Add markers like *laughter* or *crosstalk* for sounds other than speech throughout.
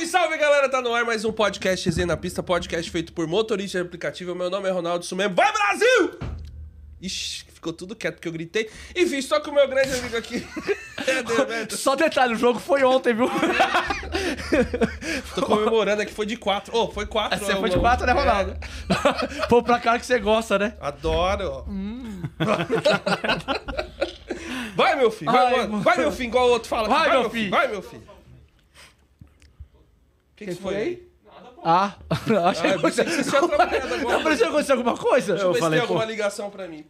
Salve, salve, galera! Tá no ar mais um podcast Resenha na Pista, podcast feito por motorista de aplicativo. Meu nome é Ronaldo mesmo. Vai, Brasil! Ixi, ficou tudo quieto porque eu gritei. Enfim, só que o meu grande amigo aqui... *laughs* é. *laughs* Só detalhe, o jogo foi ontem, viu? *laughs* Tô comemorando aqui, foi de quatro. Ô, foi quatro. Você ó, foi de mano. quatro, né, Ronaldo? Pô, pra cara que você gosta, né? Adoro. Vai, meu filho. Vai, Ai, mano. mano. vai meu filho, igual o outro fala. Vai, meu filho. Vai, meu filho. O que, que Quem foi aí? Ah, *laughs* achei Ah, que que você tinha *laughs* trabalhado agora. Não parecia acontecer alguma coisa? Deixa eu ver se falei, tem pô. alguma ligação pra mim.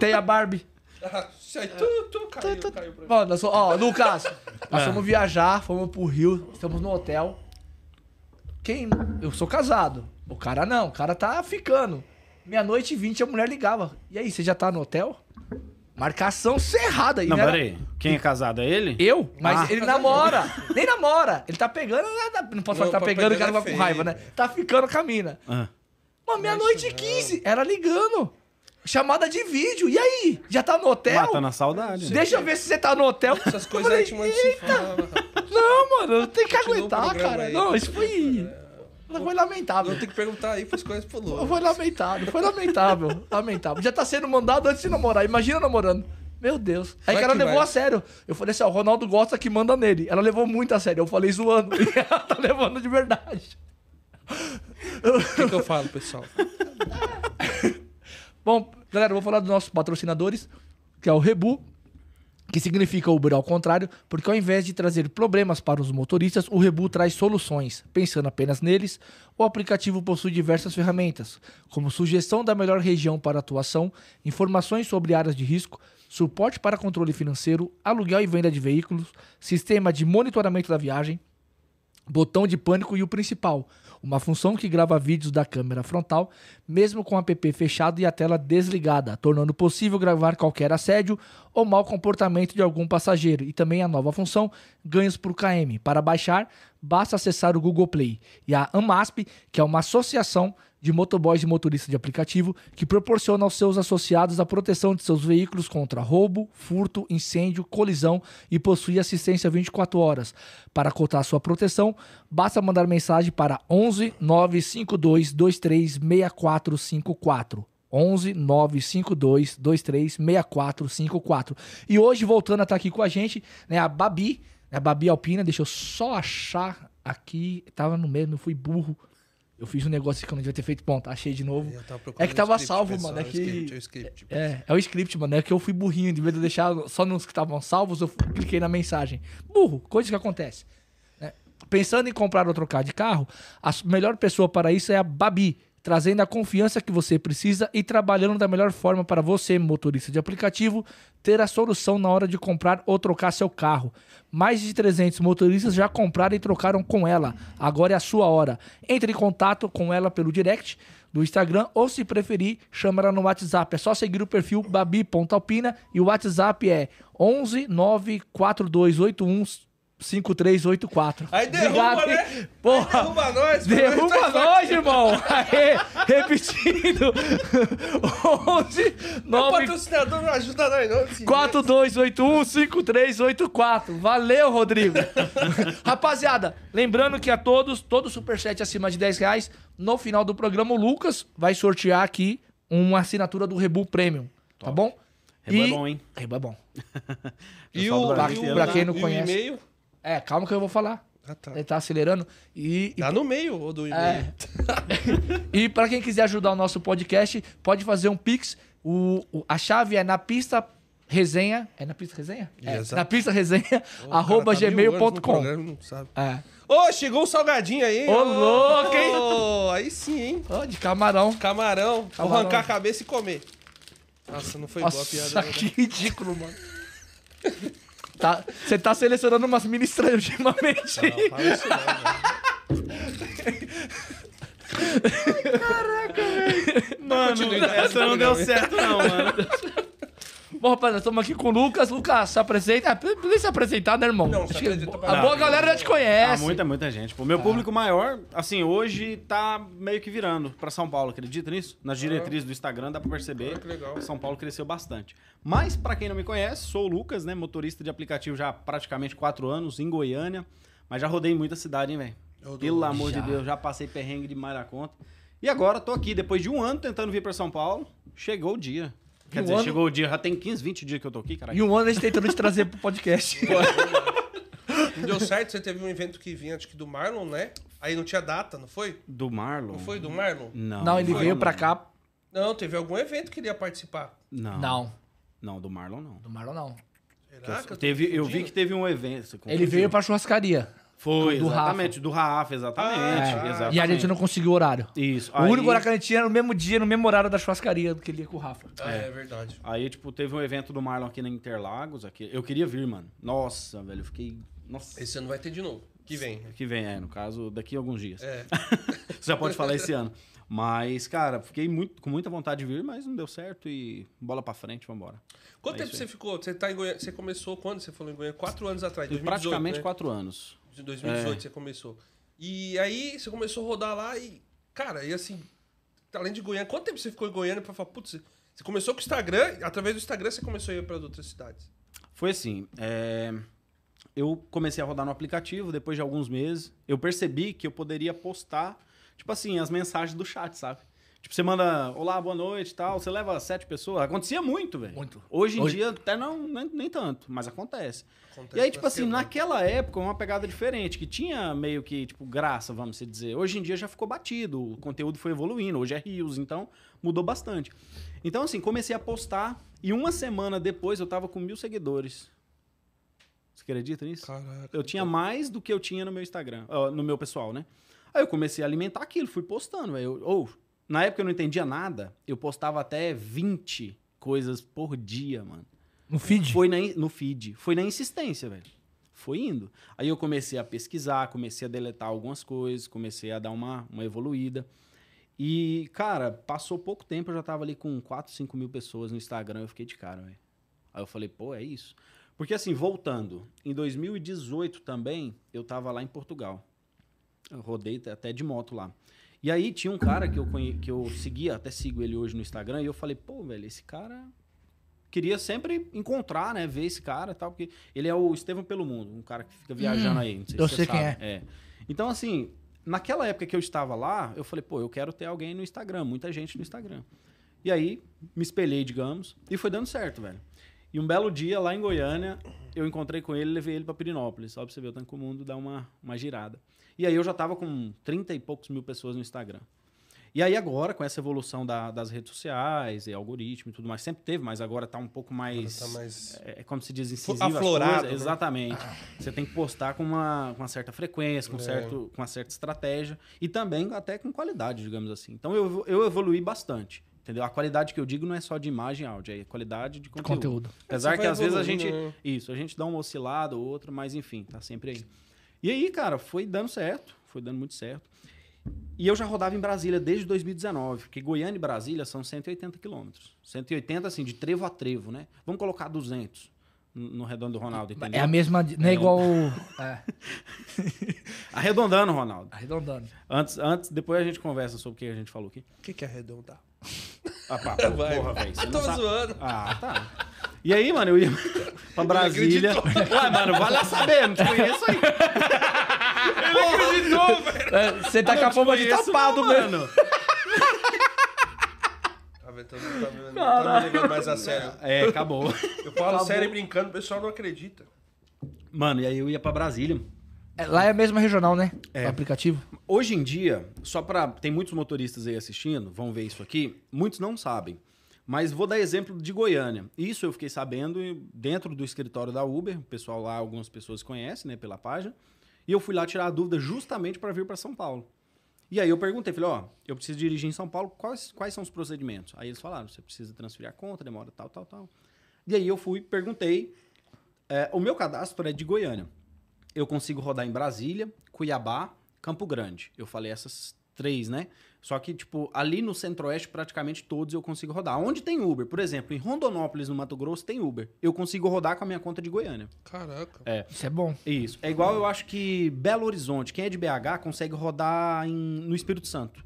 Tem a Barbie. *laughs* Ah, aí, tu, tu caiu, caiu pra mim. Nós, fomos- ó, Lucas, nós É. fomos viajar, fomos pro Rio, estamos no hotel. Quem? Eu sou casado. O cara não, o cara tá ficando. Meia-noite e vinte a mulher ligava. E aí, você já tá no hotel? Marcação cerrada. E Não, era- peraí. Quem é casado é ele? Eu? Mas Ah. ele namora. Nem namora. Ele tá pegando. Não posso falar que tá pra pegando, o cara é vai com raiva, né? velho. Tá ficando com a mina. Ah. Mano, meia-noite e quinze. Era ligando. Chamada de vídeo. E aí? Já tá no hotel? Matando a saudade. Deixa eu ver se você tá no hotel. Essas coisas falei, a gente. Não, mano, tem que Continua aguentar, cara. aí. Não, isso foi. Foi lamentável. Vou ter que perguntar aí pras coisas pro Lula. Foi lamentável, foi lamentável, *laughs* lamentável. Já tá sendo mandado antes de namorar. Imagina namorando. Meu Deus. Aí Vai que ela levou vai. a sério. Eu falei assim, ó, o Ronaldo gosta que manda nele. Ela levou muito a sério. Eu falei zoando. *laughs* E ela tá levando de verdade. O que, que eu falo, pessoal? *laughs* Bom, galera, eu vou falar dos nossos patrocinadores, que é o Rebu, que significa Uber ao contrário, porque ao invés de trazer problemas para os motoristas, o Rebu traz soluções. Pensando apenas neles, o aplicativo possui diversas ferramentas, como sugestão da melhor região para atuação, informações sobre áreas de risco, suporte para controle financeiro, aluguel e venda de veículos, sistema de monitoramento da viagem, botão de pânico e o principal, uma função que grava vídeos da câmera frontal, mesmo com o app fechado e a tela desligada, tornando possível gravar qualquer assédio ou mau comportamento de algum passageiro. E também a nova função ganhos por KM. Para baixar, basta acessar o Google Play. E a AMASP, que é uma associação de motoboys e motoristas de aplicativo que proporciona aos seus associados a proteção de seus veículos contra roubo, furto, incêndio, colisão e possui assistência 24 horas. Para cotar sua proteção, basta mandar mensagem para 11 952 23 6454. 11 952 23 6454. E hoje, voltando a estar aqui com a gente, né, a Babi, né, a Babi Alpina, deixa eu só achar aqui, tava no mesmo, eu fui burro. Eu fiz um negócio que eu não devia ter feito. Tá achei de novo. É que tava script, salvo, pessoal, mano. É o script, que. o script. É, é o script, mano. É que eu fui burrinho. De vez de deixar só nos que estavam salvos, eu cliquei na mensagem. Burro, coisa que acontece. né? Pensando em comprar ou trocar de carro, a melhor pessoa para isso é a Babi, trazendo a confiança que você precisa e trabalhando da melhor forma para você, motorista de aplicativo, ter a solução na hora de comprar ou trocar seu carro. Mais de 300 motoristas já compraram e trocaram com ela. Agora é a sua hora. Entre em contato com ela pelo direct do Instagram ou, se preferir, chama ela no WhatsApp. É só seguir o perfil babi.alpina e o WhatsApp é 11 94281 5384. Aí derruba, Obrigado, né? Porra! Derruba nós, Derruba mano. nós, irmão! Aê, repetindo. 11 O 9 patrocinador não ajuda nós, não. esse 4281-5384. Valeu, Rodrigo. *laughs* Rapaziada, lembrando que a todos, todo superchat acima de 10 reais, no final do programa, o Lucas vai sortear aqui uma assinatura do Rebu Premium. Tá bom? Rebu é bom, hein? Rebu é bom. *laughs* E o, e o- pra quem não e o conhece. e-mail? É, calma que eu vou falar. Ah, tá. Ele tá acelerando. E, e Tá no meio ou do e-mail? É. *laughs* e para quem quiser ajudar o nosso podcast, pode fazer um Pix. O, o- a chave é na pista resenha. É na pista resenha? É, Exato. na pista resenha, *laughs* o cara arroba tá gmail.com. É. Ô, chegou um salgadinho aí. Ô, louco, hein? Ô, aí sim, hein? Ó, de camarão. Camarão. Vou Camarão. arrancar a cabeça e comer. Nossa, não foi boa a Nossa, piada. *laughs* né? que ridículo, mano. Tá, Você tá selecionando umas minas estranhas ultimamente. Não, fala isso não, velho. Mano, essa não deu certo, não, mano. Bom, rapaziada, estamos aqui com o Lucas. Lucas, se apresenta. Ah, precisa se apresentar, né, irmão? Não, se Acho que apresenta pra a boa galera já te conhece. Ah, muita, muita gente. O meu público maior, assim, hoje tá meio que virando pra São Paulo, acredita nisso? Nas diretrizes do Instagram dá pra perceber Ah, que legal. São Paulo cresceu bastante. Mas, pra quem não me conhece, sou o Lucas, né? Motorista de aplicativo já há praticamente quatro anos em Goiânia. Mas já rodei muita cidade, hein, velho? Eu Pelo amor Já. de Deus, já passei perrengue demais na conta. E agora tô aqui, depois de um ano tentando vir pra São Paulo, chegou o dia. Quer um dizer, ano? chegou o dia, já tem 15, 20 dias que eu tô aqui, cara. E um ano a gente tentando te trazer pro podcast. *laughs* Não deu certo, você teve um evento que vinha, acho que do Marlon, né? Aí não tinha data, não foi? Do Marlon? Não foi do Marlon? Não. Não, ele foi, veio não. pra cá. Não, teve algum evento que ele ia participar. Não. Não, Não, do Marlon não. do Marlon não. Será que eu teve, eu vi que teve um evento. Ele veio pra churrascaria. Foi, do exatamente, do Rafa, exatamente. Ah, exatamente. E a gente não conseguiu o horário. Isso. O aí, único horário que a gente tinha era no mesmo dia, no mesmo horário da churrascaria que ele ia com o Rafa. Ah, é, verdade. Aí, tipo, teve um evento do Marlon aqui na Interlagos. Aqui. Eu queria vir, mano. Nossa, velho, eu fiquei. Nossa. Esse ano vai ter de novo. Que vem. Que vem, é, no caso, daqui a alguns dias. É. *laughs* Você já pode falar esse ano. Mas, cara, fiquei muito, com muita vontade de vir, mas não deu certo e bola pra frente, vambora. Quanto É tempo você ficou? Você tá em Goiânia. Você começou quando? Você falou em Goiânia? Quatro anos atrás. Tive 2018, praticamente né? quatro anos. De 2018 É. você começou. E aí você começou a rodar lá e. Cara, e assim. Além de Goiânia, quanto tempo você ficou em Goiânia pra falar, putz, você começou com o Instagram, através do Instagram você começou a ir para outras cidades. Foi assim, é, eu comecei a rodar no aplicativo depois de alguns meses. Eu percebi que eu poderia postar, tipo assim, as mensagens do chat, sabe? Tipo, você manda olá, boa noite e tal, você leva sete pessoas. Acontecia muito, velho. Muito. Hoje em Hoje- dia até não, nem, nem tanto, mas acontece. Acontece E aí, tipo assim, naquela época, uma pegada diferente, que tinha meio que, tipo, graça, vamos dizer. Hoje em dia já ficou batido, o conteúdo foi evoluindo, hoje é Rios, então mudou bastante. Então, assim, comecei a postar e uma semana depois eu tava com mil seguidores. Você acredita nisso? Caraca. Eu tinha mais do que eu tinha no meu Instagram, no meu pessoal, né? Aí eu comecei a alimentar aquilo, fui postando, velho. Eu- Ou, na época eu não entendia nada, eu postava até 20 coisas por dia, mano. No feed. Foi na no feed. Foi na insistência, velho. Foi indo. Aí eu comecei a pesquisar, comecei a deletar algumas coisas, comecei a dar uma, uma evoluída. E, cara, passou pouco tempo, eu já tava ali com 4, 5 mil pessoas no Instagram, eu fiquei de cara, velho. Aí eu falei, pô, é isso. Porque assim, voltando, em 2018 também, eu tava lá em Portugal. Eu rodei até de moto lá. E aí tinha um cara que eu, conhe... que eu seguia, até sigo ele hoje no Instagram, e eu falei, pô, velho, esse cara queria sempre encontrar, né? Ver esse cara e tal, porque ele é o Estevão pelo Mundo, um cara que fica viajando Hum, aí. Não sei eu se sei quem sabe. é. Então, assim, naquela época que eu estava lá, eu falei, pô, eu quero ter alguém no Instagram, muita gente no Instagram. E aí, me espelhei, digamos, e foi dando certo, velho. E um belo dia, lá em Goiânia, eu encontrei com ele e levei ele pra Pirinópolis, só pra você ver o tanto que o mundo dá uma, uma girada. E aí eu já tava com 30 e poucos mil pessoas no Instagram. E aí agora, com essa evolução da- das redes sociais e algoritmo e tudo mais, sempre teve, mas agora tá um pouco mais... Tá mais... É, como se diz, incisiva as aflorado, coisas. né? Exatamente. Você tem que postar com uma, com uma certa frequência, com, É. certo, com uma certa estratégia e também até com qualidade, digamos assim. Então eu, eu evoluí bastante. Entendeu? A qualidade que eu digo não é só de imagem e áudio, é qualidade de conteúdo. Conteúdo. Apesar que às vezes a gente. né? Isso, a gente dá uma oscilada ou outra, mas enfim, tá sempre aí. E aí, cara, foi dando certo, foi dando muito certo. E eu já rodava em Brasília desde 2019, porque Goiânia e Brasília são 180 quilômetros. 180, assim, de trevo a trevo, né? Vamos colocar 200 no redondo do Ronaldo, entendeu? É a mesma. Não é, É. igual. o- É, *laughs* Arredondando, Ronaldo. arredondando. Antes, antes, depois a gente conversa sobre o que a gente falou aqui. O que, que é arredondar? Ah, pá, *laughs* porra, velho. tô sabe- zoando. Ah, tá. E aí, mano, eu ia *laughs* pra Brasília. Ué, mano, vai lá saber, não te conheço aí. Ele acreditou, velho. É, Você tá com a forma de tapado, não, mano. mano. Tá vendo? Tá, me- tá, me- tá me levando mais a sério. É, acabou. Eu falo sério e brincando, o pessoal não acredita. Mano, e aí eu ia pra Brasília. É, Lá é a mesma regional, né? É. O aplicativo. Hoje em dia, só pra. Tem muitos motoristas aí assistindo, vão ver isso aqui. Muitos não sabem. Mas vou dar exemplo de Goiânia. Isso eu fiquei sabendo dentro do escritório da Uber. O pessoal lá, algumas pessoas conhecem, né, pela página. E eu fui lá tirar a dúvida justamente para vir para São Paulo. E aí eu perguntei, falei, ó, eu preciso dirigir em São Paulo, quais, quais são os procedimentos? Aí eles falaram, você precisa transferir a conta, demora tal, tal, tal. E aí eu fui, perguntei. É, o meu cadastro é de Goiânia. Eu consigo rodar em Brasília, Cuiabá, Campo Grande. Eu falei essas três, né? Só que, tipo, ali no Centro-Oeste, praticamente todos eu consigo rodar. Onde tem Uber? Por exemplo, em Rondonópolis, no Mato Grosso, tem Uber. Eu consigo rodar com a minha conta de Goiânia. Caraca. Isso é bom. Isso. É igual eu acho que Belo Horizonte, quem é de BH, consegue rodar em- no Espírito Santo.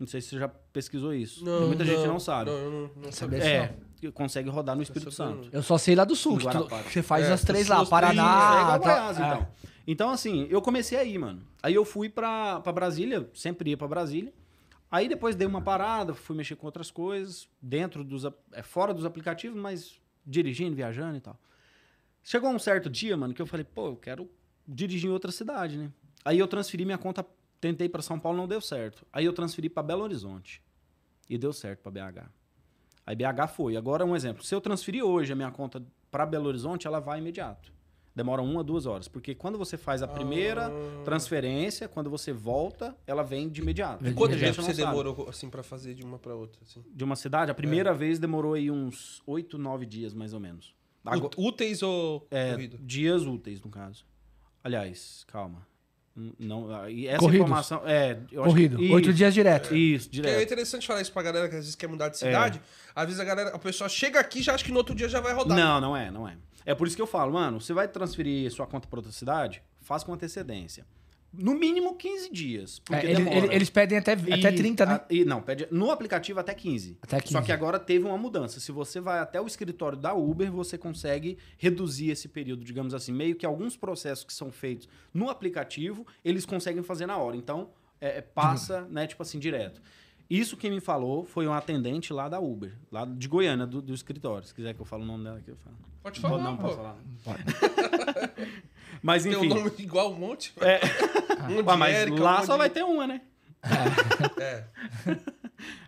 Não sei se você já pesquisou isso. Muita gente não sabe. Não, eu não, não Sabia É, consegue rodar no Espírito sabendo. Santo. Eu só sei lá do sul. Que tu- que você faz É, as três lá. Paraná. É igual tá- Goiás, é. então. Então, assim, eu comecei aí, mano. Aí eu fui pra, pra Brasília, sempre ia pra Brasília. Aí depois dei uma parada, fui mexer com outras coisas, dentro dos, é, fora dos aplicativos, mas dirigindo, viajando e tal. Chegou um certo dia, mano, que eu falei, pô, eu quero dirigir em outra cidade, né? Aí eu transferi minha conta, tentei pra São Paulo, não deu certo. Aí eu transferi pra Belo Horizonte. E deu certo pra BH. Aí BH foi. Agora um exemplo, se eu transferir hoje a minha conta pra Belo Horizonte, ela vai imediato. Demora uma, duas horas. Porque quando você faz a primeira Ah. transferência, quando você volta, ela vem de imediato. De Quanto tempo gente você sabe. demorou assim pra fazer de uma pra outra? Assim? De uma cidade, a É. primeira vez demorou aí uns oito, nove dias, mais ou menos. Agora- Úteis ou é, corrido? dias úteis, no caso. Aliás, calma. Não, ah, e essa Corridos. informação. É, eu acho Corrido. que- Oito isso, dias direto. Isso, Porque é direto. interessante falar isso pra galera que às vezes quer mudar de cidade. Às vezes a galera, a pessoa chega aqui e já acha que no outro dia já vai rodar. Não, não é, não é. É por isso que eu falo, mano, você vai transferir sua conta para outra cidade, faz com antecedência. No mínimo 15 dias. Porque É, ele- demora. ele- eles pedem até, até E- 30, né? a- e, não, pede, no aplicativo até 15. Até Só 15. que agora teve uma mudança. Se você vai até o escritório da Uber, você consegue reduzir esse período, digamos assim. Meio que alguns processos que são feitos no aplicativo, eles conseguem fazer na hora. Então, é, é, passa, né, tipo assim, direto. Isso quem me falou foi um atendente lá da Uber, lá de Goiânia, do, do escritório. Se quiser que eu fale o nome dela aqui, eu falo. Pode falar, não, pô. posso falar. *laughs* Mas Tem um enfim. nome igual um monte. É. *laughs* Um de Ué, mas Érica, lá um só de- vai ter uma, né? É. *laughs* É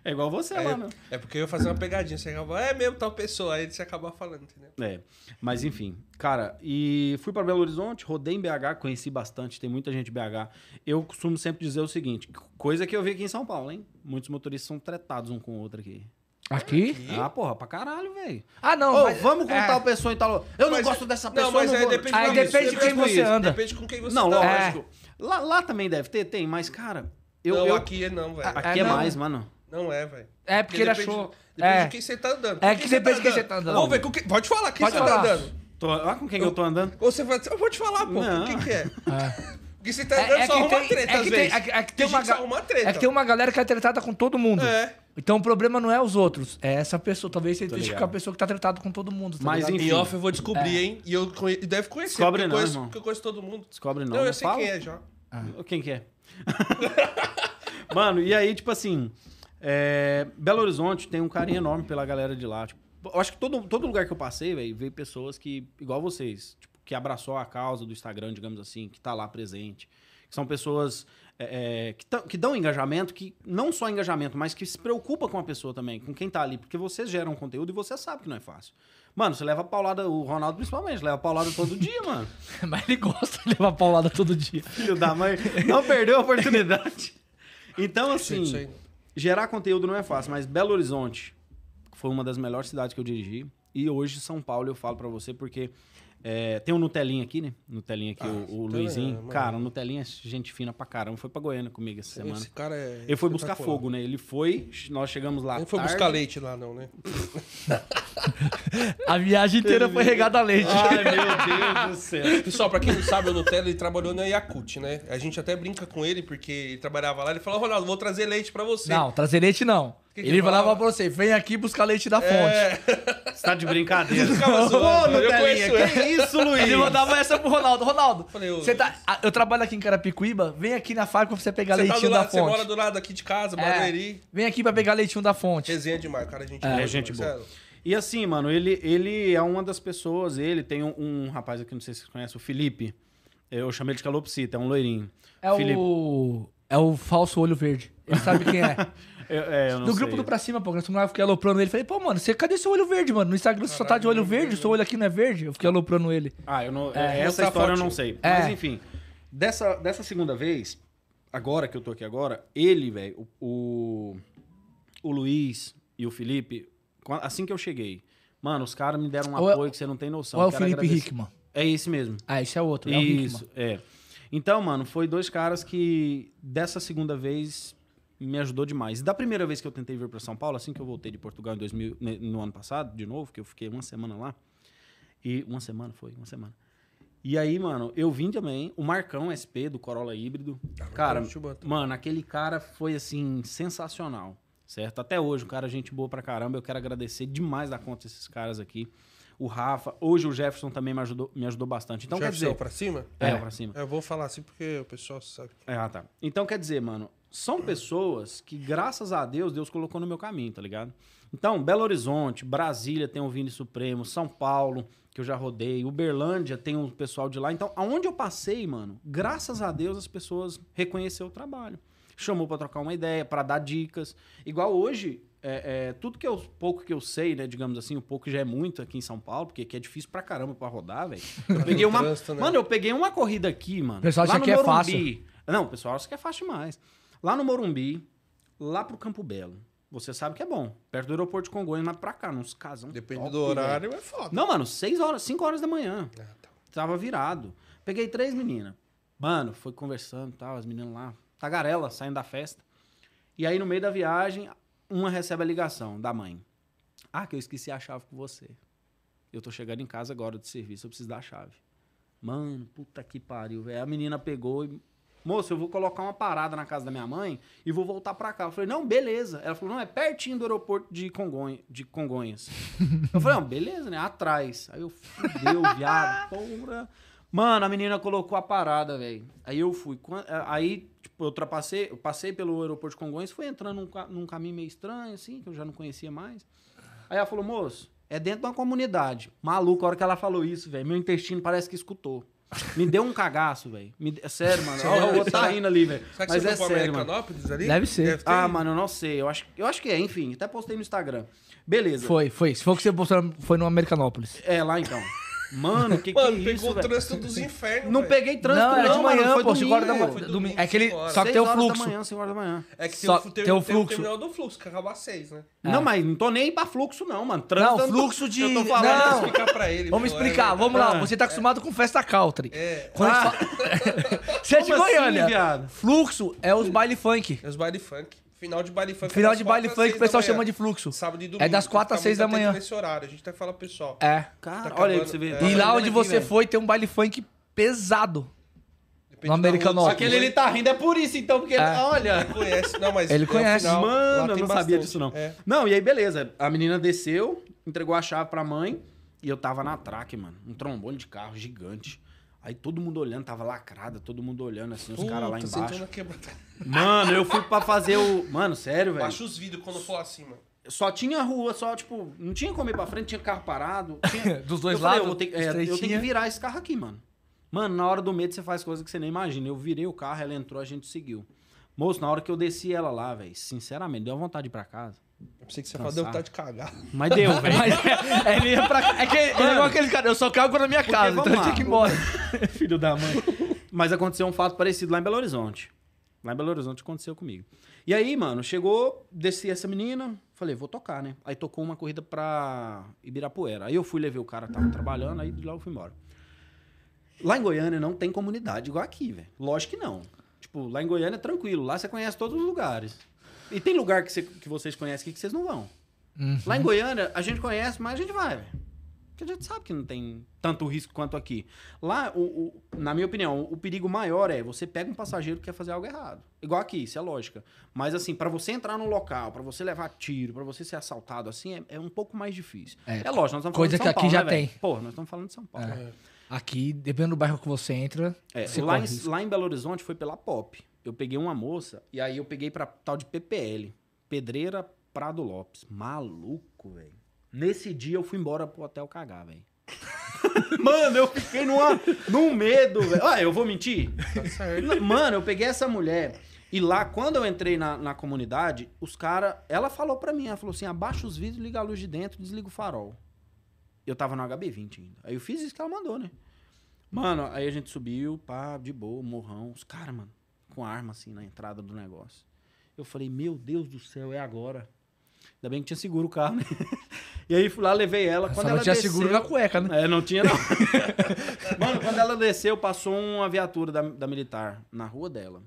igual você lá, né? É porque eu ia fazer uma pegadinha. Você acaba, é mesmo tal pessoa. Aí você acaba falando, entendeu? É, mas enfim, cara, e fui para Belo Horizonte, rodei em BH, conheci bastante, tem muita gente em BH. Eu costumo sempre dizer o seguinte, coisa que eu vi aqui em São Paulo, hein? Muitos motoristas são tretados um com o outro aqui. Aqui? Ah, porra, pra caralho, velho. Ah, não. Ô, mas- vamos com é. tal pessoa e tal. Eu não Mas- gosto dessa não, pessoa, mas não aí vou. depende Aí depende de quem com você anda. Depende com quem você Não, tá. lógico. Lá, lá também deve ter, tem, mas, cara, eu, não, eu- aqui é não, velho. aqui é, É, não. mais, mano. Não é, velho. É, porque ele depende- achou. Depende É. de quem você tá andando. É que depende de quem você tá andando. Vamos ver, com quem... pode falar, quem Pode você falar. tá andando. Tô, olha com quem eu tô andando. Ou você vai dizer, eu vou te falar, pô, Não. com quem que é. É. *laughs* Porque você tá andando É, é só que arruma tem, treta, é às que tem, vezes. é que- é que Tem tem uma que ga- treta. é que tem uma galera que é tretada com todo mundo. É. Então o problema não é os outros, é essa pessoa. Talvez você identifique a pessoa que tá tratada com todo mundo. Tá Mas, ligado? enfim. Em off eu vou descobrir, hein? E eu conhe... e deve conhecer. Descobre porque eu não, conheço, irmão. porque eu conheço todo mundo. Descobre não. Não, eu sei quem é já. Quem que é? *laughs* Mano, e aí, tipo assim, é, Belo Horizonte tem um carinho enorme pela galera de lá. Tipo, eu acho que todo, todo lugar que eu passei, velho, veio pessoas que, igual vocês, tipo, que abraçou a causa do Instagram, digamos assim, que tá lá presente. Que são pessoas é, é, que, tão- que dão engajamento, que não só engajamento, mas que se preocupa com a pessoa também, com quem tá ali. Porque vocês geram conteúdo e você sabe que não é fácil. Mano, você leva paulada, o Ronaldo principalmente, leva paulada todo dia, mano. *laughs* Mas ele gosta de levar paulada todo dia. Filho da mãe, não perdeu a oportunidade. *laughs* Então, Isso aí. assim, gerar conteúdo não é fácil, mas Belo Horizonte foi uma das melhores cidades que eu dirigi. E hoje São Paulo eu falo pra você porque é, tem um Nutelinha aqui, né? Nutelinha aqui, Ah, o, o Luizinho. mano. Cara, o Nutelinha é gente fina pra caramba. Foi pra Goiânia comigo essa semana. Esse cara é. Ele foi buscar fogo, né? Ele foi, nós chegamos lá Ele foi tarde. buscar leite lá, não, né? *laughs* A viagem inteira foi regada a leite. Ai, meu Deus do céu. Pessoal, pra quem não sabe, o Nutella ele trabalhou na Yakut, né? A gente até brinca com ele, porque ele trabalhava lá. Ele falou, Ronaldo, vou trazer leite pra você. Não, trazer leite não. Que que ele falava falava? pra você, vem aqui buscar leite da fonte. É, Você tá de brincadeira. Ficava Ô, zoando, eu Nutelinha, que isso, Luiz? Ele mandava essa pro Ronaldo. Ronaldo, Falei, ô, você tá, eu trabalho aqui em Carapicuíba, vem aqui na fábrica pra você pegar você, tá do leitinho da lado, você fonte. mora do lado aqui de casa, É, Barueri. vem aqui pra pegar leitinho da fonte. Resenha demais, cara, gente É, boa, gente boa. E assim, mano, ele, ele é uma das pessoas, ele tem um, um rapaz aqui, não sei se vocês conhecem, o Felipe. Eu chamo ele de calopsita, é um loirinho. É Felipe. o. É o falso olho verde. Ele sabe quem é. *laughs* Eu, é, eu não No grupo sei. do Pra Cima, pô, nós eu fiquei aloprando ele. Falei, pô, mano, você, cadê seu olho verde, mano? No Instagram você só tá de olho verde, seu olho aqui não é verde? Eu fiquei aloprando ele. Ah, eu não, É, essa mostrar história eu não sei. É. Mas enfim, dessa, dessa segunda vez, agora que eu tô aqui agora, ele, velho, o, o, o Luiz e o Felipe, assim que eu cheguei, mano, os caras me deram um Ou é- apoio que você não tem noção. Ou é o Felipe agradecer. Hickman? É esse mesmo. Ah, esse é outro. É o Isso, Hickman. é. Então, mano, foi dois caras que dessa segunda vez me ajudou demais. Da primeira vez que eu tentei vir para São Paulo, assim que eu voltei de Portugal em 2000, ne- no ano passado, de novo, que eu fiquei uma semana lá. E uma semana foi, uma semana. E aí, mano, eu vim também, o Marcão SP do Corolla híbrido. Cara, chuba também. mano, aquele cara foi assim sensacional, certo? Até hoje, um cara gente boa pra caramba. Eu quero agradecer demais da conta esses caras aqui. o Rafa. Hoje o Jefferson também me ajudou, me ajudou bastante. Então, quer Jefferson dizer... pra cima? É, É. pra cima. Eu vou falar assim porque o pessoal sabe. É, ah, tá. Então, quer dizer, mano, são pessoas que, graças a Deus, Deus colocou no meu caminho, tá ligado? Então, Belo Horizonte, Brasília tem o Vini Supremo, São Paulo, que eu já rodei, Uberlândia tem um pessoal de lá. Então, aonde eu passei, mano, graças a Deus as pessoas reconheceram o trabalho. Chamou pra trocar uma ideia, pra dar dicas. Igual hoje, é, é, tudo que eu, pouco que eu sei, né, digamos assim, o pouco já é muito aqui em São Paulo, porque aqui é difícil pra caramba pra rodar, velho. *laughs* Eu peguei uma... trânsito, né? Mano, eu peguei uma corrida aqui, mano. O pessoal lá acha no que é Morumbi. Não, o pessoal acha que é fácil demais. Lá no Morumbi, lá pro Campo Belo. Você sabe que é bom. Perto do aeroporto de Congonhas, mas pra cá, nos casão. Depende top, do horário, velho. é foda. Não, mano, 6 horas, 5 horas da manhã. Ah, tá. Tava virado. Peguei três meninas. Mano, foi conversando e tal, as meninas lá. Tagarela, saindo da festa. E aí, no meio da viagem, uma recebe a ligação da mãe. Ah, que eu esqueci a chave com você. Eu tô chegando em casa agora de serviço, eu preciso da chave. Mano, puta que pariu, velho. A menina pegou e. Moço, eu vou colocar uma parada na casa da minha mãe e vou voltar pra cá. Eu falei, não, beleza. Ela falou, não, é pertinho do aeroporto de, Congonha, de Congonhas. eu falei, não, beleza, né? Atrás. Aí eu, fudeu, viado, porra. Mano, a menina colocou a parada, velho. Aí eu fui. Quan- Aí, tipo, eu ultrapassei, eu passei pelo aeroporto de Congonhas, fui entrando num, num caminho meio estranho, assim, que eu já não conhecia mais. Aí ela falou, moço, é dentro de uma comunidade. Maluco, a hora que ela falou isso, velho, meu intestino parece que escutou. Me deu um cagaço, velho. Me É sério, mano. Olha o outro tá rindo ali, velho. Será que Mas você é sério, mano. Americanópolis ali? Deve ser. ter Ah, ido. mano, eu não sei. Eu acho, eu acho que é, enfim. Até postei no Instagram. Beleza. Foi, foi. Se for que você postou, foi no Americanópolis. É, lá então. Mano, que que Mano, é pegou isso, o velho? trânsito dos infernos. Não velho. peguei trânsito, não, não, era de manhã, mano. Foi pô, 5 horas da domingo. manhã. Foi domingo. domingo, É que ele, cinco horas. só que tem o fluxo. da manhã, 5 horas da manhã. É que Só tem, o- tem tem, o tem fluxo. terminal do fluxo, que acaba às seis, né? Não, mas não tô nem pra fluxo, não, mano. Trânsito, Não, fluxo de- Eu tô falando. Não. Vou explicar pra ele. Vamos pô, explicar, é, vamos lá. Ah. Você tá acostumado com festa country. É, Quando a Ah. gente fala- *laughs* Você é de assim, Goiânia. Fluxo é os baile funk. é os baile funk. Final de baile funk. é Final de baile funk, seis o pessoal chama de fluxo. Sábado e domingo. É das tem que quatro às ficar seis muito da manhã. nesse horário, a gente até fala pro pessoal. É. Cara, Tá olha aí pra você ver. é. E lá onde aqui, você velho. foi tem um baile funk pesado. Depende no que Aquele ele tá rindo é por isso, então, porque... É. Olha... Ele conhece, não, mas Ele é conhece. final, Mano, eu não sabia bastante. disso, não. É. Não, e aí, beleza. A menina desceu, entregou a chave pra mãe e eu tava na traque, mano. Um trombone de carro gigante. Aí todo mundo olhando, tava lacrada, todo mundo olhando assim, os caras lá embaixo. Mano, eu fui pra fazer o. Mano, sério, velho. Baixa os vidros quando for acima. Só tinha rua, só, tipo, não tinha como ir pra frente, tinha carro parado. *laughs* tinha- Dos dois eu falei, lados, eu vou ter, é, eu tenho que virar esse carro aqui, mano. Mano, na hora do medo você faz coisas que você nem imagina. Eu virei o carro, ela entrou, a gente seguiu. Moço, na hora que eu desci ela lá, velho, sinceramente, deu vontade de ir pra casa. Eu pensei que você falou, deu vontade de cagar. Mas deu, *laughs* velho. Mas é, ele ia pra É que ele é igual aquele cara, eu só cago na minha casa, então eu tinha que ir embora. *laughs* Filho da mãe. Mas aconteceu um fato parecido lá em Belo Horizonte. Lá em Belo Horizonte aconteceu comigo. E aí, mano, chegou, desci essa menina, falei, vou tocar, né? Aí tocou uma corrida pra Ibirapuera. Aí eu fui, levei o cara, tava trabalhando, aí de lá eu fui embora. Lá em Goiânia não tem comunidade igual aqui, velho. Lógico que não. Tipo, lá em Goiânia é tranquilo, lá você conhece todos os lugares. E tem lugar que, você- que vocês conhecem aqui que vocês não vão. Lá em Goiânia, a gente conhece, mas a gente vai. Porque a gente sabe que não tem tanto risco quanto aqui. Lá, o, o- na minha opinião, o perigo maior é você pega um passageiro que quer fazer algo errado. Igual aqui, isso é lógica. Mas assim, pra você entrar num local, pra você levar tiro, pra você ser assaltado, assim, é, é um pouco mais difícil. É, É, lógico, nós estamos coisa falando de São que aqui Paulo, já né, tem. Porra, nós estamos falando de São Paulo. É. Aqui, dependendo do bairro que você entra, É, você lá, em, risco. lá em Belo Horizonte foi pela POP. Eu peguei uma moça e aí eu peguei pra tal de PPL. Pedreira Prado Lopes. Maluco, velho. Nesse dia eu fui embora pro hotel cagar, velho. *laughs* Mano, eu fiquei numa, num medo, velho. Olha, eu vou mentir? Tá Mano, eu peguei essa mulher e lá, quando eu entrei na, na comunidade, os caras. Ela falou pra mim, ela falou assim: abaixa os vidros, liga a luz de dentro, desliga o farol. Eu tava no HB20 ainda. Aí eu fiz isso que ela mandou, né? Mano, aí a gente subiu, pá, de boa, morrão. Os caras, mano, com arma assim na entrada do negócio. Eu falei, meu Deus do céu, é agora. Ainda bem que tinha seguro o carro, né? *laughs* E aí fui lá, levei ela. Quando Só não ela tinha desceu, seguro na cueca, né? é, não tinha, não. *laughs* Mano, quando ela desceu, passou uma viatura da, da militar na rua dela.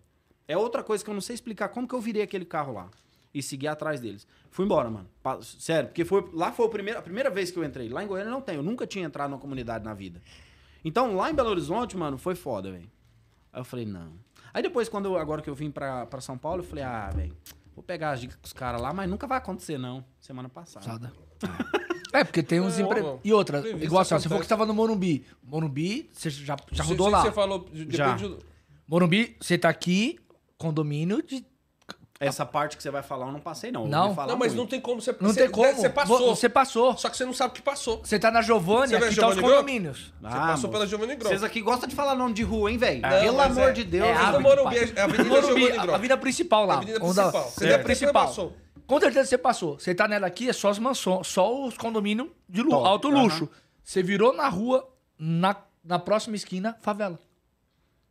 É outra coisa que eu não sei explicar como que eu virei aquele carro lá e segui atrás deles. Fui embora, mano. Sério, porque foi, lá foi a primeira, a primeira vez que eu entrei. Lá em Goiânia não tem, eu nunca tinha entrado numa comunidade na vida. Então, lá em Belo Horizonte, mano, foi foda, velho. Aí eu falei, não. Aí depois, quando agora que eu vim pra, pra São Paulo, eu falei, ah, velho, vou pegar as dicas com os caras lá, mas nunca vai acontecer, não. Semana passada. Sada. É, porque tem uns É, E outra, igual assim, ó, você falou que você tava no Morumbi. Morumbi, você já, já rodou lá. Você falou, depende Já. do- Morumbi, você tá aqui, condomínio de. Essa parte que você vai falar eu não passei, não. Não? Não, mas muito. não tem como você... Não você, tem como. Você passou. Você passou. Só que você não sabe o que passou. Você tá na Giovanni, Você aqui tá os condomínios. Você passou pela Giovanni Grove. Vocês aqui gostam de falar nome de rua, hein, velho? Não, Pelo amor é- de Deus. é hábito, no Morumbi, é a Avenida Morumbi, Giovanni a Grove. avenida principal lá. Avenida a- principal. a Você avenida ter principal. passou. Com certeza você passou. Você tá nela aqui, é só as mansões, só os condomínios de alto luxo. Você virou na rua, na, na próxima esquina, favela.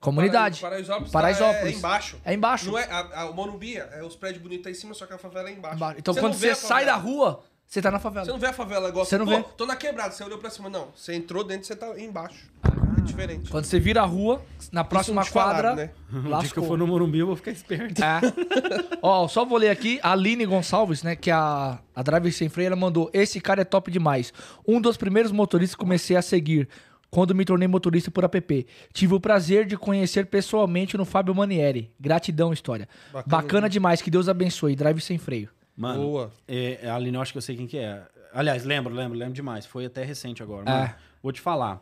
Comunidade. Paraisópolis. Paraisópolis. Tá, é, embaixo. É embaixo. Não é, a, a- o Morumbi é os prédios bonitos aí em cima, só que a favela é embaixo. Embaixo. Então Você quando você sai da rua, você tá na favela. Você não vê a favela igual Você não Pô, vê. tô na quebrada, você olhou pra cima. Não, você entrou dentro, você tá embaixo. É diferente. Quando você vira a rua, na próxima quadra, falaram, né? *laughs* Que eu for no Morumbi, eu vou ficar esperto. É. *laughs* Ó, só vou ler aqui. A Aline Gonçalves, né? Que a, a Driver Sem Freio, ela mandou: Esse cara é top demais. Um dos primeiros motoristas que comecei a seguir quando me tornei motorista por app. Tive o prazer de conhecer pessoalmente no Fábio Manieri. Gratidão, história. Bacana. Bacana, demais. Que Deus abençoe. Drive Sem Freio. Mano, Boa. é, a Aline, eu acho que eu sei quem que é. Aliás, lembro, lembro, lembro demais. Foi até recente agora. Mano, É. Vou te falar.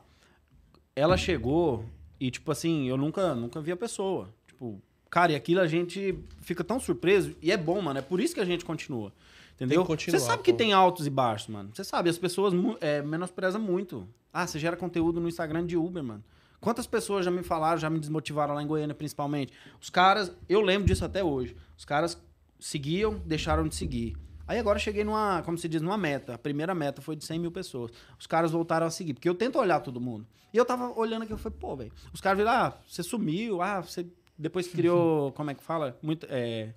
Ela chegou e, tipo assim, eu nunca, nunca vi a pessoa. Tipo, cara, e aquilo a gente fica tão surpreso. E é bom, mano. É por isso que a gente continua. Entendeu? Que Você sabe que pô. tem altos e baixos, mano. Você sabe, as pessoas é, menosprezam muito. Ah, você gera conteúdo no Instagram de Uber, mano. Quantas pessoas já me falaram, já me desmotivaram lá em Goiânia, principalmente? Os caras, eu lembro disso até hoje. Os caras seguiam, deixaram de seguir. Aí agora eu cheguei numa, como se diz, numa meta. A primeira meta foi de 100 mil pessoas. Os caras voltaram a seguir, porque eu tento olhar todo mundo. E eu tava olhando aqui, eu falei, pô, velho. Os caras viram, ah, você sumiu, ah, você depois criou, *laughs* como é que fala? Muito, é,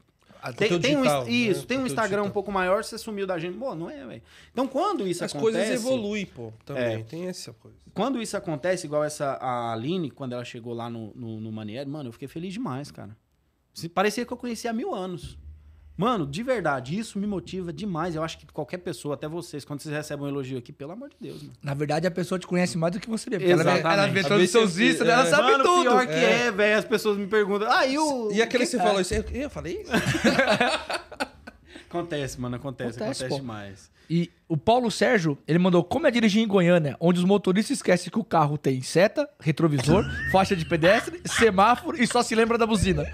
tem, conteúdo tem um, digital, né? isso, tem um Conteúdo Instagram um digital. pouco maior, você sumiu da gente. Pô, não é, velho. Então, quando isso As acontece... coisas evoluem, pô. Também. É. Tem essa coisa. Quando isso acontece, igual essa a Aline, quando ela chegou lá no, no, no Manieri, mano, eu fiquei feliz demais, cara. Parecia que eu conhecia há mil anos. Mano, de verdade, isso me motiva demais. Eu acho que qualquer pessoa, até vocês, quando vocês recebem um elogio aqui, pelo amor de Deus, mano. Na verdade, a pessoa te conhece mais do que você vê. porque Ela, Exatamente. ela vê todos os seus vistos, ela é. sabe mano, tudo. pior que é, velho. As pessoas me perguntam, ah, e o... E aquele que você é? falou isso? Eu, eu falei isso? *laughs* Acontece, mano, acontece, Acontece, acontece, demais. E o Paulo Sérgio, ele mandou como é dirigir em Goiânia, onde os motoristas esquecem que o carro tem seta, retrovisor, *laughs* faixa de pedestre, semáforo e só se lembra da buzina.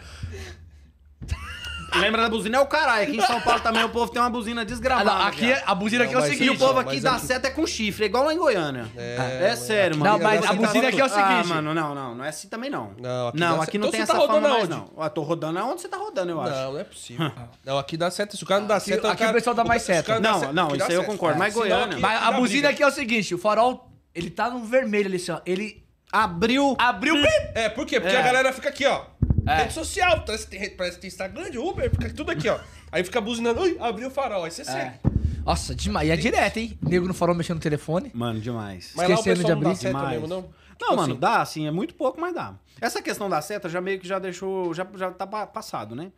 Lembra da buzina? É o caralho. Aqui em São Paulo também o povo tem uma buzina Ah, desgramada. não, aqui, é- a buzina aqui é o E seguinte. o povo aqui mas dá aqui- seta com chifre, é igual lá em Goiânia. É, É, sério, aqui mano. Não, mas a buzina aqui é o Ah, seguinte. mano, não, não. Não é assim também, não. Não, aqui não, aqui seta. não Então tem essa tá rodando fama mais, não. Ah, tô rodando aonde você tá rodando, eu acho. Não, não é possível. *laughs* Não, aqui dá seta. Se o cara não dá seta... aqui o pessoal dá mais seta. Não, não, isso aí eu concordo, mas Goiânia- Mas a buzina aqui é o seguinte, o farol, ele tá no vermelho ali, assim, ó. Ele Abriu. abriu... É, por quê? Porque É. a galera fica aqui, ó. É. Rede social, parece que tem, parece que tem Instagram de Uber, fica tudo aqui, ó. Aí fica buzinando, ui, abriu o farol, aí você segue. É. Nossa, demais. E é direto, hein? Nego no farol mexendo no telefone. Mano, demais. Mas lá o Esquecendo pessoal de não abrir. seta Demais. mesmo, não? Não, Tipo mano, assim, dá, assim, é muito pouco, mas dá. Essa questão da seta já meio que já deixou, já, já tá pa- passado, né?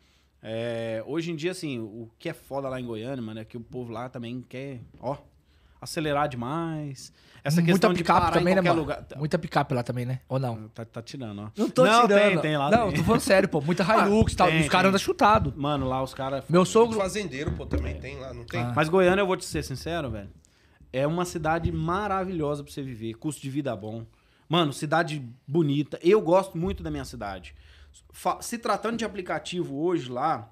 É, hoje em dia, assim, o que é foda lá em Goiânia, mano, é que o povo lá também quer, ó, acelerar demais. Essa Muita questão de picape parar também, em né, qualquer mano? lugar. Muita picape lá também, né? Ou não? Tá, tá tirando, ó. Não tô tirando. Tem, tem lá. Não, tem. tô falando sério, pô. Muita Hilux e tal. tem, Os caras andam chutado. Mano, lá os caras... Meu sogro... Fazendeiro, pô, também tem lá, não tem? Ah. Mas Goiânia, eu vou te ser sincero, velho. É uma cidade maravilhosa pra você viver. Custo de vida bom. Mano, cidade bonita. Eu gosto muito da minha cidade. Se tratando de aplicativo hoje lá,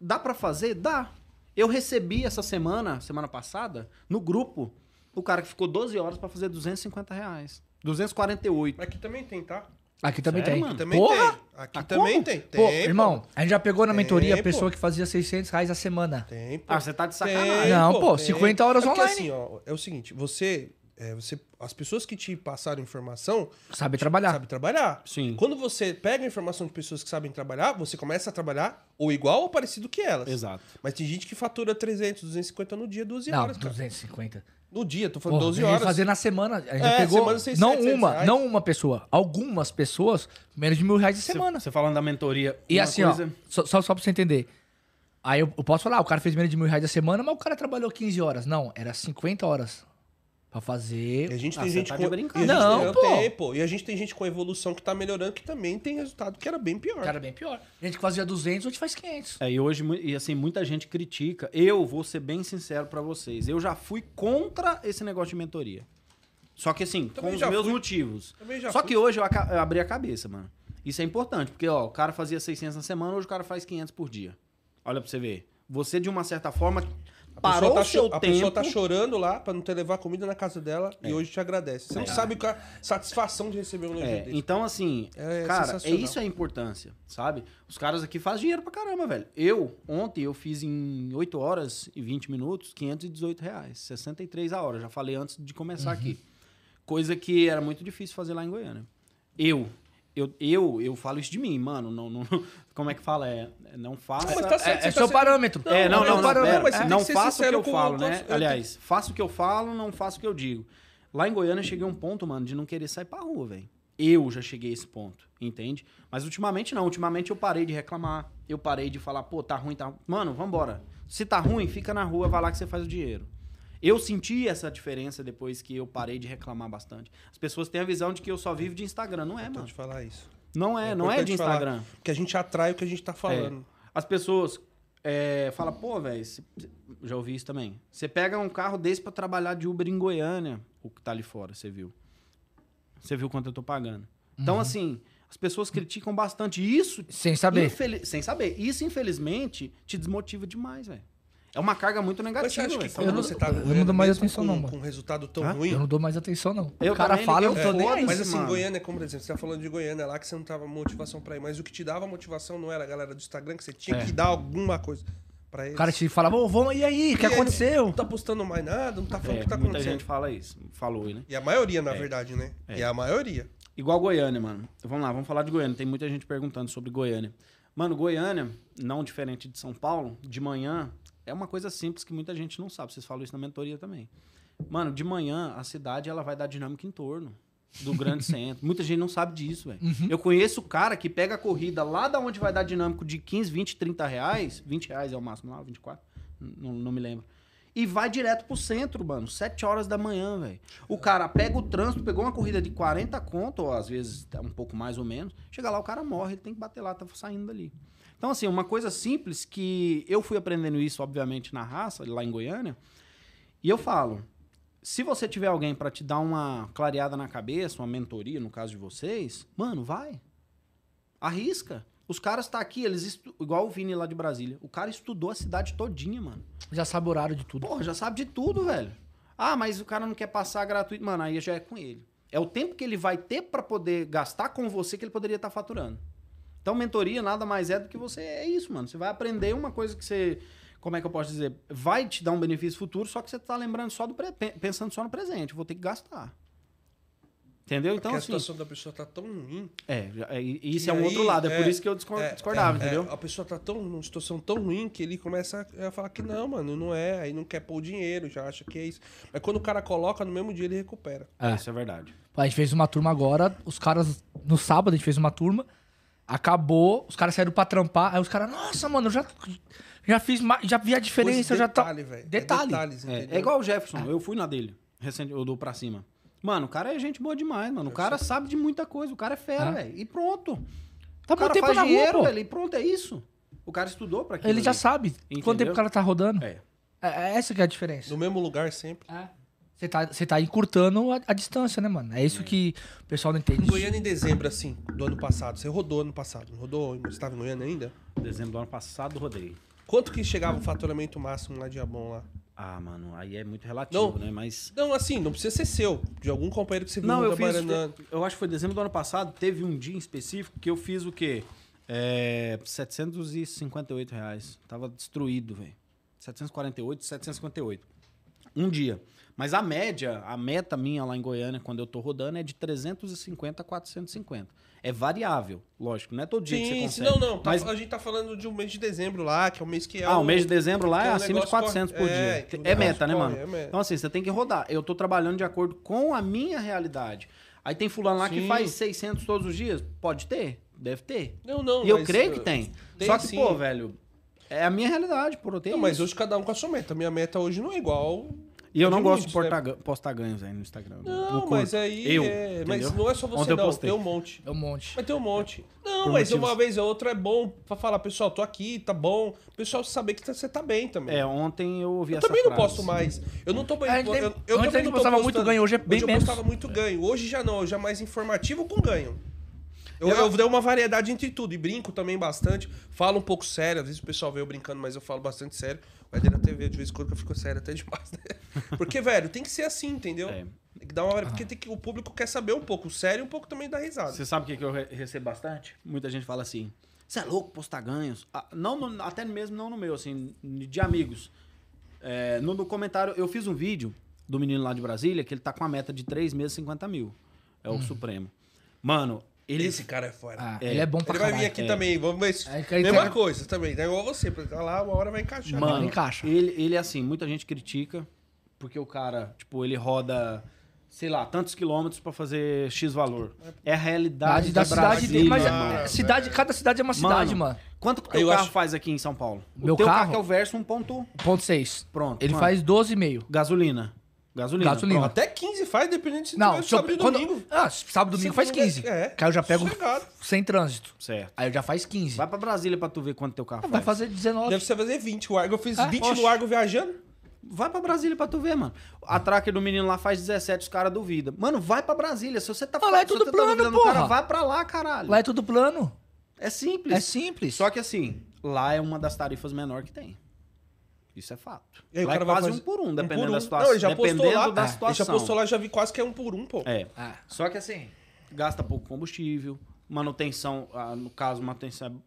dá pra fazer? Dá. Eu recebi essa semana, semana passada, no grupo, o cara que ficou 12 horas pra fazer 250 reais. 248. Aqui também tem, tá? Aqui também Sério, tem. mano? Também Porra! tem. Aqui Ah, também como? tem. Pô, Tem, irmão, a gente já pegou na Tem, mentoria a pô. pessoa que fazia 600 reais a semana. Tem, pô. Ah, você tá de Tem, sacanagem. Não, pô, tem. 50 horas é porque, online. assim, ó, é o seguinte, você, é, você... As pessoas que te passaram informação Sabe trabalhar. sabem trabalhar. Sim. Quando você pega a informação de pessoas que sabem trabalhar, você começa a trabalhar ou igual ou parecido que elas. Exato. Mas tem gente que fatura 300, 250 no dia, 12 Não, horas, cara. 250. No dia, tô falando Pô, 12 a gente horas. fazer na semana. A gente É, pegou. semana, 600, não 700 uma, reais. não uma pessoa. Algumas pessoas, menos de mil reais de semana. Você falando da mentoria. E assim, coisa- ó, só, só, só pra você entender. Aí eu, eu posso falar, o cara fez menos de mil reais a semana, mas o cara trabalhou 15 horas. Não, era 50 horas. Pra fazer. E a gente Ah, tem você gente tá com... a gente Não, tem- pô. tem, pô. E a gente tem gente com evolução que tá melhorando que também tem resultado que era bem pior. Cara, bem pior. Gente que fazia 200, hoje faz 500. É, e hoje, e assim, muita gente critica. Eu vou ser bem sincero pra vocês. Eu já fui contra esse negócio de mentoria. Só que assim, Também com os meus fui. motivos. Só fui. que hoje eu, eu abri a cabeça, mano. Isso é importante, porque ó, o cara fazia 600 na semana, hoje o cara faz 500 por dia. Olha pra você ver. Você, de uma certa forma, A parou tá o seu a tempo. pessoa tá chorando lá pra não ter levar comida na casa dela É. e hoje te agradece. Você não sabe qual é a satisfação de receber um elogio É, desse. então assim, É cara, é isso a importância, sabe? Os caras aqui fazem dinheiro pra caramba, velho. Eu, ontem, eu fiz em 8 horas e 20 minutos, 518 reais. 63 a hora, já falei antes de começar Uhum. aqui. Coisa que era muito difícil fazer lá em Goiânia. Eu, eu, eu, eu falo isso de mim, mano, não, não, *laughs* como é que fala? É, é, não faça... Mas tá certo, É, é tá seu sendo- parâmetro. É, não, Não, não, não, não, não, pera. você tem não faço o que eu falo, né? Aliás, faço o que eu falo, não faço o que eu digo. Lá em Goiânia eu cheguei a um ponto, mano, de não querer sair pra rua, velho. Eu já cheguei a esse ponto, entende? Mas ultimamente não, ultimamente eu parei de reclamar, eu parei de falar, pô, tá ruim, tá ruim. Mano, vambora. Se tá ruim, fica na rua, vai lá que você faz o dinheiro. Eu senti essa diferença depois que eu parei de reclamar bastante. As pessoas têm a visão de que eu só vivo de Instagram. Não é, mano. te falar isso. Não é, não é de falar, Instagram. Porque a gente atrai o que a gente tá falando. As pessoas é, falam, pô, velho, já ouvi isso também. Você pega um carro desse pra trabalhar de Uber em Goiânia, o que tá ali fora, você viu. Você viu quanto eu tô pagando. Então, assim, as pessoas criticam bastante. Isso, Sem saber. sem saber. Isso, infelizmente, te desmotiva demais, velho. É uma carga muito Mas você negativa, acha que quando Eu não- você tá eu não dou mais atenção, com, não, mano. com um resultado tão Hã? ruim... Eu não dou mais atenção, não. Eu o cara também fala, eu não tô nem aí. Mas assim, mano. Goiânia, como por exemplo, você tá falando de Goiânia lá, que você não tava motivação pra ir, mas o que te dava motivação não era a galera do Instagram, que você tinha É. que dar alguma coisa pra eles. O cara te fala, ô, vamos, e aí, o que aí, aconteceu? Não tá postando mais nada, não tá falando o É, que tá muita acontecendo. gente fala isso. Falou, né? E a maioria, na verdade, né? É. E a maioria. Igual Goiânia, mano. Vamos lá, vamos falar de Goiânia. Tem muita gente perguntando sobre Goiânia. Mano, Goiânia, não diferente de São Paulo, de manhã, é uma coisa simples que muita gente não sabe. Vocês falam isso na mentoria também. Mano, de manhã, a cidade ela vai dar dinâmica em torno do grande *laughs* centro. Muita gente não sabe disso, velho. Eu conheço o cara que pega a corrida lá da onde vai dar dinâmico de 15, 20, 30 reais. 20 reais é o máximo lá, 24. Não, não me lembro. E vai direto pro centro, mano. 7 horas da manhã, velho. O cara pega o trânsito, pegou uma corrida de 40 conto, ou às vezes um pouco mais ou menos. Chega lá, o cara morre, ele tem que bater lá, tá saindo dali. Então, assim, uma coisa simples que eu fui aprendendo isso, obviamente, na raça, lá em Goiânia. E eu falo, se você tiver alguém pra te dar uma clareada na cabeça, uma mentoria, no caso de vocês, mano, vai. Arrisca. Os caras tá aqui, eles estu... igual o Vini lá de Brasília. O cara estudou a cidade todinha, mano. Já sabe o horário de tudo. Porra, já sabe de tudo, velho. Ah, mas o cara não quer passar gratuito. Mano, aí já é com ele. É o tempo que ele vai ter pra poder gastar com você que ele poderia estar faturando. Então, mentoria nada mais é do que você. É isso, mano. Você vai aprender uma coisa que você. Como é que eu posso dizer? Vai te dar um benefício futuro, só que você tá lembrando só do. Pre... pen- Pensando só no presente. Eu vou ter que gastar. Entendeu? Então, Porque a assim. situação da pessoa tá tão ruim. É, é, e isso é um aí, outro lado. É, por é, isso que eu é, discordava, é, entendeu? é, a pessoa tá tão, numa situação tão ruim que ele começa a falar que não, mano, não é. Aí não quer pôr o dinheiro, já acha que é isso. Mas quando o cara coloca, no mesmo dia ele recupera. É, isso é verdade. A gente fez uma turma agora, os caras, no sábado a gente fez uma turma, acabou, os caras saíram pra trampar, aí os caras, nossa, mano, eu já, já fiz, já vi a diferença, eu já tá... detalhe, velho. Detalhe. É detalhes, É, é igual o Jefferson, eu fui na dele, recente, eu dou pra cima. Mano, o cara é gente boa demais, mano. O cara sabe de muita coisa, o cara é fera, Ah. velho. E pronto. Tá o bom cara tempo faz na rua, dinheiro, pô. velho, e pronto, é isso. O cara estudou pra aquilo. Ele já ali. sabe quanto Entendeu? tempo o cara tá rodando. É. É, é essa que é a diferença. No mesmo lugar sempre. Você tá, você tá encurtando a, a distância, né, mano? É isso que o pessoal não entende. Em Goiânia, em dezembro, assim, do ano passado. Você rodou ano passado, não rodou? Você estava em Goiânia ainda? Dezembro do ano passado, rodei. Quanto que chegava o faturamento máximo lá de Abon lá? Ah, mano, aí é muito relativo, Não. né? Mas. Não, assim, não precisa ser seu. De algum companheiro que você viu Não, eu fiz. Eu acho que foi dezembro do ano passado. Teve um dia em específico que eu fiz o quê? É, 758 reais. Tava destruído, velho. 748, 758. Um dia. Mas a média, a meta minha lá em Goiânia, quando eu tô rodando, é de 350 a 450. É variável, lógico. Não é todo dia que você Sim, sim, consegue. não, não. tá- Mas a gente tá falando de um mês de dezembro lá, que é o mês que é ah, o mês de dezembro lá que é o acima de negócio 400 corre- por é, dia. que É meta, né, mano? é meta. Então, assim, você tem que rodar. Eu tô trabalhando de acordo com a minha realidade. Aí tem fulano lá que Sim. faz 600 todos os dias? Pode ter, deve ter. Não, não. e eu mas, creio uh, que tem. tem Só que, sim. pô, velho, é a minha realidade, pô. Eu tenho Não, mas isso. hoje cada um com a sua meta. Minha meta hoje não é igual. E eu não de gosto de muitos, né? postar, ga- postar ganhos aí no Instagram. Não, curto. mas aí. Eu, é- Mas não é só você, Ontem eu não. Tem um monte. É um monte. Mas tem um monte. Não, Por mas motivos- uma vez ou outra é bom pra falar, pessoal, tô aqui, tá bom. O pessoal saber que você tá bem também. É, ontem eu ouvi Eu essa também não frase. posto mais. Eu não tô bem. Eu, tem- eu, antes também a gente não postava muito ganho, hoje é bem eu menos. postava muito ganho. Hoje já não, hoje é mais informativo com ganho. Eu, eu dei uma variedade entre tudo. E brinco também bastante. Falo um pouco sério. Às vezes o pessoal vê eu brincando, mas eu falo bastante sério. Vai ter na TV de vez em quando que eu fico sério até demais, né? *laughs* Porque, velho, tem que ser assim, entendeu? É. Tem que dar uma. Porque tem que, o público quer saber um pouco sério e um pouco também da risada. Você sabe o que, que eu re- recebo bastante? Muita gente fala assim: você é louco postar ganhos? Ah, não, no- até mesmo não no meu, assim, de amigos. É, no, no comentário, eu fiz um vídeo do menino lá de Brasília que ele tá com a meta de 3 meses 50 mil. É o Supremo. Mano, ele. Esse cara é fora. Ah, ele é bom pra Ele vai vir caralho. aqui É. também, vamos ver. se- É Mesma coisa também, né? Igual você, pra tá lá, uma hora vai encaixar. Mano, encaixa. Ele, ele é assim, muita gente critica, porque o cara, tipo, ele roda, sei lá, tantos quilômetros pra fazer X valor. É a realidade Cidade da cidade dele. Mas mano. é, cidade, cada cidade é uma cidade, mano. Quanto que o teu Eu carro acho- faz aqui em São Paulo? Meu o teu carro, carro? que é o Verso 1.1. Ponto 6. Pronto. Ele quanto? faz 12,5. Gasolina. Gasolina. Gasolina. pronto. Até 15 faz, dependendo se Não, tiver se eu, sábado e quando, domingo. ah, sábado e domingo faz Segunda, 15. é. Que aí eu já pego Sossegado. sem trânsito. Certo. Aí eu já faz 15. Vai pra Brasília pra tu ver quanto teu carro Ah, faz. vai fazer 19. Deve ser fazer 20 o Argo. Eu fiz Ah, 20 oxe. no Argo viajando. Vai pra Brasília pra tu ver, mano. A tracker do menino lá faz 17, os caras duvidam. Mano, vai pra Brasília. Se você tá, Ah, lá é tudo tá plano, duvidando do cara, porra. vai pra lá, caralho. Lá é tudo plano. É simples. É simples. Só que assim, lá é uma das tarifas menor que tem. Isso é fato. E aí o lá cara é vai quase fazer um por um, um dependendo por um. da situação. Não, ele já postou dependendo lá. da é, situação. Ele já postou lá, já vi quase que é um por um, pô. É. Ah. Só que assim, gasta pouco combustível, manutenção, ah, no caso, manutenção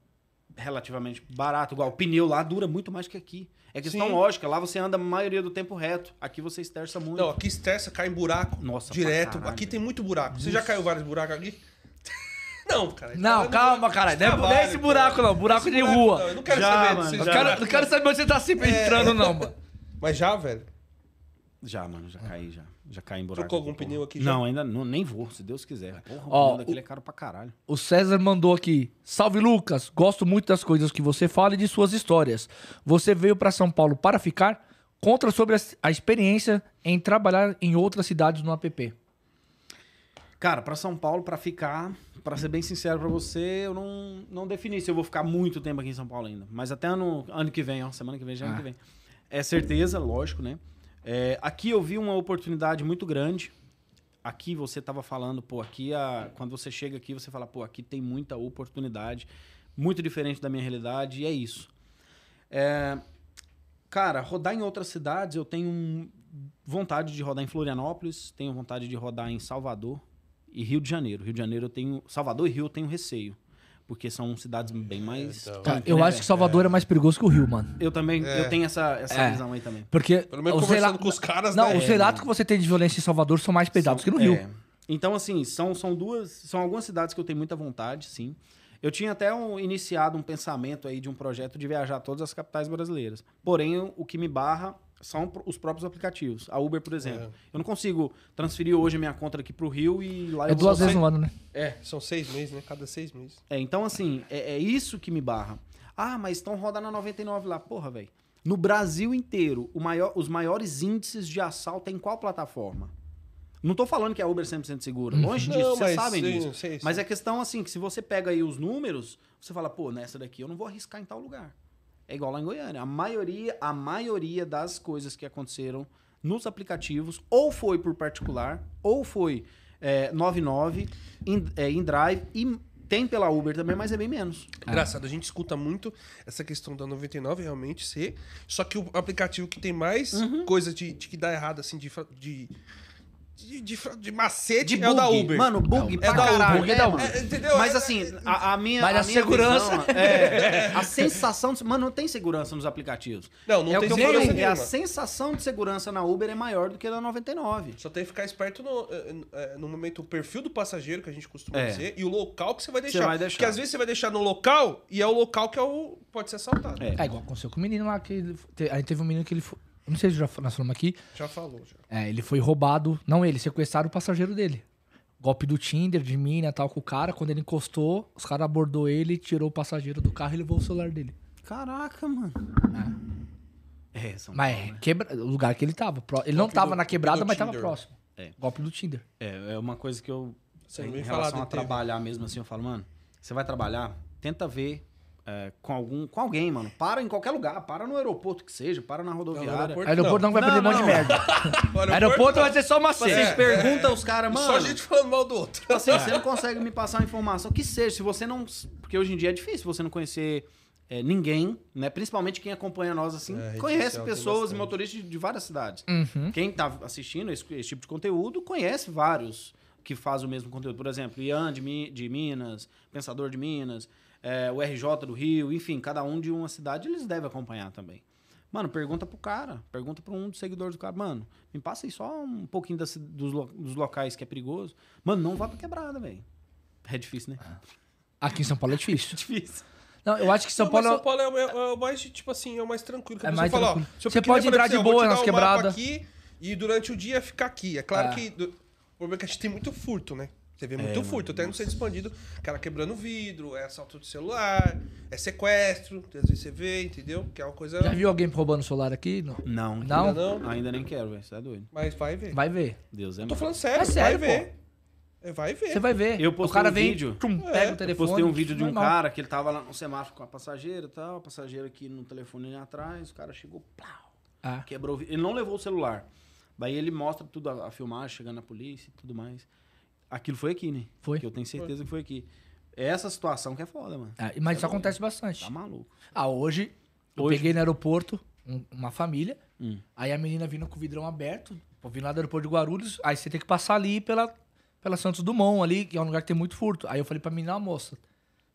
é relativamente barato, igual o pneu lá dura muito mais que aqui. É questão Sim. lógica, lá você anda a maioria do tempo reto, aqui você esterça muito. Não, aqui estressa, cai em buraco. Nossa, Direto. caralho. Aqui tem muito buraco. Você já caiu vários buracos aqui? Não, cara. Não, calma, caralho. Não é- é esse buraco, não. Buraco de rua. Não, eu não quero Já, saber mano, Eu já. quero, não quero saber onde você tá se entrando, não, mano. *laughs* Mas já, velho. Já, mano, já caí, já. Já caí em buraco. Trocou algum pneu aqui já? Não, ainda não, nem vou, se Deus quiser. Porra, o Ó, pneu daquele o- é caro pra caralho. O César mandou aqui. Salve, Lucas. Gosto muito das coisas que você fala e de suas histórias. Você veio pra São Paulo para ficar? Conta sobre a, a experiência em trabalhar em outras cidades no app. Cara, pra São Paulo, pra ficar, pra ser bem sincero pra você, eu não, não defini se eu vou ficar muito tempo aqui em São Paulo ainda. Mas até ano, ano que vem, ó, semana que vem já é ano Ah. que vem. É certeza, lógico, né? É, aqui eu vi uma oportunidade muito grande. Aqui você tava falando, pô, aqui a, quando você chega aqui, você fala, pô, aqui tem muita oportunidade, muito diferente da minha realidade, e é isso. É, cara, rodar em outras cidades, eu tenho vontade de rodar em Florianópolis, tenho vontade de rodar em Salvador e Rio de Janeiro. Rio de Janeiro eu tenho. Salvador e Rio eu tenho receio. Porque são cidades bem mais. então. Tá, punk, eu né, acho que Salvador é. mais perigoso que o Rio, mano. Eu também É. eu tenho essa, essa É. visão aí também. Porque Pelo menos os conversando rela- com os caras, Não, né? os É, relatos que você tem de violência em Salvador são mais pesados que no Rio. É. Então, assim, são, são duas. São algumas cidades que eu tenho muita vontade, sim. Eu tinha até um- iniciado um pensamento aí de um projeto de viajar a todas as capitais brasileiras. Porém, o- o que me barra são os próprios aplicativos. A Uber, por exemplo. É. Eu não consigo transferir hoje a minha conta aqui pro Rio e lá É eu duas vezes no ano, né? É, São seis meses, né? Cada seis meses. É, então, assim, é, é isso que me barra. Ah, mas estão rodando a 99 lá. Porra, velho. No Brasil inteiro, o maior- os maiores índices de assalto é em qual plataforma? Não tô falando que a Uber é 100% segura. Longe disso, Não, vocês mas sabem sim, disso. sei. Mas é questão, assim, que se você pega aí os números, você fala, pô, nessa daqui eu não vou arriscar em tal lugar. É igual lá em Goiânia. A maioria, a maioria das coisas que aconteceram nos aplicativos, ou foi por particular, ou foi é, 99, em, é, em drive, e tem pela Uber também, mas é bem menos. Engraçado, a gente escuta muito essa questão da 99 realmente ser. Só que o aplicativo que tem mais Uhum. coisa de, de que dá errado, assim, de, de, de, de, de macete De é o da bug. Uber. Mano, bug É pra da Uber, caralho. bug é da. Uber. É, entendeu? Mas É- assim, a, a minha. Mas a minha segurança- visão é, *laughs* a sensação. De, mano, não tem segurança nos aplicativos. Não, não é tem o que eu segurança falei. É a nenhuma. sensação de segurança na Uber é maior do que na 99. Só tem que ficar esperto no, eh, eh, no momento, o perfil do passageiro, que a gente costuma É. dizer, e o local que você vai Você deixar. vai deixar. Porque às vezes você vai deixar no local e é o local que é o, pode ser assaltado. É. É igual aconteceu com o menino lá que. ele- te- Aí teve um menino que ele. Foi- Não sei se já nós falamos aqui. Já falou, já. É, ele foi roubado. Não ele, sequestraram o passageiro dele. Golpe do Tinder, de mina tal com o cara. Quando ele encostou, os caras abordou ele, tirou o passageiro do carro e levou o celular dele. Caraca, mano. É, São Mas Paulo, é né? quebra... o lugar que ele tava. Pro- Ele não Golpe tava do- na quebrada, do mas tava Tinder. próximo. É. Golpe do Tinder. É, é uma coisa que eu. Você não em relação a trabalhar mesmo assim, eu falo, mano, você vai trabalhar, tenta ver é, com algum. com alguém, mano. Para em qualquer lugar, para no aeroporto que seja, para na rodoviária. aeroporto- Aeroporto não, vai Não, perder um monte de não. merda. *laughs* Aeroporto, Aeroporto não. vai ser só uma Vocês cena. perguntam os caras, mano. Só a gente falando mal do outro. Tipo assim, você não *laughs* consegue me passar uma informação que seja. Se você não. Porque hoje em dia é difícil você não conhecer é, ninguém, né? Principalmente quem acompanha nós assim. É, conhece pessoas e motoristas de, de várias cidades. Uhum. Quem tá assistindo esse, esse tipo de conteúdo conhece vários que fazem o mesmo conteúdo. Por exemplo, Ian de, de Minas, Pensador de Minas, é, o RJ do Rio, enfim, cada um de uma cidade eles devem acompanhar também. Mano, pergunta pro cara, pergunta pra um dos seguidores do cara, mano, me passa aí só um pouquinho das- dos, lo- dos locais que é perigoso. Mano, não vá pra quebrada, velho. É difícil, né? Aqui em São Paulo é difícil. *laughs* difícil. Não, eu acho que São Não, Paulo. São Paulo é, o- é o mais, tipo assim, é o mais tranquilo. Que É mais fala, tranquilo. se eu Você pode entrar de boa nas um quebradas. aqui e durante o dia ficar aqui. É claro É. que... O problema é que a gente tem muito furto, né? Você vê muito mano, furto, até no centro expandido, cara quebrando vidro, é assalto de celular, é sequestro, às vezes você vê, entendeu? Que é uma coisa... Já viu alguém roubando celular aqui? Não. Não. Não? Ainda não, Ainda nem quero, velho. Você é doido. mas vai ver. Vai ver. Deus é Eu tô falando sério, É sério, vai ver. É, vai ver. Você vai ver. Eu o postei cara um vem, vídeo. tchum, É, pega o eu telefone. Eu postei um vídeo de um normal. cara que ele tava lá no semáforo com a passageira e tal, a passageira aqui no telefone ali atrás, o cara chegou, plau, Ah. quebrou o vidro. Ele não levou o celular. Daí ele mostra tudo, a, a filmagem, chegando na polícia e tudo mais. Aquilo foi aqui, né? Foi. Que eu tenho certeza que foi aqui. É essa situação que é foda, mano. Ah, mas isso É doido. acontece bastante. Tá maluco. Ah, hoje, eu Hoje? peguei no aeroporto um- uma família, Hum. aí a menina vindo com o vidrão aberto, vindo lá do aeroporto de Guarulhos, aí você tem que passar ali pela, pela Santos Dumont ali, que é um lugar que tem muito furto. Aí eu falei pra menina, "Ó, moça,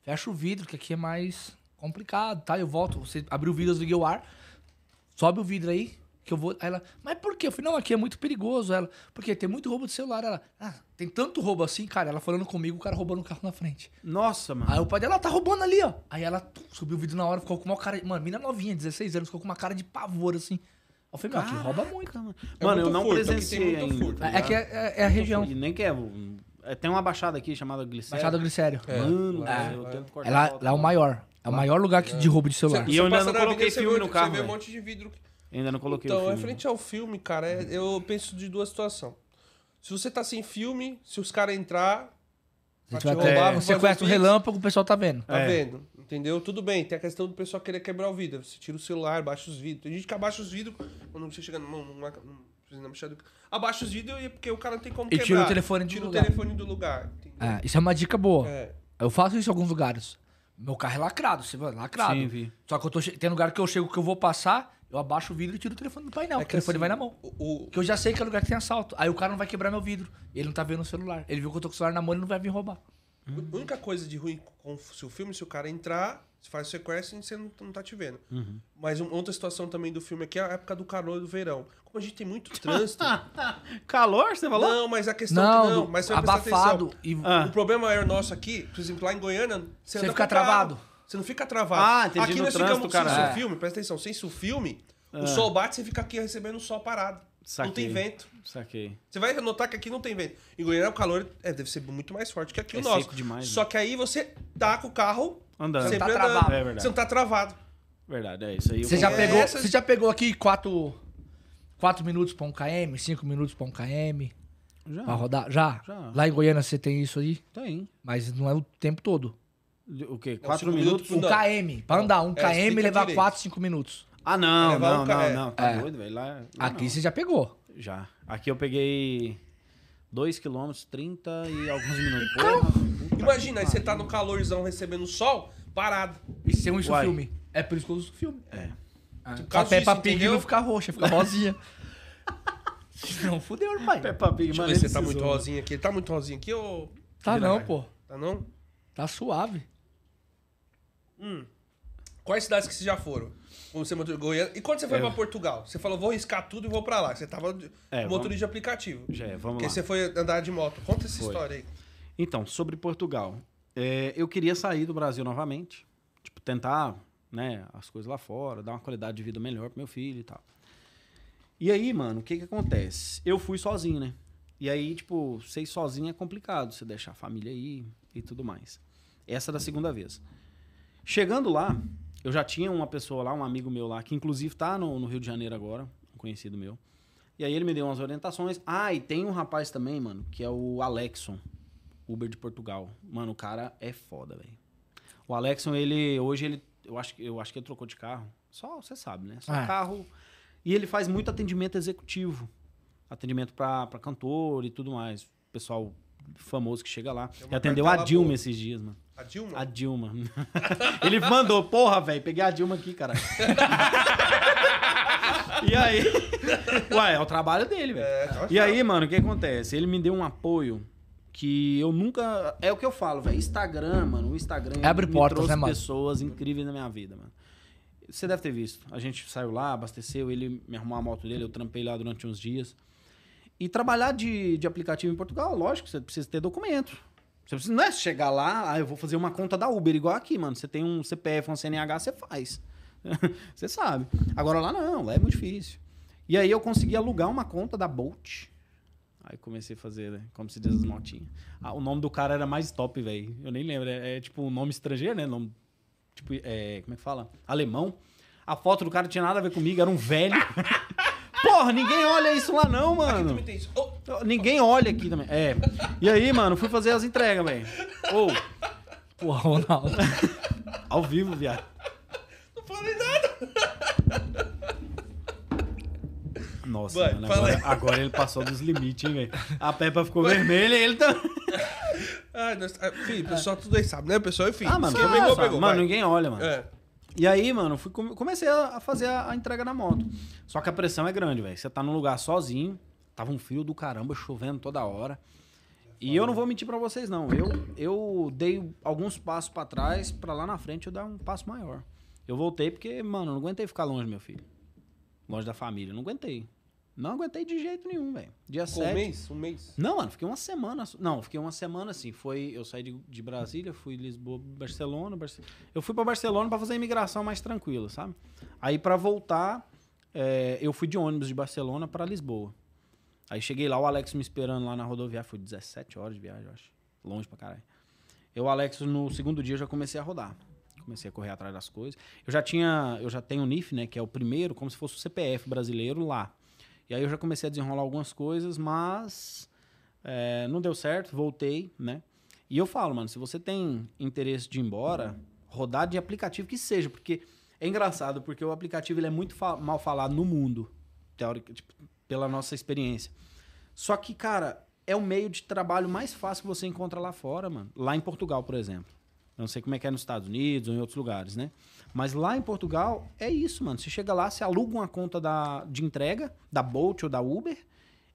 fecha o vidro, que aqui é mais complicado, tá? Eu volto, você abriu o vidro, eu desliguei o ar, sobe o vidro aí, que eu vou... Aí ela, mas por quê? Eu falei, não, aqui é muito perigoso. Ela, porque tem muito roubo de celular. Ela, ah, tem tanto roubo assim, cara. Ela falando comigo, o cara roubando o carro na frente. Nossa, mano. Aí o pai dela, tá roubando ali, ó. Aí ela tum, subiu o vídeo na hora, ficou com uma cara. Mano, mina novinha, 16 anos, ficou com uma cara de pavor, assim. Eu falei, meu, aqui rouba muito. Mano, É mano eu não furto, presenciei ainda. furto. É que é, é- é a região. E nem quer. é, Tem uma baixada aqui chamada Glicério. Baixada Glicério. É, Mano, eu tento cortar É lá, lá é o maior. É o maior lugar que- de roubo de celular. E eu ainda não coloquei você filme no carro, Você vê um monte de vidro. Ainda não coloquei Então, o filme. referente ao filme, cara, é- eu penso de duas situações. Se você tá sem filme, se os caras entrar, pra te roubar, fazer o Pix. relâmpago, o pessoal tá vendo. Tá É. vendo? Entendeu? Tudo bem, tem a questão do pessoal querer quebrar o vidro. Você tira o celular, baixa os vidros. Tem gente que abaixa os vidros quando você chega numa. numa, numa abaixa os vidros e- porque o cara não tem como E quebrar. tira o telefone do Tira lugar. o telefone do lugar. Ah, isso é uma dica boa. É. Eu faço isso em alguns lugares. Meu carro é lacrado, você vai lacrado. Sim, vi. Só que eu tô tem lugar que eu chego que eu vou passar, eu abaixo o vidro e tiro o telefone do painel. É o que telefone assim, vai na mão. O, o- Porque eu já sei que é lugar que tem assalto. Aí o cara não vai quebrar meu vidro. Ele não tá vendo o celular. Ele viu que eu tô com o celular na mão e não vai vir roubar. a única coisa de ruim com o seu filme, se o cara entrar, você faz o sequestro e você não, não tá te vendo. Uhum. Mas um- outra situação também do filme aqui é a época do calor e do verão. Como a gente tem muito *laughs* trânsito. Calor, você falou? não, mas a questão Não, que não. do- Mas você vai prestar abafado. atenção. E Ah. O problema é nosso aqui, por exemplo, lá em Goiânia, você, Você fica o travado. Você não fica travado. Ah, entendi, Aqui no nós trânsito, ficamos cara. sem É. seu filme, presta atenção, sem seu filme, Ah. o sol bate, você fica aqui recebendo o sol parado. Não Saquei. tem vento. Saquei. Você vai notar que aqui não tem vento. Em Goiânia o calor é, deve ser muito mais forte que aqui É o nosso. seco demais, Só que aí você tá com o carro Andando. Você sempre tá andando. travado. É verdade. Você não tá travado. Verdade, é isso aí. Você já, pegou, Essas- você já pegou aqui 4 quatro minutos pra um KM, 5 minutos pra um KM Já. pra rodar? Já? Já. Lá em Goiânia você tem isso aí, Tem. mas não é o tempo todo. O quê? cinco Quatro minutos minutos? Um. KM, pra andar um É, KM levar direito. 4, 5 minutos. Ah, não, Levar não, ca- não, é. não. Tá É. doido, velho. Lá, lá Aqui não. você já pegou. Já. Aqui eu peguei 2 km, 30 e alguns minutos. Então, Porra, Imagina, aí você tá no calorzão recebendo sol, parado. E se eu uso Uai. filme? É por isso que eu uso filme. É. Ah, Por a Peppa Pig não fica roxa, fica rosinha. *laughs* não, fudeu, pai. Peppa Pig, Deixa eu mano. ver se tá se muito rosinha aqui. Ele tá muito rosinha aqui ou. Tá não, pô. Tá não? Tá suave. Hum. Quais cidades que vocês já foram? Como você motor Goiânia. E quando você foi É. pra Portugal? Você falou, vou riscar tudo e vou pra lá. Você tava É, motorista vamos- de aplicativo. Já é, vamos Porque lá. você foi andar de moto. Conta essa Foi. história aí. Então, sobre Portugal. É, eu queria sair do Brasil novamente. Tipo, tentar, né, as coisas lá fora, dar uma qualidade de vida melhor pro meu filho e tal. E aí, mano, o que que acontece? Eu fui sozinho, né? E aí, tipo, ser sozinho é complicado. Você deixar a família aí e tudo mais. Essa é da segunda vez. Chegando lá, eu já tinha uma pessoa lá, um amigo meu lá, que inclusive tá no, no Rio de Janeiro agora, um conhecido meu. E aí ele me deu umas orientações. Ah, e tem um rapaz também, mano, que é o Alexon, Uber de Portugal. Mano, o cara é foda, velho. O Alexon, ele hoje ele eu acho que eu acho que ele trocou de carro. Só, você sabe, né? Só É. carro. E ele faz muito atendimento executivo. Atendimento pra pra cantor e tudo mais. Pessoal famoso que chega lá. Atendeu a Dilma boa. esses dias, mano. A Dilma? A Dilma. *laughs* Ele mandou, porra, velho, peguei a Dilma aqui, cara. *laughs* e aí? Ué, é o trabalho dele, velho. É, tá E aí, mano, o que acontece? Ele me deu um apoio que eu nunca. É o que eu falo, velho. Instagram, mano. O Instagram Abre me portas, trouxe né, mano? pessoas incríveis na minha vida, mano. Você deve ter visto. A gente saiu lá, abasteceu, ele me arrumou a moto dele, eu trampei lá durante uns dias. E trabalhar de, de aplicativo em Portugal, lógico, você precisa ter documento. Você não é chegar lá, ah, eu vou fazer uma conta da Uber, igual aqui, mano. Você tem um CPF, um CNH, você faz. *laughs* você sabe. Agora lá não, lá é muito difícil. E aí eu consegui alugar uma conta da Bolt. Aí comecei a fazer, né? Como se diz as motinhas. Ah, o nome do cara era mais top, velho. Eu nem lembro. É, é tipo um nome estrangeiro, né? Nome, tipo, é, como é que fala? Alemão. A foto do cara tinha nada a ver comigo, era um velho. *laughs* Porra, ninguém olha isso lá não, mano. Também tem isso. Oh, Ninguém olha aqui também. É. E aí, mano, fui fazer as entregas, velho. Ô, Porra, Ronaldo. *laughs* ao vivo, viado. não falei nada. Nossa, Vai, mano, agora, agora ele passou dos limites, hein, velho. A Peppa ficou vermelha e ele tá. Ah, nós, ah, filho, o pessoal tudo aí sabe, né? O pessoal, enfim. Ah, mano, Quem pegou, pegou. mano, vai. ninguém olha, mano. É. E aí, mano, fui, come- comecei a fazer a, a entrega na moto. Só que a pressão é grande, velho. Você tá num lugar sozinho, tava um frio do caramba, chovendo toda hora. E eu não vou mentir pra vocês, não. Eu, eu dei alguns passos pra trás, pra lá na frente eu dar um passo maior. Eu voltei porque, mano, não aguentei ficar longe, meu filho. Longe da família. Não aguentei. Não aguentei de jeito nenhum, velho. Dia Ficou um 7. mês? Um mês? Não, mano, fiquei uma semana. Não, fiquei uma semana assim. Foi, eu saí de, de Brasília, fui Lisboa, Barcelona. Barce- Eu fui pra Barcelona pra fazer a imigração mais tranquila, sabe? Aí pra voltar, é, eu fui de ônibus de Barcelona pra Lisboa. Aí cheguei lá, o Alex me esperando lá na rodoviária. Foi 17 horas de viagem, eu acho. Longe pra caralho. Eu, Alex, no segundo dia, já comecei a rodar. Comecei a correr atrás das coisas. Eu já tinha, eu já tenho o NIF, né? Que é o primeiro, como se fosse o CPF brasileiro lá. E aí eu já comecei a desenrolar algumas coisas, mas é, não deu certo, voltei, né? E eu falo, mano, se você tem interesse de ir embora, rodar de aplicativo que seja, porque é engraçado, porque o aplicativo ele é muito fa- mal falado no mundo, teórico, tipo, pela nossa experiência. Só que, cara, é o meio de trabalho mais fácil que você encontra lá fora, mano. Lá em Portugal, por exemplo. Eu não sei como é que é nos Estados Unidos ou em outros lugares, né? Mas lá em Portugal é isso, mano. Você chega lá, você aluga uma conta da, de entrega, da Bolt ou da Uber,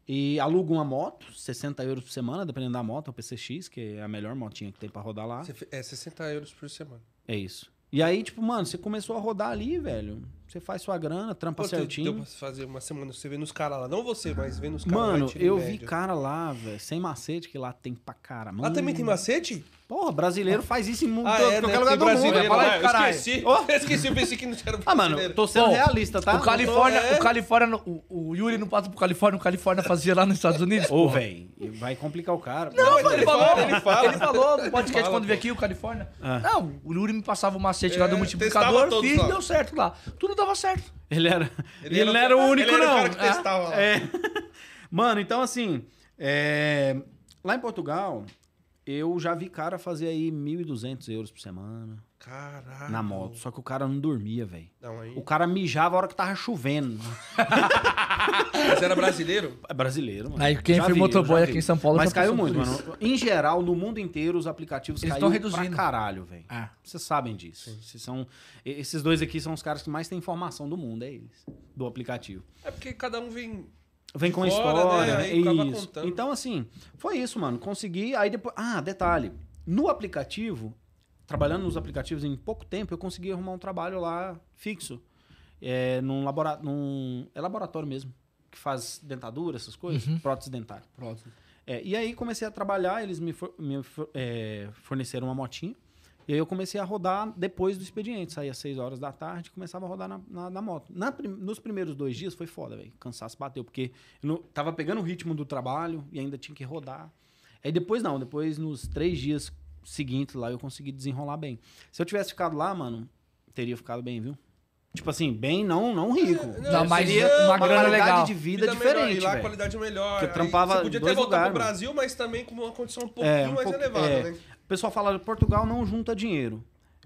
e aluga uma moto, 60 euros por semana, dependendo da moto, é o PCX, que é a melhor motinha que tem pra rodar lá. É 60 euros por semana. É isso. E aí, tipo, mano, você começou a rodar ali, velho. Você faz sua grana, trampa deu certinho. pra fazer uma semana? Você vê nos caras lá. Não você, mas vê nos caras lá. Mano, eu vi cara lá, velho, sem macete, que lá tem pra caramba. Lá também tem macete? Porra, brasileiro faz isso em mundo, Ah, todo, é, né? qualquer lugar Tem do mundo. brasileiro Fala aí, Eu caralho. esqueci. *laughs* Eu esqueci, eu pensei que não era Ah, mano, brasileiro. tô sendo Bom, realista, tá? o Califórnia, é. o Califórnia, o, o Yuri não passa pro Califórnia, o Califórnia fazia lá nos Estados Unidos. Ô, porra. velho, vai complicar o cara. Não, mas Ele ele falou, fala, ele fala. Ele falou no podcast Fala, quando veio pô. aqui, o Califórnia. Ah. Não, o Yuri me passava o macete lá É, do multiplicador, testava todos fiz lá. e deu certo lá. Tudo dava certo. Ele era, ele era não o- era o único, ele era o não. cara que testava. É. *laughs* Mano, então assim, é, lá em Portugal, eu já vi cara fazer aí 1.200 euros por semana Caralho. na moto. Só que o cara não dormia, velho. Aí. O cara mijava a hora que tava chovendo. *laughs* Mas era brasileiro? É brasileiro, mano. Aí quem Já foi vi, motoboy aqui em São Paulo Mas caiu muito, mano. Em geral, no mundo inteiro, os aplicativos Eles caíram tão reduzindo. pra caralho, velho. Ah. Vocês sabem disso. Esses, são, esses dois aqui são os caras que mais têm informação do mundo, é eles. Do aplicativo. É porque cada um vem. Vem com fora, história, né? é isso. Então, assim, foi isso, mano. Consegui. Aí depois. Ah, detalhe. No aplicativo, trabalhando nos aplicativos em pouco tempo, eu consegui arrumar um trabalho lá fixo. É, num, labora... num... é laboratório mesmo. Que faz dentadura, essas coisas. Uhum. Prótese dentária. É, e aí comecei a trabalhar, eles me, for- me for- é, forneceram uma motinha. E aí eu comecei a rodar depois do expediente. Saía às 6 horas da tarde e começava a rodar na, na, na moto. Na prim- nos primeiros dois dias foi foda, velho. Cansaço bateu, porque eu não- tava pegando o ritmo do trabalho e ainda tinha que rodar. Aí depois não, depois nos três dias seguintes lá eu consegui desenrolar bem. Se eu tivesse ficado lá, mano, teria ficado bem, viu? Tipo assim, bem, não, não rico. Não, mas Seria uma uma grana qualidade legal. de vida, melhor, diferente, e lá a velho. qualidade é melhor. Porque eu trampava Você podia ter voltado lugares, pro mano. Brasil, mas também com uma condição um pouquinho É, um mais pouco- elevada, é. né? O pessoal fala, Portugal não junta dinheiro.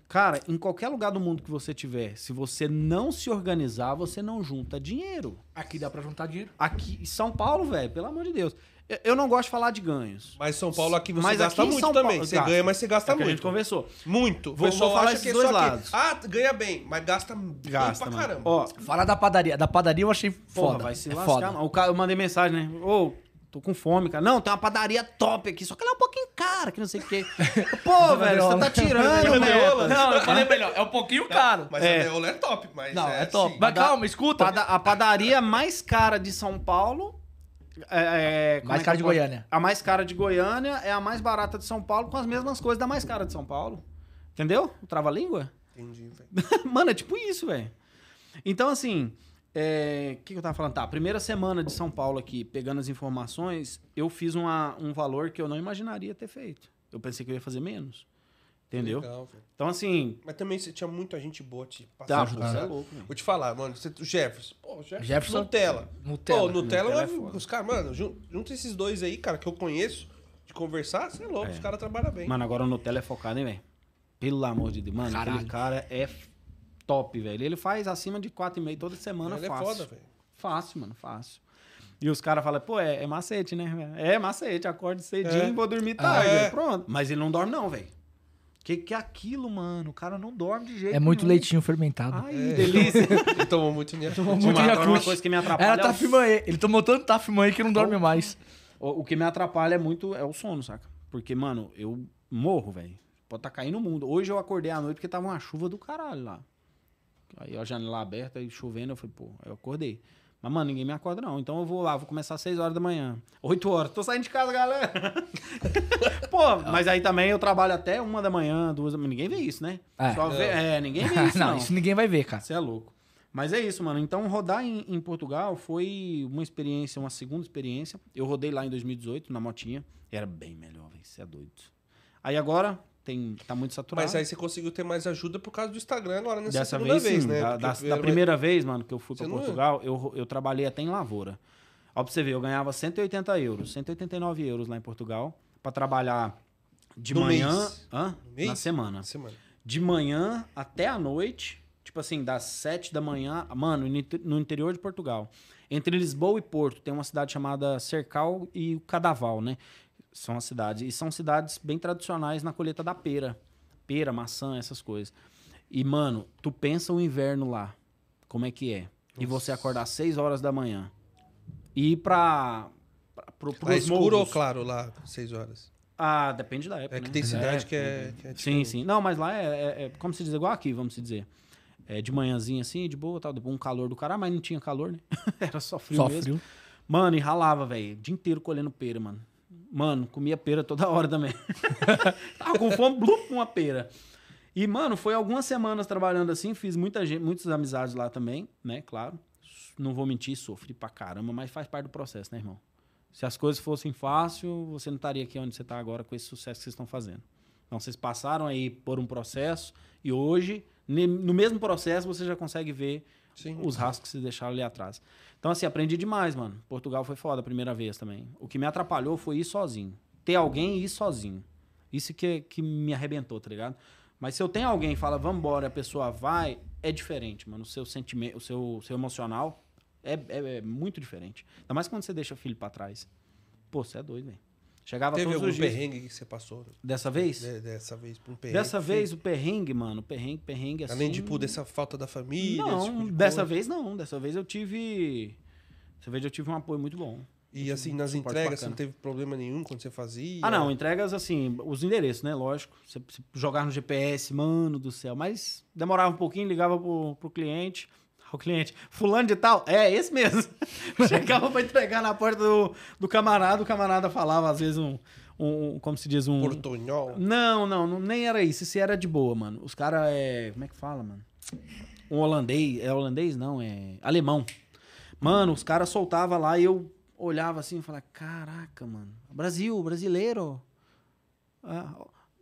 Cara, em qualquer lugar do mundo que você tiver, se você não se organizar, você não junta dinheiro. Aqui dá pra juntar dinheiro. Aqui em São Paulo, velho, pelo amor de Deus. Eu- não gosto de falar de ganhos. Mas São Paulo aqui você Mas gasta aqui muito São também. Paulo- Você gasta. ganha, mas você gasta É o que a muito. gente conversou. Muito. O Vou- pessoal vou falar acha esses que é dois só lados. Que, ah, ganha bem, mas gasta, Gasta, pra mano. caramba. Ó, Fala da padaria. Da padaria eu achei Porra, foda. vai se é lascar. foda. O cara, eu mandei mensagem, né? Ô, tô com fome, cara. Não, tem uma padaria top aqui, só que ela é um pouquinho cara, que não sei o quê. *laughs* Pô, velho, você tá tirando, Meola. né? Não, eu falei melhor. É um pouquinho caro. Mas É. a Neola é top, mas Não, é, top. assim, Mas da- calma, escuta. A padaria mais cara de São Paulo. É, é, Mais é cara de Goiânia. A mais cara de Goiânia é a mais barata de São Paulo, com as mesmas coisas da mais cara de São Paulo. Entendeu? O trava-língua? Entendi, velho. *laughs* Mano, é tipo isso, velho. Então, assim, é, o que, que eu tava falando? Tá, primeira semana de São Paulo aqui, pegando as informações, eu fiz uma- um valor que eu não imaginaria ter feito. Eu pensei que eu ia fazer menos. Entendeu? Legal. Então, assim. Mas também você tinha muita gente boa te Tá, passando. por você é louco. Vou te falar, mano. Você, o Jefferson. Pô, o Jefferson. Jefferson- Nutella. Nutella. Pô, Nutella, Nutella é é foda. os caras, mano, jun- junta esses dois aí, cara, que eu conheço, de conversar, você é louco, É. os caras trabalham bem. Mano, agora o Nutella é focado, hein, velho? Pelo amor de Deus. Mano, Caralho. aquele cara é top, velho. Ele faz acima de 4,5 toda semana Ele é fácil. foda, velho. Fácil, mano, fácil. E os caras falam, pô, é, é macete, né? velho? É macete, acordo cedinho, É. vou dormir tarde. é. Pronto. Mas ele não dorme, não, velho. Que que é aquilo, mano? O cara não dorme de jeito É muito nenhum. leitinho fermentado. Ai, É. delícia. *laughs* Ele tomou muito *laughs* dinheiro. Tomou muito agora uma Yakult. coisa que me atrapalha. Era é o-. Ele tomou tanto Tafmanhê que não dorme mais. O, o que me atrapalha é muito é o sono, saca? Porque, mano, eu morro, velho. Pode tá caindo o mundo. Hoje eu acordei à noite porque tava uma chuva do caralho lá. Aí a janela aberta e chovendo, eu falei, pô, aí eu acordei. Mas, mano, ninguém me acorda, não. Então eu vou lá, vou começar às 6 horas da manhã. 8 horas. Tô saindo de casa, galera. *laughs* pô, mas aí também eu trabalho até uma da manhã, duas da manhã. Ninguém vê isso, né? É. Só vê- é ninguém vê isso, *laughs* não, não. isso ninguém vai ver, cara. Você é louco. Mas é isso, mano. Então, rodar em, em Portugal foi uma experiência, uma segunda experiência. Eu rodei lá em 2018, na motinha. Era bem melhor, velho. Você é doido. Aí agora, tem, tá muito saturado. Mas aí você conseguiu ter mais ajuda por causa do Instagram agora nessa Dessa segunda vez, vez, sim. né? Da, da- da primeira vez, mano, que eu fui não- Portugal, eu, eu trabalhei até em lavoura. Ó, pra você ver, eu ganhava 180 euros, 189 euros lá em Portugal, pra trabalhar de No manhã... mês? Hã? Mês? Na semana. Semana. de manhã até a noite, tipo assim, das 7 da manhã, mano, no interior de Portugal. Entre Lisboa e Porto, tem uma cidade chamada Cercal e o Cadaval, né? São as cidades. E são cidades bem tradicionais na colheita da pera. Pera, maçã, essas coisas. E, mano, tu pensa o inverno lá, como é que é? E você acordar às 6 horas da manhã. E ir pra. pra pro, Tá pros escuro ou morros. claro lá, 6 horas? Ah, depende da época. É que né? tem cidade que é. que é Sim, diferente. sim. Não, mas lá é, é- é, como se diz, igual aqui, vamos se dizer. É de manhãzinha assim, de boa, tal, depois um calor do caralho, mas não tinha calor, né? *laughs* Era só frio Só mesmo. frio. Mano, e ralava, velho. O dia inteiro colhendo pera, mano. Mano, comia pera toda hora também. *laughs* Tava com fome, blup, uma pera. E, mano, foi algumas semanas trabalhando assim, fiz muita gente, muitas amizades lá também, né? Claro. Não vou mentir, sofri pra caramba, mas faz parte do processo, né, irmão? Se as coisas fossem fácil, você não estaria aqui onde você está agora com esse sucesso que vocês estão fazendo. Então, vocês passaram aí por um processo e hoje, no mesmo processo, você já consegue ver Sim. os rastros que vocês deixaram ali atrás. Então, assim, aprendi demais, mano. Portugal foi foda a primeira vez também. O que me atrapalhou foi ir sozinho. Ter alguém e ir sozinho. Isso que, que me arrebentou, tá ligado? Mas se eu tenho alguém e fala, vamos embora, a pessoa vai, é diferente, mano. O seu sentimento, o seu, seu emocional é, é- é muito diferente. Ainda mais quando você deixa o filho pra trás. Pô, você é doido, velho. Chegava Teve todos algum os dias. perrengue que você passou Dessa vez? de- dessa vez por um perrengue? Dessa vez, o perrengue, mano, perrengue, perrengue assim. Além de, tipo, dessa falta da família. Não, tipo de dessa coisa. vez não. Dessa vez eu tive. Dessa vez eu tive um apoio muito bom. E assim, nas entregas, você bacana. não teve problema nenhum quando você fazia? Ah, não, entregas assim, os endereços, né? Lógico. Você, você jogar no GPS, mano do céu. Mas demorava um pouquinho, ligava pro, pro cliente. O cliente, fulano de tal, é esse mesmo. *laughs* Chegava pra entregar na porta do, do camarada, o camarada falava, às vezes, um, um. Como se diz, um. Portunhol? Não, não, não, nem era isso. Isso era de boa, mano. Os caras é. Como é que fala, mano? Um holandês. É holandês? Não, é. Alemão. Mano, os caras soltavam lá e eu olhava assim e falava: Caraca, mano. Brasil, brasileiro. Ah,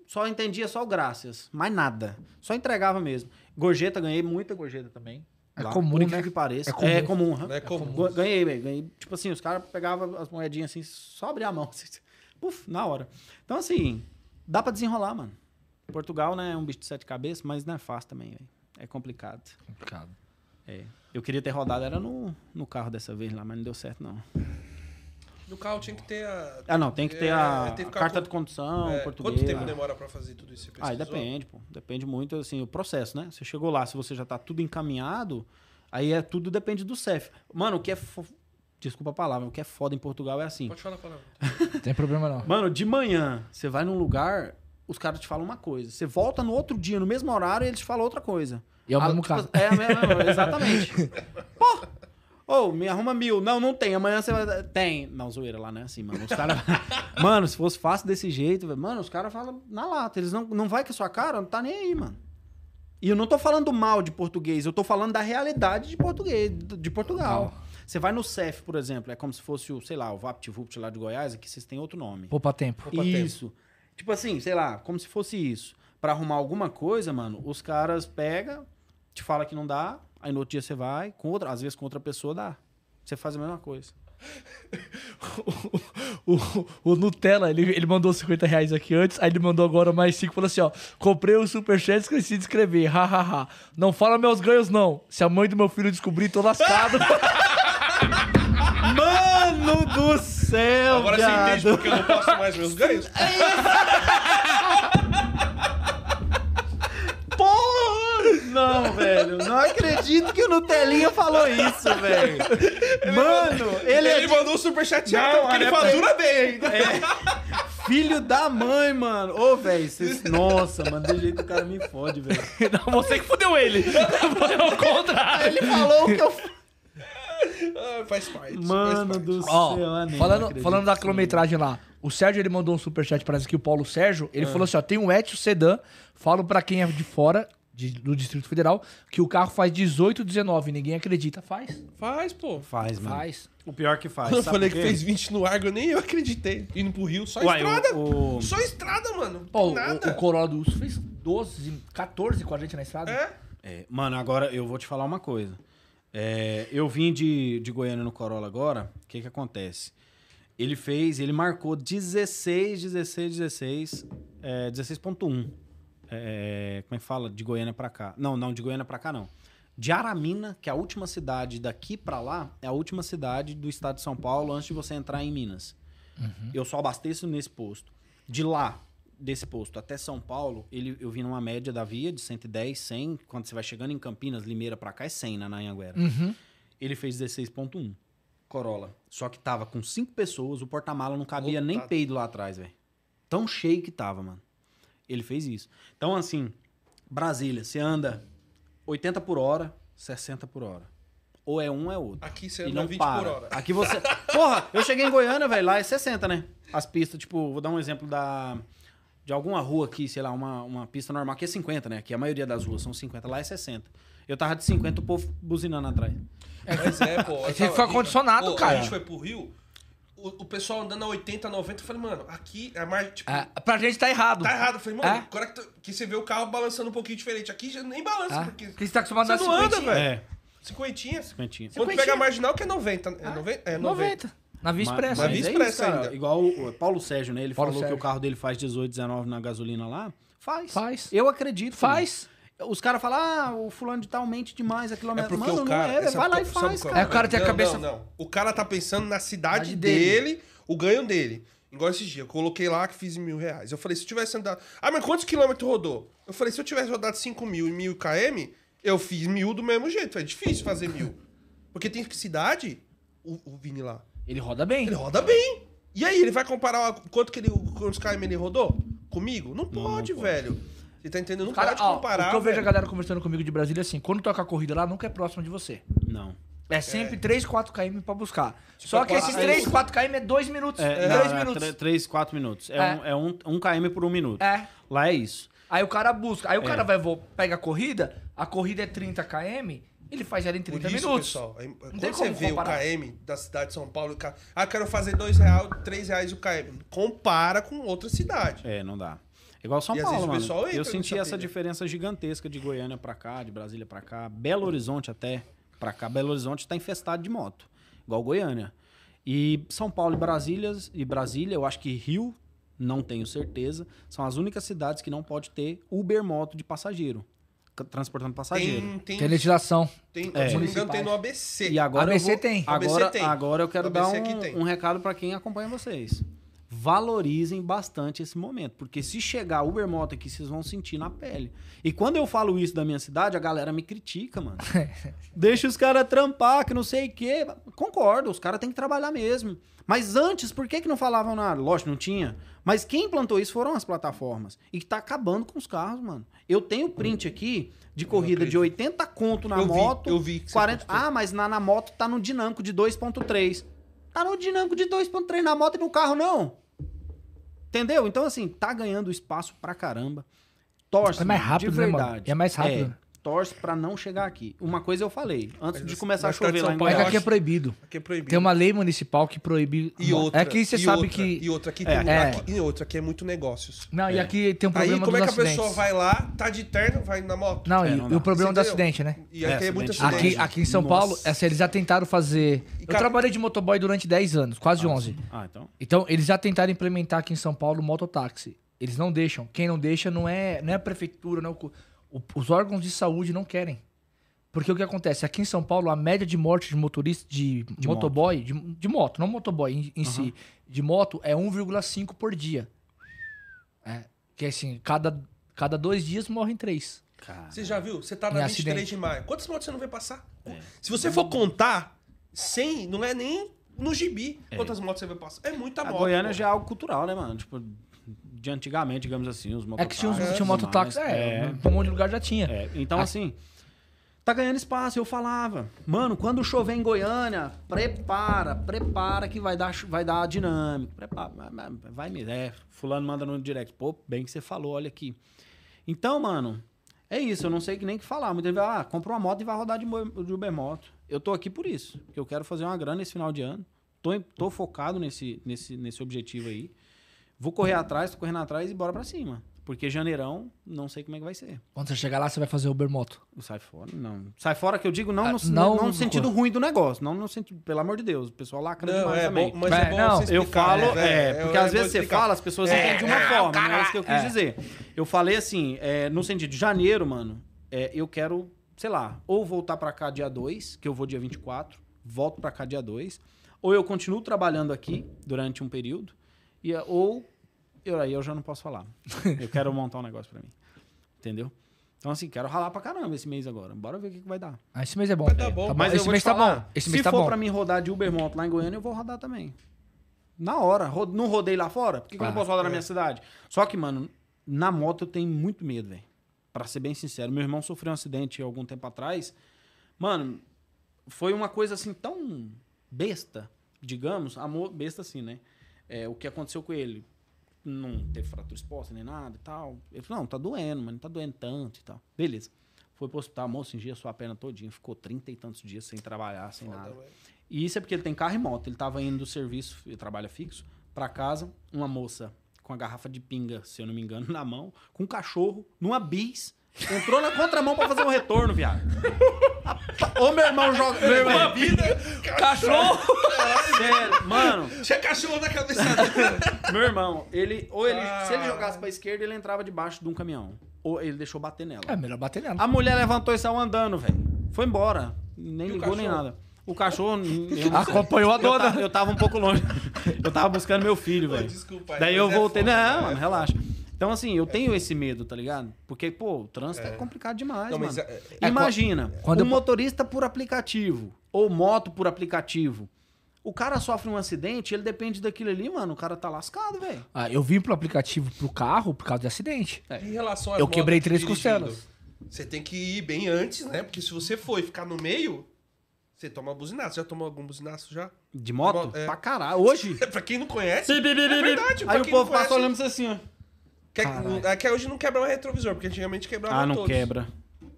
só entendia só o graças, mais nada. Só entregava mesmo. Gorjeta, ganhei muita gorjeta também. É Lá, comum, por incrível né? que pareça. É comum. É comum. é comum. Ganhei, velho. Ganhei. Tipo assim, os caras pegavam as moedinhas assim, só abria a mão. *laughs* assim, Puf, na hora. Então, assim, dá pra desenrolar, mano. Portugal, né, é um bicho de sete cabeças, mas não é fácil também, velho. É complicado. Complicado. É. Eu queria ter rodado, era no, no carro dessa vez lá, mas não deu certo, não. No carro tinha que ter a. Ah, não, tem que ter É, a, tem que a carta com- de condução, É, português. Quanto tempo demora pra fazer tudo isso? Você Ah, depende, pô. Depende muito, assim, o processo, né? Você chegou lá, se você já tá tudo encaminhado, aí é tudo depende do CEF. Mano, o que é... fo- Desculpa a palavra, o que é foda em Portugal é assim. Pode falar a palavra. Não tem problema não. Mano, de manhã, você vai num lugar, os caras te falam uma coisa. Você volta no outro dia, no mesmo horário, e eles te falam outra coisa. E é o mesmo tipo, caso. É, a mesma- exatamente. *laughs* Pô! Ô, me arruma mil. Não, não tem. Amanhã você vai. Tem. Não, zoeira lá, não é assim, mano. Os caras. *laughs* mano, se fosse fácil desse jeito, velho, mano, os caras falam na lata. Eles não, não vai com a sua cara, não tá nem aí, mano. E eu não tô falando mal de português, eu tô falando da realidade de português, de Portugal. Você vai no CEF, por exemplo, é como se fosse o, sei lá, o VaptVupt lá de Goiás, aqui vocês têm outro nome. Poupa tempo. Poupa tempo. Isso. Tipo assim, sei lá, como se fosse isso. Pra arrumar alguma coisa, mano, os caras pegam, te fala que não dá, aí no outro dia você vai, com outra, às vezes com outra pessoa dá. Você faz a mesma coisa. *laughs* O, o Nutella, ele, ele mandou 50 reais aqui antes, aí ele mandou agora mais 5 falou assim: ó, comprei o superchat e esqueci de escrever. Hahaha. Não fala meus ganhos, não. Se a mãe do meu filho descobrir, tô lascado. *laughs* Mano do céu, Agora você entende porque eu não posso mais meus ganhos? *laughs* Porra! Não, velho. Não acredito que o Nutelinha falou isso, velho. Mano, ele, Ele, é mandou um superchat alto porque ele fala, pra- dura bem ainda. filho da mãe, mano. Ô, velho. vocês- *laughs* Nossa, mano, de jeito que o cara me fode, velho. *laughs* não, você que fudeu ele. Foi ao contrário. Ele falou o que eu. Ah, faz parte. Mano faz parte. do Ó, céu, ah, nem falando, falando da quilometragem lá, o Sérgio ele mandou um superchat para aqui, o Paulo Sérgio. Ele falou assim: ó, tem um Etios Sedan. Falo pra quem é de fora, de- do Distrito Federal, que o carro faz 18, 19. Ninguém acredita. Faz? Faz, pô. Faz, mano. Faz. O pior que faz. Eu sabe falei que fez 20 no Argo, nem eu acreditei. Indo pro Rio, só Uai, estrada. o- o- Só estrada, mano. Pô, nada. o, o Corolla do Urso fez 12, 14 com a gente na estrada. É? É, mano, agora eu vou te falar uma coisa. É, eu vim de, de Goiânia no Corolla agora. O que que acontece? Ele fez, ele marcou 16, 16, 16, é, 16.1. É, como é que fala? De Goiânia pra cá. Não, não, de Goiânia pra cá não. De Aramina, que é a última cidade daqui pra lá, é a última cidade do estado de São Paulo antes de você entrar em Minas. Eu só abasteço nesse posto. De lá, desse posto até São Paulo, ele, eu vi numa média da via de 110, 100. Quando você vai chegando em Campinas, Limeira pra cá, é 100 na Anhanguera. Uhum. Ele fez 16.1. Corolla. Só que tava com cinco pessoas, o porta-mala não cabia nem Lotado. peido lá atrás, velho. Tão cheio que tava, mano. Ele fez isso. Então, assim, Brasília, você anda 80 por hora, 60 por hora. Ou é um, ou é outro. Aqui você E anda não 20 para. por hora. Aqui você. *laughs* Porra, eu cheguei em Goiânia, velho, lá é 60, né? As pistas, tipo, vou dar um exemplo da. De alguma rua aqui, sei lá, uma, uma pista normal, aqui é 50, né? Aqui a maioria das ruas são 50, lá é 60. Eu tava de 50, o povo buzinando atrás. Mas é, pô. É que fica condicionado, Pô, cara. A gente foi pro Rio, o, o pessoal andando a 80, 90, eu falei, mano, aqui é mais, tipo, É, pra gente tá errado. tá errado. Eu falei, mano, É? agora que, tu- que você vê o carro balançando um pouquinho diferente. Aqui já nem balança, É. porque... Porque você tá acostumado Você a não anda, cinquentinha. velho. É, Cinquentinha. 50. Quando Cinquentinha. pega a marginal, que é 90. É, 90? É 90. 90. Na Via Expressa. Mas Via é Expressa isso, cara. ainda. Igual o Paulo Sérgio, né? Ele Paulo falou Sérgio. que o carro dele faz 18, 19 na gasolina lá. Faz. Faz. Eu acredito. Faz. mano. Os caras falam, ah, o fulano de tal mente demais a É quilômetro. porque Mano, o cara... não é, velho. sabe Vai lá e faz, qual cara. É, o cara tem a Não, cabeça- Não, não. O cara tá pensando na cidade dele, dele. o ganho dele. Igual esses dias, eu coloquei lá que fiz mil reais. Eu falei, se eu tivesse andado... Ah, mas quantos quilômetros rodou? Eu falei, se eu tivesse rodado 5 mil e mil km, eu fiz mil do mesmo jeito. É difícil fazer mil. Porque tem cidade, o, o Vini lá, Ele roda bem. ele roda bem. E aí, ele vai comparar quanto que ele, quantos km ele rodou comigo? Não pode, pode. velho. Você tá entendendo? Não Cara, pode ó, comparar, o que eu vejo a galera conversando comigo de Brasília é assim, quando toca a corrida lá, nunca é próximo de você. Não. É sempre 3, 4 km pra buscar. Só que esses isso. 3, 4 km é 2 minutos, É, 3 não, é minutos. 3, 4 minutos. É, É. Um, é um, um km por um minuto. É. Lá é isso. Aí o cara busca. Aí o É. cara vai, vo- pega a corrida, a corrida é 30 km, ele faz ela em Por 30 isso, minutos. pessoal, aí, quando tem você vê comparar. o KM da cidade de São Paulo, o cara, ah, quero fazer 2 reais, 3 reais o KM. Compara com outra cidade. É, não dá. Igual São E Paulo, mano. pessoal entra Eu senti essa pilha. diferença gigantesca de Goiânia pra cá, de Brasília pra cá, Belo Horizonte até pra cá. Belo Horizonte tá infestado de moto, igual Goiânia. E São Paulo e Brasília, e Brasília, eu acho que Rio, não tenho certeza, são as únicas cidades que não pode ter Uber moto de passageiro, transportando passageiro. Tem, tem, Tem legislação. tem, É. se não me engano, tem no ABC. E agora ABC eu vou, tem. Agora, ABC tem. agora eu quero ABC dar um, um recado pra quem acompanha vocês. Valorizem bastante esse momento, porque se chegar Uber Moto aqui, vocês vão sentir na pele. E quando eu falo isso da minha cidade, a galera me critica, mano. *laughs* Deixa os caras trampar, que não sei o quê. Concordo, os caras têm que trabalhar mesmo. Mas antes, por que, que não falavam nada? Lógico, não tinha. Mas quem implantou isso foram as plataformas. E que tá acabando com os carros, mano. Eu tenho print aqui de corrida de acredito. 80 conto na Eu vi, moto. eu vi que você 40... postou. Ah, mas na, na moto tá no dinâmico de 2.3. Tá no dinâmico de 2.3 na moto e no carro, não. Entendeu? Então, assim, tá ganhando espaço pra caramba. Torce, É mais rápido, de né, verdade. É mais rápido. Torce pra não chegar aqui. Uma coisa eu falei, antes Mas de começar a chover lá São em Paulo, Mas eu Goiás. aqui é proibido. Aqui é proibido. Tem uma lei municipal que proíbe. E outra. É que você sabe outra, que. E outra aqui É. tem. É. Aqui, e outra aqui é muito negócios. Não, e aqui tem um Aí problema como é que a pessoa acidentes. vai lá, tá de terno, vai na moto? Não, É, e, não e o problema do Entendeu? acidente, né? E aqui é, É, muito acidente. Aqui, aqui em São Nossa. Paulo, assim, eles já tentaram fazer. E, Eu cara- trabalhei de motoboy durante 10 anos, quase 11. Ah, então. Então, eles já tentaram implementar aqui em São Paulo o mototáxi. Eles não deixam. Quem não deixa não é, não é a prefeitura, não é o o- os órgãos de saúde não querem. Porque o que acontece? Aqui em São Paulo, a média de morte de motorista, de, De motoboy, de, de moto, não motoboy em, em si, de moto é 1,5 por dia. É, que é assim, cada, cada dois dias morrem três. Você já viu? Você tá Em na 23 acidente. de maio. Quantas motos você não vê passar? Se você for contar, 100, não é nem no gibi quantas motos você vê passar. É muita A moto. Goiânia pô. já é algo cultural, né, mano? Tipo, de antigamente, digamos assim, os É mototáxis. que tinha, e tinha tudo mototáxi, mais. é, um monte de lugar já tinha. É, Então, assim, tá ganhando espaço. Eu falava, mano, quando chover em Goiânia, prepara, prepara que vai dar, vai dar dinâmico. Prepara, vai- mesmo. É, fulano manda no direct. Pô, bem que você falou, olha aqui. Então, mano, é isso. Eu não sei que nem o que falar. Muita gente vai, ah, compra uma moto e vai rodar de, de Uber Moto. Eu tô aqui por isso. Porque eu quero fazer uma grana esse final de ano. Tô, tô focado nesse, nesse, nesse objetivo aí. Vou correr atrás, tô correndo atrás e bora pra cima. Porque janeirão, não sei como é que vai ser. Quando você chegar lá, você vai fazer Uber Moto. Sai fora, não. Sai fora que eu digo não, Ah, no, não não no sentido ruim do negócio. Não no sentido, pelo amor de Deus. O pessoal lacra Não, demais é também. bom, mas É, é, bom não, você Eu falo, né, é, velho? porque Eu- às eu vezes você fala, as pessoas É, entendem de uma é, forma, cara, não é isso que eu quis é. dizer. Eu falei assim, é, no sentido de janeiro, mano, é, eu quero, sei lá, ou voltar pra cá dia 2, que eu vou dia 24, volto pra cá dia 2, ou eu continuo trabalhando aqui durante um período, e, ou eu, aí eu já não posso falar. *laughs* Eu quero montar um negócio pra mim. Entendeu? Então, assim, quero ralar pra caramba esse mês agora. Bora ver o que, que vai dar. Ah, esse mês é bom. Vai dar bom. Tá Mas Esse mês tá bom. Esse se mês tá for bom. pra mim rodar de Uber Moto lá em Goiânia, eu vou rodar também. Na hora. Ro- Não rodei lá fora? Por que, que eu não Ah, posso rodar na é. minha cidade? Só que, mano, na moto eu tenho muito medo, velho. Pra ser bem sincero. Meu irmão sofreu um acidente algum tempo atrás. Mano, foi uma coisa assim tão besta, digamos. Amor, besta assim, né? É, o que aconteceu com ele. Não teve fratura exposta nem nada e tal. Ele falou, não, tá doendo, mas não tá doendo tanto e tal. Beleza. Foi pro hospital, moço, cingia sua perna todinha. Ficou trinta e tantos dias sem trabalhar, sem nada. velho. E isso é porque ele tem carro e moto. Ele tava indo do serviço, ele trabalha fixo, pra casa, uma moça com a garrafa de pinga, se eu não me engano, *laughs* na mão, com um cachorro, numa bis, entrou na contramão pra fazer um retorno, viado. Ô, meu irmão joga. Meu irmão, Cachorro! sério, mano, Tinha cachorro na cabeça dele. meu irmão, ele. Ou ele. Se ele Ah. jogasse pra esquerda, ele entrava debaixo de um caminhão. Ou ele deixou bater nela. É melhor bater nela. A mulher levantou e saiu andando, velho. Foi embora. Nem E ligou nem nada. O cachorro. eu. Acompanhou a Eu, dona. ta- eu tava um pouco longe. Eu tava buscando meu filho, velho. Desculpa aí, Daí eu é voltei. foda, não, né? mano, É relaxa. Então, assim, eu tenho esse medo, tá ligado? Porque, pô, o trânsito é, complicado demais, Não, mano. mas é- é, Imagina, quando um eu- motorista por aplicativo ou moto por aplicativo. O cara sofre um acidente, ele depende daquilo ali, mano. O cara tá lascado, velho. Ah, eu vim pro aplicativo pro carro por causa de acidente. Em relação às Eu quebrei três dirigindo, costelas. Você tem que ir bem antes, né? Porque se você for e ficar no meio, você toma buzinaço. Já tomou algum buzinaço já? De moto? É. Pra caralho. Hoje. *laughs* pra quem não conhece, é verdade. Aí o povo passa olhando pra você assim, ó. Quer, Caralho. é que hoje não quebra mais retrovisor, porque antigamente quebrava Ah, não todos. quebra.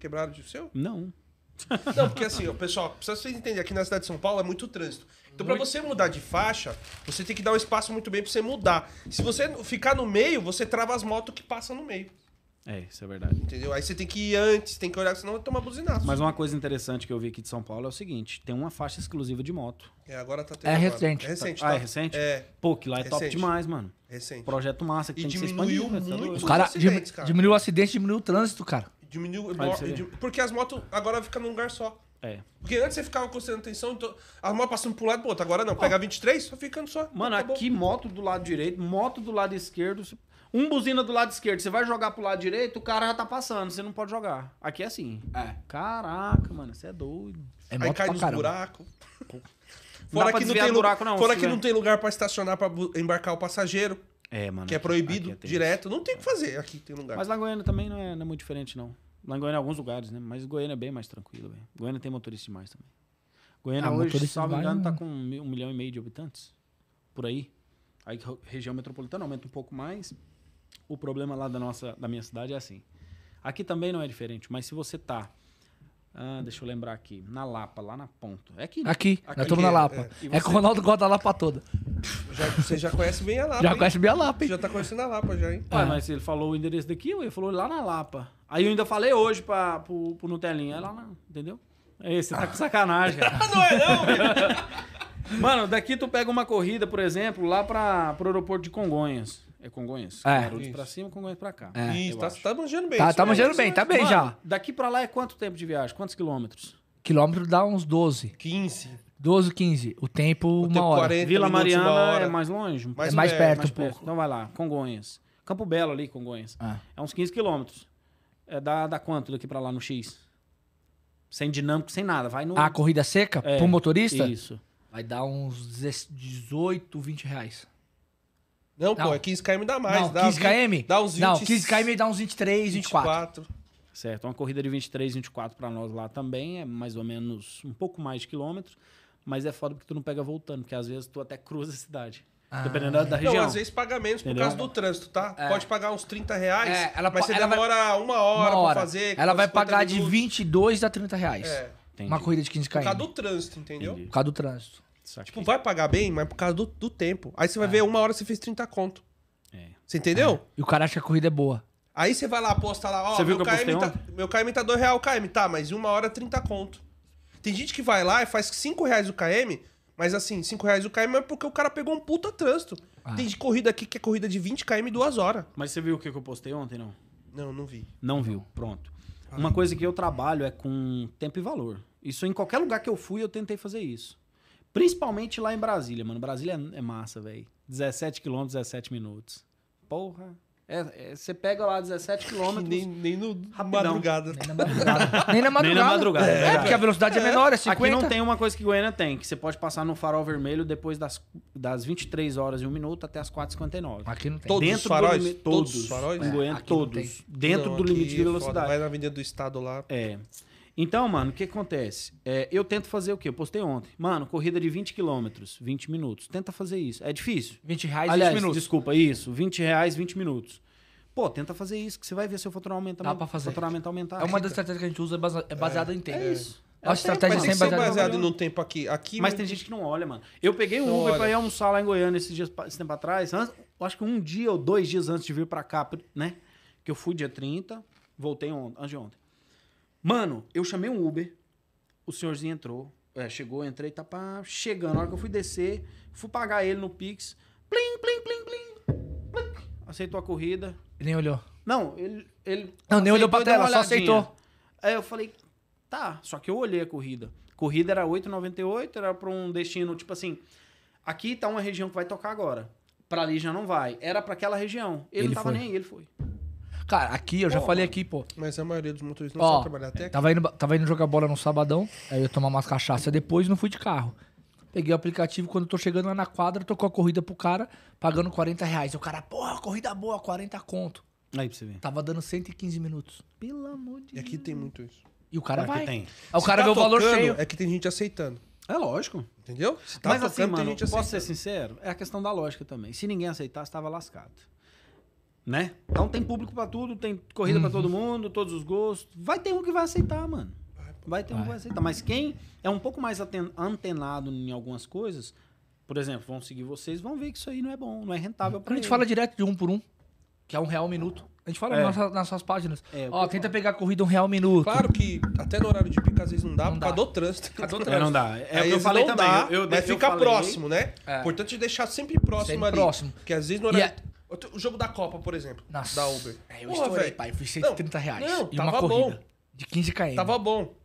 Quebraram de seu? Não. *laughs* Não, porque assim, ó, pessoal, precisa vocês entenderem, aqui na cidade de São Paulo é muito trânsito. Então, pra você mudar de faixa, você tem que dar um espaço muito bem pra você mudar. Se você ficar no meio, você trava as motos que passam no meio. É, isso é verdade. Entendeu? Aí você tem que ir antes, tem que olhar, senão vai tomar buzinaço. Mas uma coisa interessante que eu vi aqui de São Paulo é o seguinte: tem uma faixa exclusiva de moto. É, agora tá tendo É agora. recente. É recente, Ah, tá? é recente? É, Pô, que lá é top Recente. demais, mano. recente. Projeto massa que E tem que ser diminuiu expandido. tá muito. Os cara, acidentes, cara. diminuiu o acidente, diminuiu o trânsito, cara. Diminuiu, porque as motos agora ficam num lugar só. É. Porque antes você ficava concentrando atenção, então as motos passando pro lado pro outro. Agora não, pega 23, só ficando só. Mano, Acabou. aqui moto do lado direito, moto do lado esquerdo. Um buzina do lado esquerdo, você vai jogar pro lado direito, o cara já tá passando, você não pode jogar. Aqui é assim. É. Caraca, mano, você é doido. É Aí cai nos buracos. Não Fora que não tem buraco, não, Fora se que não tem lugar pra estacionar pra bu- embarcar o passageiro, É, mano. que é proibido é direto. Não tem o que fazer. Aqui tem lugar. Mas lá em Goiânia também não é, não é muito diferente, não. Lá em Goiânia, em alguns lugares, né? Mas Goiânia é bem mais tranquilo, velho. Goiânia tem motorista demais também. Goiânia Ah, hoje, motorista salvo vai, engano, tá né? com um, mi- milhão e meio de habitantes. Por aí. Aí região metropolitana aumenta um pouco mais. O problema lá da nossa, da minha cidade é assim. Aqui também não é diferente, mas se você tá. ah, deixa eu lembrar aqui. Na Lapa, lá na ponta. É aqui, né? Aqui, nós estamos na é, Lapa. é. É, que o Ronaldo gosta da Lapa toda. Já, você já conhece bem a Lapa. Já hein? conhece bem a Lapa, hein? já tá conhecendo a Lapa já, hein? Ué, Ah. mas ele falou o endereço daqui, ele falou lá na Lapa. Aí eu ainda falei hoje pra, pro, pro Nutelinha, é lá na, entendeu? É, você tá com sacanagem, *laughs* cara. não é não, *laughs* velho. Mano, daqui tu pega uma corrida, por exemplo, lá pra, pro aeroporto de Congonhas. É Congonhas? É. Guarulhos pra cima, Congonhas pra cá. É. Isso, tá, tá manjando bem. Tá, tá manjando bem, tá bem Mano, já. Daqui pra lá é quanto tempo de viagem? Quantos quilômetros? Quilômetro dá uns 12. 15. 12, 15. O tempo, O uma tempo hora. 40 Vila minutos, uma Mariana hora. é mais longe? Mais é mais perto, perto mais um perto. pouco. Então vai lá, Congonhas. Campo Belo ali, Congonhas. Ah. É uns 15 quilômetros. É, dá, dá quanto daqui pra lá no X? Sem dinâmico, sem nada. Vai no. A corrida seca É, pro motorista Isso. vai dar uns 18, 20 reais. Não, pô, Não. é 15 km dá mais. não, dá 15 km? Dá uns 20. Não, 15 km dá uns 23, 24. Certo. Uma corrida de 23, 24 pra nós lá também é mais ou menos um pouco mais de quilômetros. Mas é foda porque tu não pega voltando, porque às vezes tu até cruza a cidade. Ah. Dependendo da, da Não, região. às vezes paga menos por Entendeu? causa do trânsito, tá? É. Pode pagar uns 30 reais, É, ela mas você ela vai- demora uma hora, Uma hora. pra fazer. Ela vai 50 pagar de minutos. 22 a 30 reais. É, Entendi. Uma corrida de 15 por causa km. do trânsito, entendeu? Entendi. Por causa do trânsito. Saquei. Tipo, vai pagar bem, mas por causa do, do tempo. Aí você vai ver, uma hora você fez 30 conto. É. Você entendeu? E o cara acha que a corrida é boa. Aí você vai lá, posta lá, ó, Você viu meu, que eu postei KM tá, meu KM tá 2 real o KM, tá, mas uma hora 30 conto. Tem gente que vai lá e faz 5 reais o KM, mas assim, 5 reais o KM é porque o cara pegou um puta trânsito. Ah. Tem de corrida aqui que é corrida de 20 km 2 horas. Mas você viu o que que eu postei ontem, não? Não, não vi. Não viu. Pronto. Uma coisa que eu trabalho é com tempo e valor. Isso em qualquer lugar que eu fui, eu tentei fazer isso. Principalmente lá em Brasília, mano. Brasília é, é massa, velho. 17 quilômetros, 17 minutos. Porra. É, é, você pega lá 17 *laughs* quilômetros. Nem, nem no Rapidão. madrugada. Nem na madrugada. *laughs* Nem na madrugada. Nem na madrugada, é É, porque a velocidade é, menor, é 50. Aqui não tem uma coisa que Goiânia tem, que você pode passar no farol vermelho depois das, das 23 horas e 1 minuto até as 4h59. Aqui não tem. Todos Dentro os faróis? Todos todos. os faróis? Em É, Goiânia, todos. Dentro Não, do limite de é foda. velocidade. Vai na Avenida do Estado lá. É. Então, mano, o que acontece? É, eu tento fazer o quê? Eu postei ontem. Mano, corrida de 20 quilômetros, 20 minutos. Tenta fazer isso. É difícil. 20 reais, Aliás, 20 minutos. desculpa, isso. 20 reais, 20 minutos. Pô, tenta fazer isso, que você vai ver seu faturamento Dá aumentar. pra fazer. faturamento aumentar. É uma das estratégias que a gente usa, é base- é baseada em tempo. É isso. A estratégia Mas tem que sempre baseada baseado no- tempo aqui. aqui Mas tem gente que não olha, mano. Eu peguei um Uber olha. pra ir almoçar lá em Goiânia esses dias, esse tempo atrás. Antes, eu acho que um dia ou dois dias antes de vir pra cá, né? Que eu fui dia 30, voltei ontem, antes de ontem. Mano, eu chamei um Uber, o senhorzinho entrou, é, chegou, entrei, tá pá, chegando. Na hora que eu fui descer, fui pagar ele no Pix. Plim, plim, plim, plim. plim. Aceitou a corrida. Nem olhou. Não, ele. ele Não, nem olhou pra tela, só aceitou. Aí eu falei, tá. Só que eu olhei a corrida. Corrida era 8,98, era pra um destino, tipo assim. Aqui tá uma região que vai tocar agora. Pra ali já não vai. Era pra aquela região. Ele, Ele não tava foi. nem aí, ele foi. Cara, aqui, eu já Pô, falei mano. aqui, pô. Mas a maioria dos motoristas não Ó, sabe trabalhar até aqui. tava indo, tava indo jogar bola no sabadão, aí eu ia tomar umas cachaça depois e não fui de carro. Peguei o aplicativo, quando eu tô chegando lá na quadra, tocou a corrida pro cara, pagando 40 reais. E o cara, porra, corrida boa, 40 conto. Aí pra você ver. Tava dando 115 minutos. Pelo amor de E aqui tem muito isso. E o cara Aqui vai. tem. Aí o Se cara tá vê o valor tocando, cheio. É que tem gente aceitando. É lógico. Entendeu? Se tá Mas tocando, assim, tem mano, gente posso ser sincero? É a questão da lógica também. Se ninguém aceitasse, tava lascado. Né? Então tem público pra tudo, tem corrida pra todo mundo, todos os gostos. Vai ter um que vai aceitar, mano. Vai, Vai ter um que vai aceitar. Mas quem é um pouco mais aten- antenado em algumas coisas, por exemplo, vão seguir vocês, vão ver que isso aí não é bom, não é rentável A pra gente ele. fala direto de um por um, que é um real minuto. A gente fala É. nas, nossas- nas suas páginas. É, Ó, tenta pegar a corrida um real minuto. Claro que até no horário de pica às vezes não dá Não por dá. causa do *laughs* trânsito. causa do É, não dá. É o Aí que eu falei não também. dá, eu, eu, mas eu fica falei- próximo, né? É. Importante deixar sempre próximo Sempre ali. próximo. Porque às vezes no horário... é- O jogo da Copa, por exemplo, Nossa. da Uber. É, eu Porra, estourei, velho. pai. Fiz 130 reais. Não, e uma tava corrida. bom. De 15 km. Tava bom.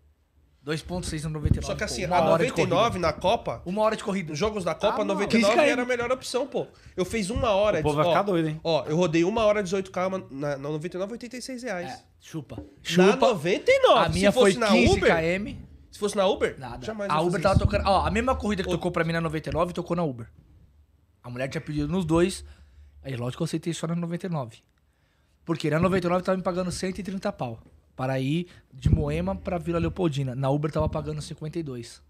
2.699. Só que assim, pô, a uma hora de 99 corrida. na Copa, Uma hora de corrida. nos jogos da Copa, Ah, a não. 99 15 km. era a melhor opção, pô. Eu fiz uma hora. O povo de- vai ficar doido, hein? Ó, eu rodei uma hora 18k na, na 99, 86 reais. É, chupa. Na Chupa. 99. A minha se fosse foi na 15 Uber, km. Se fosse na Uber, Nada. jamais a Uber tava isso. tocando. Ó, a mesma corrida que Ô. tocou pra mim na 99 tocou na Uber. A mulher tinha pedido nos dois. Aí, lógico que eu aceitei só na 99. Porque na 99 tava me pagando 130 pau. Para ir de Moema pra Vila Leopoldina. Na Uber tava pagando 52.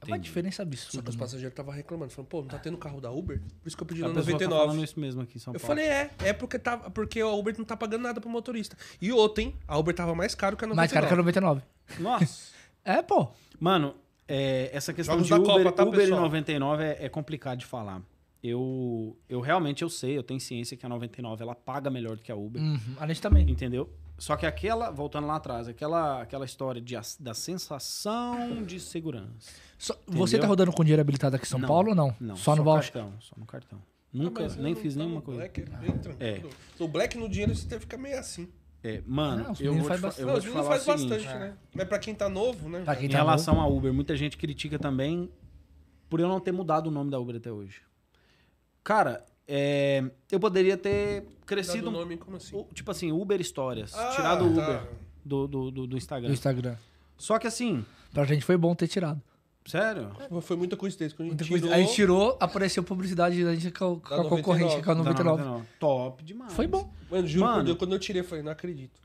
É uma Entendi. diferença Só absurda. que os mano. passageiros estavam reclamando. Falando, pô, não tá tendo carro da Uber? Por isso que eu pedi A na pessoa tá 99. falando isso mesmo aqui em São Eu Paulo. falei, é, é porque, tá, porque a Uber não tá pagando nada pro motorista. E outra, hein? A Uber tava mais caro que a 99. Mais caro que a 99. Nossa. *laughs* É, pô. Mano, é, essa questão Jogos de da Uber, Copa, tá, Uber e pessoal? 99 é, é complicado de falar. Eu, eu realmente eu sei, eu tenho ciência que a 99 ela paga melhor do que a Uber, Uhum, a gente também. entendeu? Só que aquela, voltando lá atrás, aquela, aquela história de, da sensação de segurança. Só- você tá rodando com dinheiro habilitado aqui em São Não, Paulo ou não? Não, Só no voucher? cartão, só no cartão. Nunca, nem fiz nenhuma no coisa. Black, é. No Black, no dinheiro, você que ficar meio assim. É, mano, Não, eu vou, faz te, bastante. eu vou te falar faz o seguinte. bastante, né? Mas pra quem tá novo, né? Pra quem Em tá relação à Uber, muita gente critica também por eu não ter mudado o nome da Uber até hoje. Cara, é, eu poderia ter crescido. nome, como assim? o- Tipo assim, Uber Histórias. Ah, tirado o tá. Uber do, do, do, do Instagram. do Instagram. Só que assim, Pra gente foi bom ter tirado. sério? Foi muita coincidência. Quando a gente tirou... A gente tirou, apareceu publicidade da gente com, a concorrente, com a Da 99. 99. Top demais. Foi bom. Mano, juro por Mano. Deus, quando eu tirei, eu falei, não acredito.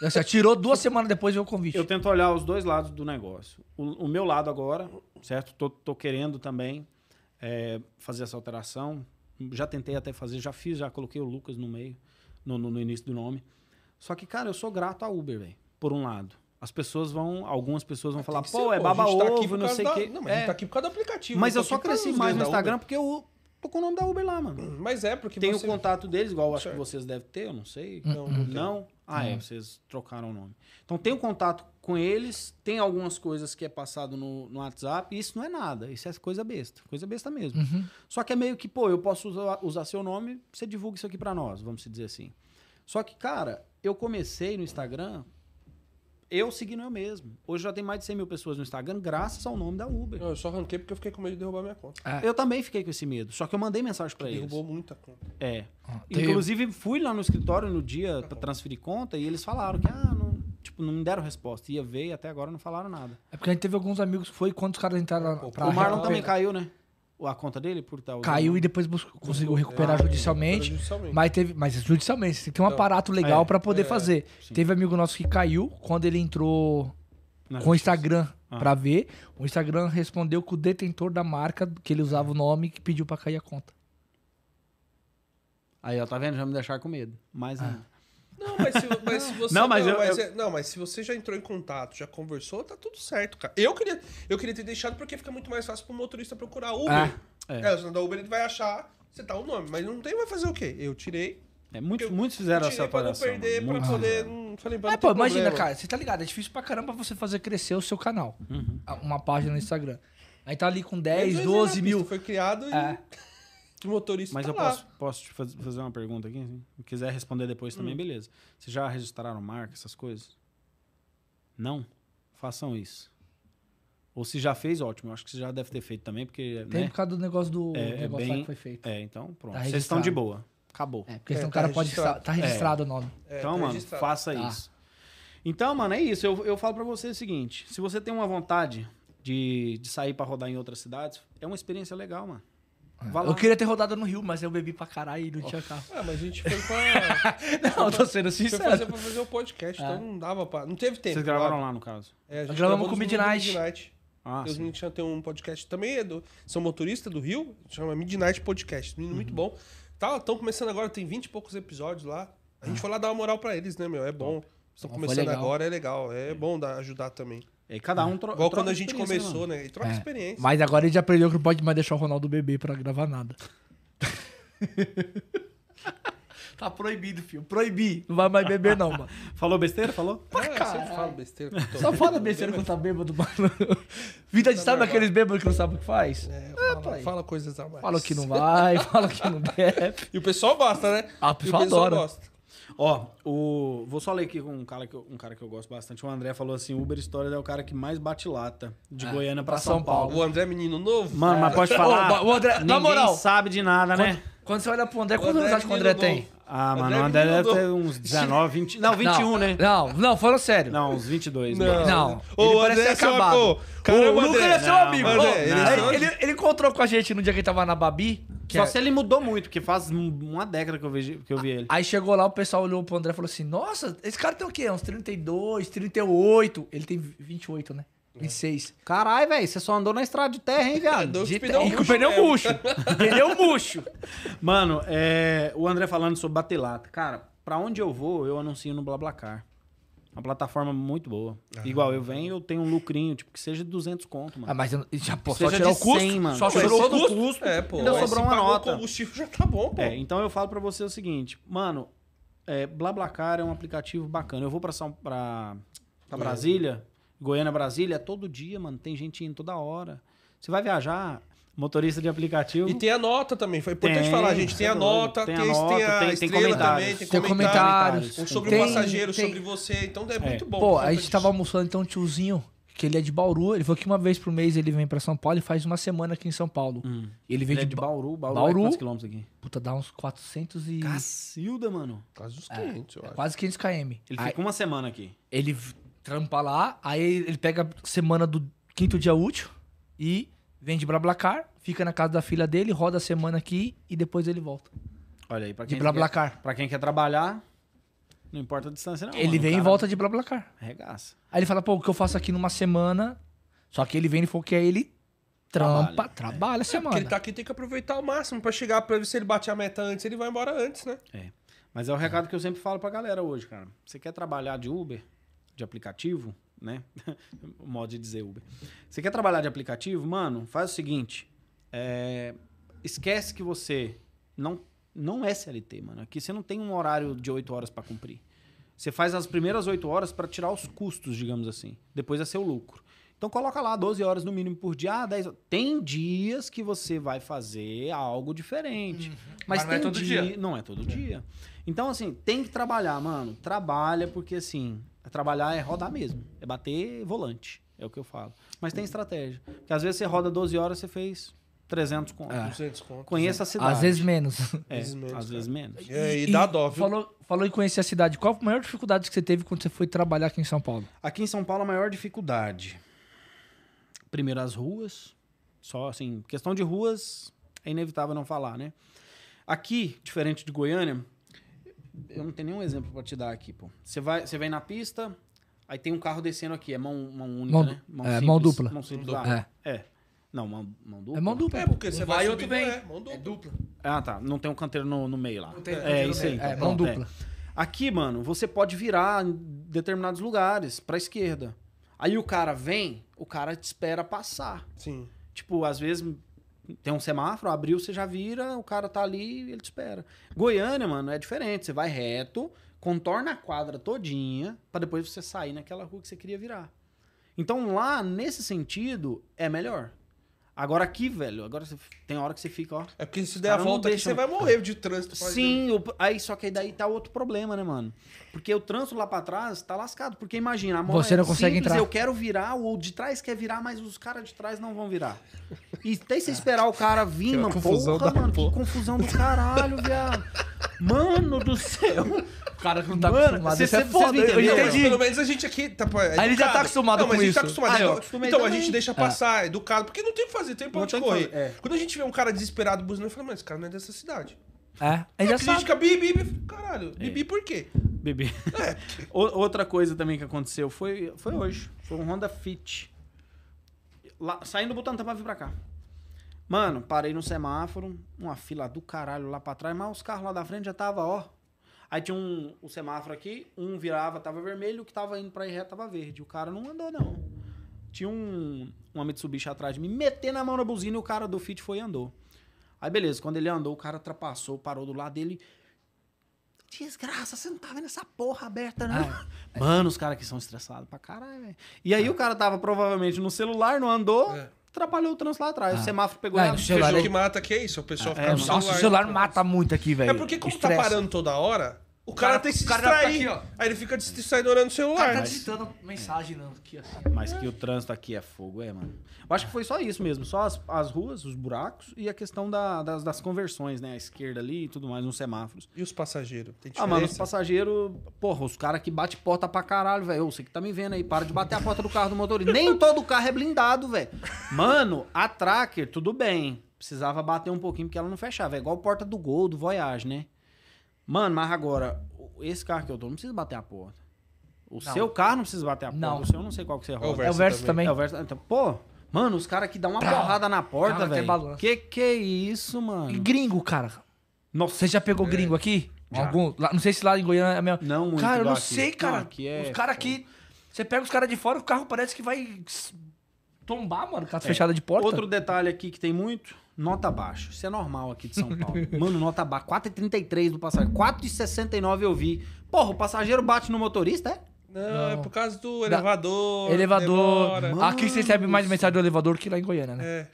Você tirou duas semanas depois veio o convite. Eu tento olhar os dois lados do negócio. O, o meu lado agora, certo? Tô, tô querendo também é, fazer essa alteração. Já tentei até fazer, já fiz, já coloquei o Lucas no meio, no, no- no início do nome. Só que, cara, eu sou grato à Uber, velho. Por um lado. As pessoas vão, algumas pessoas vão falar, Tem que pô, ser, é a baba tá aqui ovo, por não sei o da- quê. Não, mas a É, gente tá aqui por causa do aplicativo. mas eu só cresci mais no Instagram Uber. porque eu tô com o nome da Uber lá, mano. Mas é, porque Tem você... o contato deles, igual eu acho Certo. que vocês devem ter, eu não sei. Não, Hum, não Não? Ah, é, vocês trocaram o nome. Então tem o contato com eles, tem algumas coisas que é passado no, no WhatsApp, e isso não é nada, isso é coisa besta, coisa besta mesmo. Uhum. Só que é meio que, pô, eu posso usar, usar seu nome, você divulga isso aqui pra nós, vamos dizer assim. Só que, cara, eu comecei no Instagram, eu seguindo eu mesmo. Hoje já tem mais de 100 mil pessoas no Instagram, graças ao nome da Uber. Não, eu só arranquei porque eu fiquei com medo de derrubar minha conta. É. Eu também fiquei com esse medo, só que eu mandei mensagem pra eles. Derrubou muita conta. É. Teve- Inclusive, fui lá no escritório no dia pra transferir conta e eles falaram que, ah, não, tipo, não me deram resposta. Ia ver e até agora não falaram nada. É porque a gente teve alguns amigos que foi quando os caras entraram Pô, pra o Marlon recuperar- também caiu, né? A conta dele por tal. Caiu e depois buscou- conseguiu recuperar Ah, judicialmente. judicialmente. Mas teve. Mas judicialmente, você tem que ter um Então, aparato legal é, pra poder é, fazer. sim. Teve amigo nosso que caiu quando ele entrou Na com o. Instagram Ah. pra ver. O Instagram respondeu que o detentor da marca que ele usava o nome que pediu pra cair a conta. Aí, ó, tá vendo? Já me deixaram com medo. Mas Ah. Não, mas se, mas se você. Não, mas eu- mas eu- é- não, mas se você já entrou em contato, já conversou, tá tudo certo, cara. Eu queria, eu queria ter deixado porque fica muito mais fácil pro motorista procurar Uber. Ah, é. É, o da Uber ele vai achar, você tá o nome, mas não tem, vai fazer o quê? Eu tirei. É, muitos, Eu- muitos fizeram essa tirei pra não perder, pra Muitos poder. Não, falei, pra É, não pô, imagina, problema. cara, você tá ligado? É difícil pra caramba você fazer crescer o seu canal. Uhum. Uma página no Instagram. Aí tá ali com Mas 10, aí 12 na mil. Foi criado e É. o motorista Mas tá eu lá. posso, posso te faz- fazer uma pergunta aqui? assim? Se quiser responder depois Hum. também, beleza. Vocês já registraram marca, essas coisas? Não? Façam isso. Ou se já fez, ótimo. Eu acho que você já deve ter feito também, porque. Tem né? por causa do negócio do É, é negócio lá bem- que foi feito. É, então pronto. Tá Vocês estão de boa. Acabou. É, porque É, senão o tá cara pode registrado. estar. Tá registrado o nome. É, então, tá mano, registrado. faça Tá. isso. Então, mano, é isso. Eu, eu falo pra você o seguinte: se você tem uma vontade de, de sair pra rodar em outras cidades, é uma experiência legal, mano. Lá. Eu queria ter rodado no Rio, mas eu bebi pra caralho e não tinha carro. Ah, mas a gente foi pra. *laughs* Não, tô sendo foi sincero. fazer, pra fazer o podcast, É. então não dava pra. Não teve tempo. Vocês gravaram lá. no caso. É, a gente Gravamos com Midnight. Midnight. Ah, tinham- tem um podcast também, é do, são motorista do Rio, chama Midnight Podcast. Menino Uhum. muito bom. Tá, estão começando agora, tem 20 e poucos episódios lá. A gente foi lá dar uma moral pra eles, né, meu? É bom. estão Foi começando agora, é legal. É bom dar, ajudar também. E cada um tro Igual troca quando a gente experiência, começou, mano? né? E troca É, experiência. Mas agora ele já aprendeu que não pode mais deixar o Ronaldo beber pra gravar nada. *laughs* tá proibido, filho. Proibi. Não vai mais beber, não, mano. *laughs* Falou besteira? Falou? É, eu sempre falo besteira. eu *laughs* Só fala besteira quando tá bêbado, mano. Vida de sabe aqueles bêbados que não sabem o que faz? É, fala, pai. fala coisas a mais. Fala que não vai, fala que não deve. E o pessoal gosta, né? Ah, o E pessoal adora. gosta. Ó, o... vou só ler aqui com um cara, que eu, um cara que eu gosto bastante. O André falou assim: Uber Stories é o cara que mais bate lata de Goiânia pra, pra São, São Paulo. O André é menino novo. Mano, mas pode falar. O André- na ninguém moral, sabe de nada, né? Quando você olha pro André, O quantos anos André acha que o é André tem? novo. Ah, mano, é o André deve ter uns 19, 20. Não, 21, não, né? Não, não, falando sério. Não, uns 22. Não. né? Não. Ô, ele o parece André é seu amigo. Caramba, o Lucas André. é seu Não, amigo. André, ele é ele, seu- ele- ele encontrou com a gente no dia que ele tava na Babi. que Só é- se ele mudou muito, porque faz um- uma década que eu, vejo, que eu vi ele. Aí chegou lá, o pessoal olhou pro André e falou assim: Nossa, esse cara tem o quê? Uns 32, 38. Ele tem 28, né? 26. Caralho, velho, você só andou na estrada de terra, hein, viado? De pneu e com pneu murcho. pneu *laughs* murcho. Mano, é, o André falando sobre bater lata. Cara, pra onde eu vou, eu anuncio no BlaBlaCar. Uma plataforma muito boa. Igual eu venho, eu tenho um lucrinho, tipo, que seja de 200 conto, mano. Ah, mas eu- já pô, só tirar de o custo. 100, mano. Só Pô, tirou o todo custo. custo. É, pô. Ainda mas sobrou uma nota. O combustível já tá bom, pô. É, então eu falo pra você o seguinte, mano, é, BlaBlaCar é um aplicativo bacana. Eu vou pra, São, pra, pra Brasília, Goiânia, Brasília, todo dia, mano, tem gente indo toda hora. Você vai viajar, motorista de aplicativo... E tem a nota também. Foi importante Tem, falar, gente. Tem cê a é nota, Tem tem, a nota, tem a tem- tem estrela comentários. também, tem, Tem comentários. comentários. Sobre Tem- o passageiro, tem- sobre você. Então é muito bom. Pô, por a gente tava almoçando, então, um tiozinho, que ele é de Bauru. Ele falou que uma vez por mês ele vem pra São Paulo e faz uma semana aqui em São Paulo. Hum. Ele vem Ele é de, de Ba- Bauru, Bauru, Bauru. é quantos quilômetros aqui? Puta, dá uns 400 e... Cacilda, mano. Quase uns 500, eu acho. Quase 500 km. Ele Aí- fica uma semana aqui. Ele trampa lá, aí ele pega a semana do quinto dia útil e vende Blablacar, fica na casa da filha dele, roda a semana aqui e depois ele volta. Olha aí, pra De quem, Blablacar. quer, pra quem quer trabalhar, não importa a distância não. ele mano, o vem e volta de Blablacar. Arregaça. Aí ele fala, pô, o que eu faço aqui numa semana, só que ele vem e falou que aí ele trampa, Trabalha. trabalha, a É, semana. porque ele tá aqui, tem que aproveitar ao máximo pra chegar, pra ver se ele bate a meta antes, ele vai embora antes, né? É. Mas é o recado que eu sempre falo pra galera hoje, cara. Você quer trabalhar de Uber, de aplicativo, né? *laughs* o modo de dizer Uber. Você quer trabalhar de aplicativo, mano, faz o seguinte. é, Esquece que você não, não é CLT, mano. Aqui você não tem um horário de 8 horas pra cumprir. Você faz as primeiras 8 horas pra tirar os custos, digamos assim. Depois é seu lucro. Então coloca lá 12 horas no mínimo por dia, ah, 10 horas. Tem dias que você vai fazer algo diferente. Mas, Mas não é tem todo dia. Não é todo dia. Então, assim, tem que trabalhar, mano. Trabalha, porque assim, trabalhar é rodar mesmo. É bater volante. É o que eu falo. Mas tem estratégia. Porque às vezes você roda 12 horas, você fez 300 contos. É. 200 conto. Conheça a cidade. Às vezes menos. É, Às vezes menos, às vezes menos. É, e dá dó, viu? Falou, falou em conhecer a cidade. Qual a maior dificuldade que você teve quando você foi trabalhar aqui em São Paulo? Aqui em São Paulo, a maior dificuldade. Primeiro, as ruas. Só assim, questão de ruas é inevitável não falar, né? Aqui, diferente de Goiânia, eu não tenho nenhum exemplo pra te dar aqui, pô. Você vai, você vem na pista, aí tem um carro descendo aqui, é mão, mão única, Mão- né? é, mão dupla. Mão simples, Mão ah, é. Não, mão, mão dupla. É mão dupla. É, porque Um você vai vai e outro vem. é, mão dupla. dupla. Ah, tá. Não tem um canteiro no, no meio lá. tem é, isso aí. meio. É, então, mão pronto, dupla. Aqui, mano, você pode virar em determinados lugares, pra esquerda. Aí o cara vem, o cara te espera passar. Sim. Tipo, às vezes tem um semáforo, abriu, você já vira, o cara tá ali ele te espera. Goiânia, mano, é diferente. Você vai reto, contorna a quadra todinha, pra depois você sair naquela rua que você queria virar. Então lá, nesse sentido, é melhor. Agora aqui, velho, agora você, tem hora que você fica, ó. É porque se der a volta aqui, você vai morrer de trânsito. Sim, o- aí só que aí daí tá outro problema, né, mano? Porque o trânsito lá pra trás tá lascado. Porque imagina, a mão Você é não consegue simples, entrar. eu quero virar, o de trás quer virar, mas os caras de trás não vão virar. E até você esperar o cara vir, Que mano, confusão porra, da mano, porra. que confusão do caralho, viado. *laughs* Mano do céu. O cara que não tá Mano, acostumado. cê- Isso é foda. eu entendi. pelo menos a gente aqui tá, é Aí ele já tá acostumado não, mas com a gente tá isso. acostumado. Ah, então então a gente deixa passar, educado, porque não tem o que fazer, tem pra onde que correr. fazer, é. Quando a gente vê um cara desesperado buzinando, eu falo, mas esse cara não é dessa cidade. É, aí já A sabe. crítica, bibi, bibi. Caralho, bibi por quê? Bebê. *laughs* O- Outra coisa também que aconteceu foi, foi hoje. Foi um Honda Fit. Lá, saindo do Butantã pra vir pra cá. Mano, parei no semáforo, uma fila do caralho lá pra trás, mas os carros lá da frente já tava, ó. Aí tinha um, o semáforo aqui, um virava, tava vermelho, o que tava indo pra ir reto tava verde. O cara não andou, não. Tinha um, uma Mitsubishi atrás de mim, metendo a mão na buzina e o cara do Fit foi e andou. Aí beleza, quando ele andou, o cara ultrapassou, parou do lado dele. Desgraça, você não tá vendo essa porra aberta, não. Mano, os caras que são estressados pra caralho, velho. E aí o cara tava provavelmente no celular, não andou, É. atrapalhou o trânsito lá atrás. O semáforo pegou Não, ela. no celular Fechou aí- que mata aqui é isso, o pessoal fica É, no nossa, celular. Nossa, o celular mata muito aqui, velho. É porque como tá Estressa. parando toda hora, o cara, cara- tem que se o tá distrair. aqui, ó. Aí ele fica se distraindo olhando o O celular. cara tá Mas- digitando mensagem não, aqui, ó. Mas que o trânsito aqui é fogo, é, mano. Eu acho que foi só isso mesmo. Só as, as ruas, os buracos e a questão da- das, das conversões, né? A esquerda ali e tudo mais, nos semáforos. E os passageiros? Tem Ah, diferença? mano, os passageiros... Porra, os caras que bate porta pra caralho, velho. Você que tá me vendo aí, para de bater a porta do carro do motorista. Nem todo carro é blindado, velho. Mano, a Tracker, tudo bem. Precisava bater um pouquinho porque ela não fechava. É igual a porta do Gol, do Voyage, né? Mano, mas agora, esse carro que eu tô não precisa bater a porta. O Não. seu carro não precisa bater a porta. Não. O seu eu não sei qual que você roda. É o É o Versa verso também. É o Versa. Então, pô, mano, os caras que dão uma porrada na porta, até velho. Que que é isso, E mano? gringo, cara. Nossa, Você já pegou gringo aqui? Já. Algum, lá- não sei se lá em Goiânia é mesmo. Não muito Cara, eu não aqui. sei, cara. Não, aqui é os caras aqui. Você pega os caras de fora, o carro parece que vai tombar, mano. Casa fechada de porta. outro detalhe aqui que tem muito, nota baixa. Isso é normal aqui de São Paulo. *laughs* mano, nota baixa. 4,33 do passageiro. 4,69 eu vi. Porra, o passageiro bate no motorista, é? Não, é por causa do Da- elevador. elevador. Aqui você recebe mais mensagem do elevador que lá em Goiânia, né? É.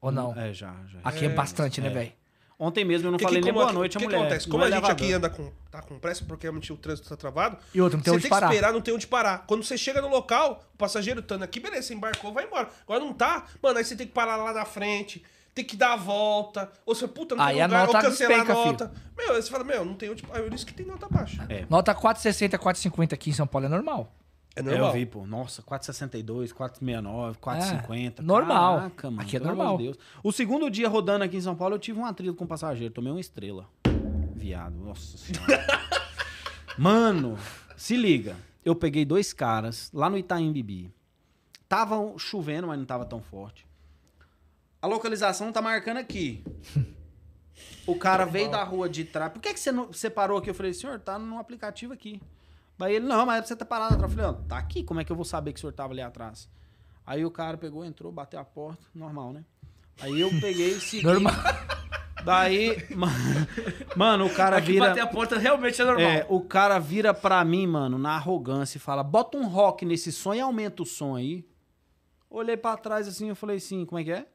Ou não? É, já, já. Aqui é, bastante, né, velho? Ontem mesmo eu não Que falei que, nem boa noite a que mulher. acontece? no Como a gente elevador. aqui anda com, tá com pressa, porque realmente o trânsito tá travado, E outro, não tem você onde tem parar. que esperar, não tem onde parar. Quando você chega no local, o passageiro estando aqui, beleza, você embarcou, vai embora. Agora não tá, mano, aí você tem que parar lá na frente, tem que dar a volta, ou você, puta, não Aí tem a lugar, ou nota cancelar despenca, a nota. Meu, aí você fala, meu, não tem onde... É por isso que tem nota baixa. É. Nota 4,60, 4,50 aqui em São Paulo é normal. É É, normal. eu vi, pô. Nossa, 4,62, 4,69, 4,50. É, normal. Caraca, mano. Aqui é normal. de Deus. O segundo dia rodando aqui em São Paulo, eu tive um atrito com um passageiro. Tomei uma estrela. Viado. Nossa senhora. *laughs* mano, se liga. Eu peguei dois caras lá no Itaim Bibi. Tava chovendo, mas não tava tão forte. A localização tá marcando aqui. O cara veio da rua de trás. Por que, que você, não, você parou aqui? Eu falei, senhor, tá no aplicativo aqui. Daí ele, não, mas é pra você tá parado atrás. Eu falei, ó, tá aqui, como é que eu vou saber que o senhor tava ali atrás? Aí o cara pegou, entrou, bateu a porta, normal, né? Aí eu peguei e segui. Normal. Daí, mano, mano, o cara Aqui vira. bater a porta realmente é normal. É, o cara vira pra mim, mano, na arrogância e fala: bota um rock nesse som e aumenta o som aí. Olhei pra trás assim, eu falei assim: como é que é?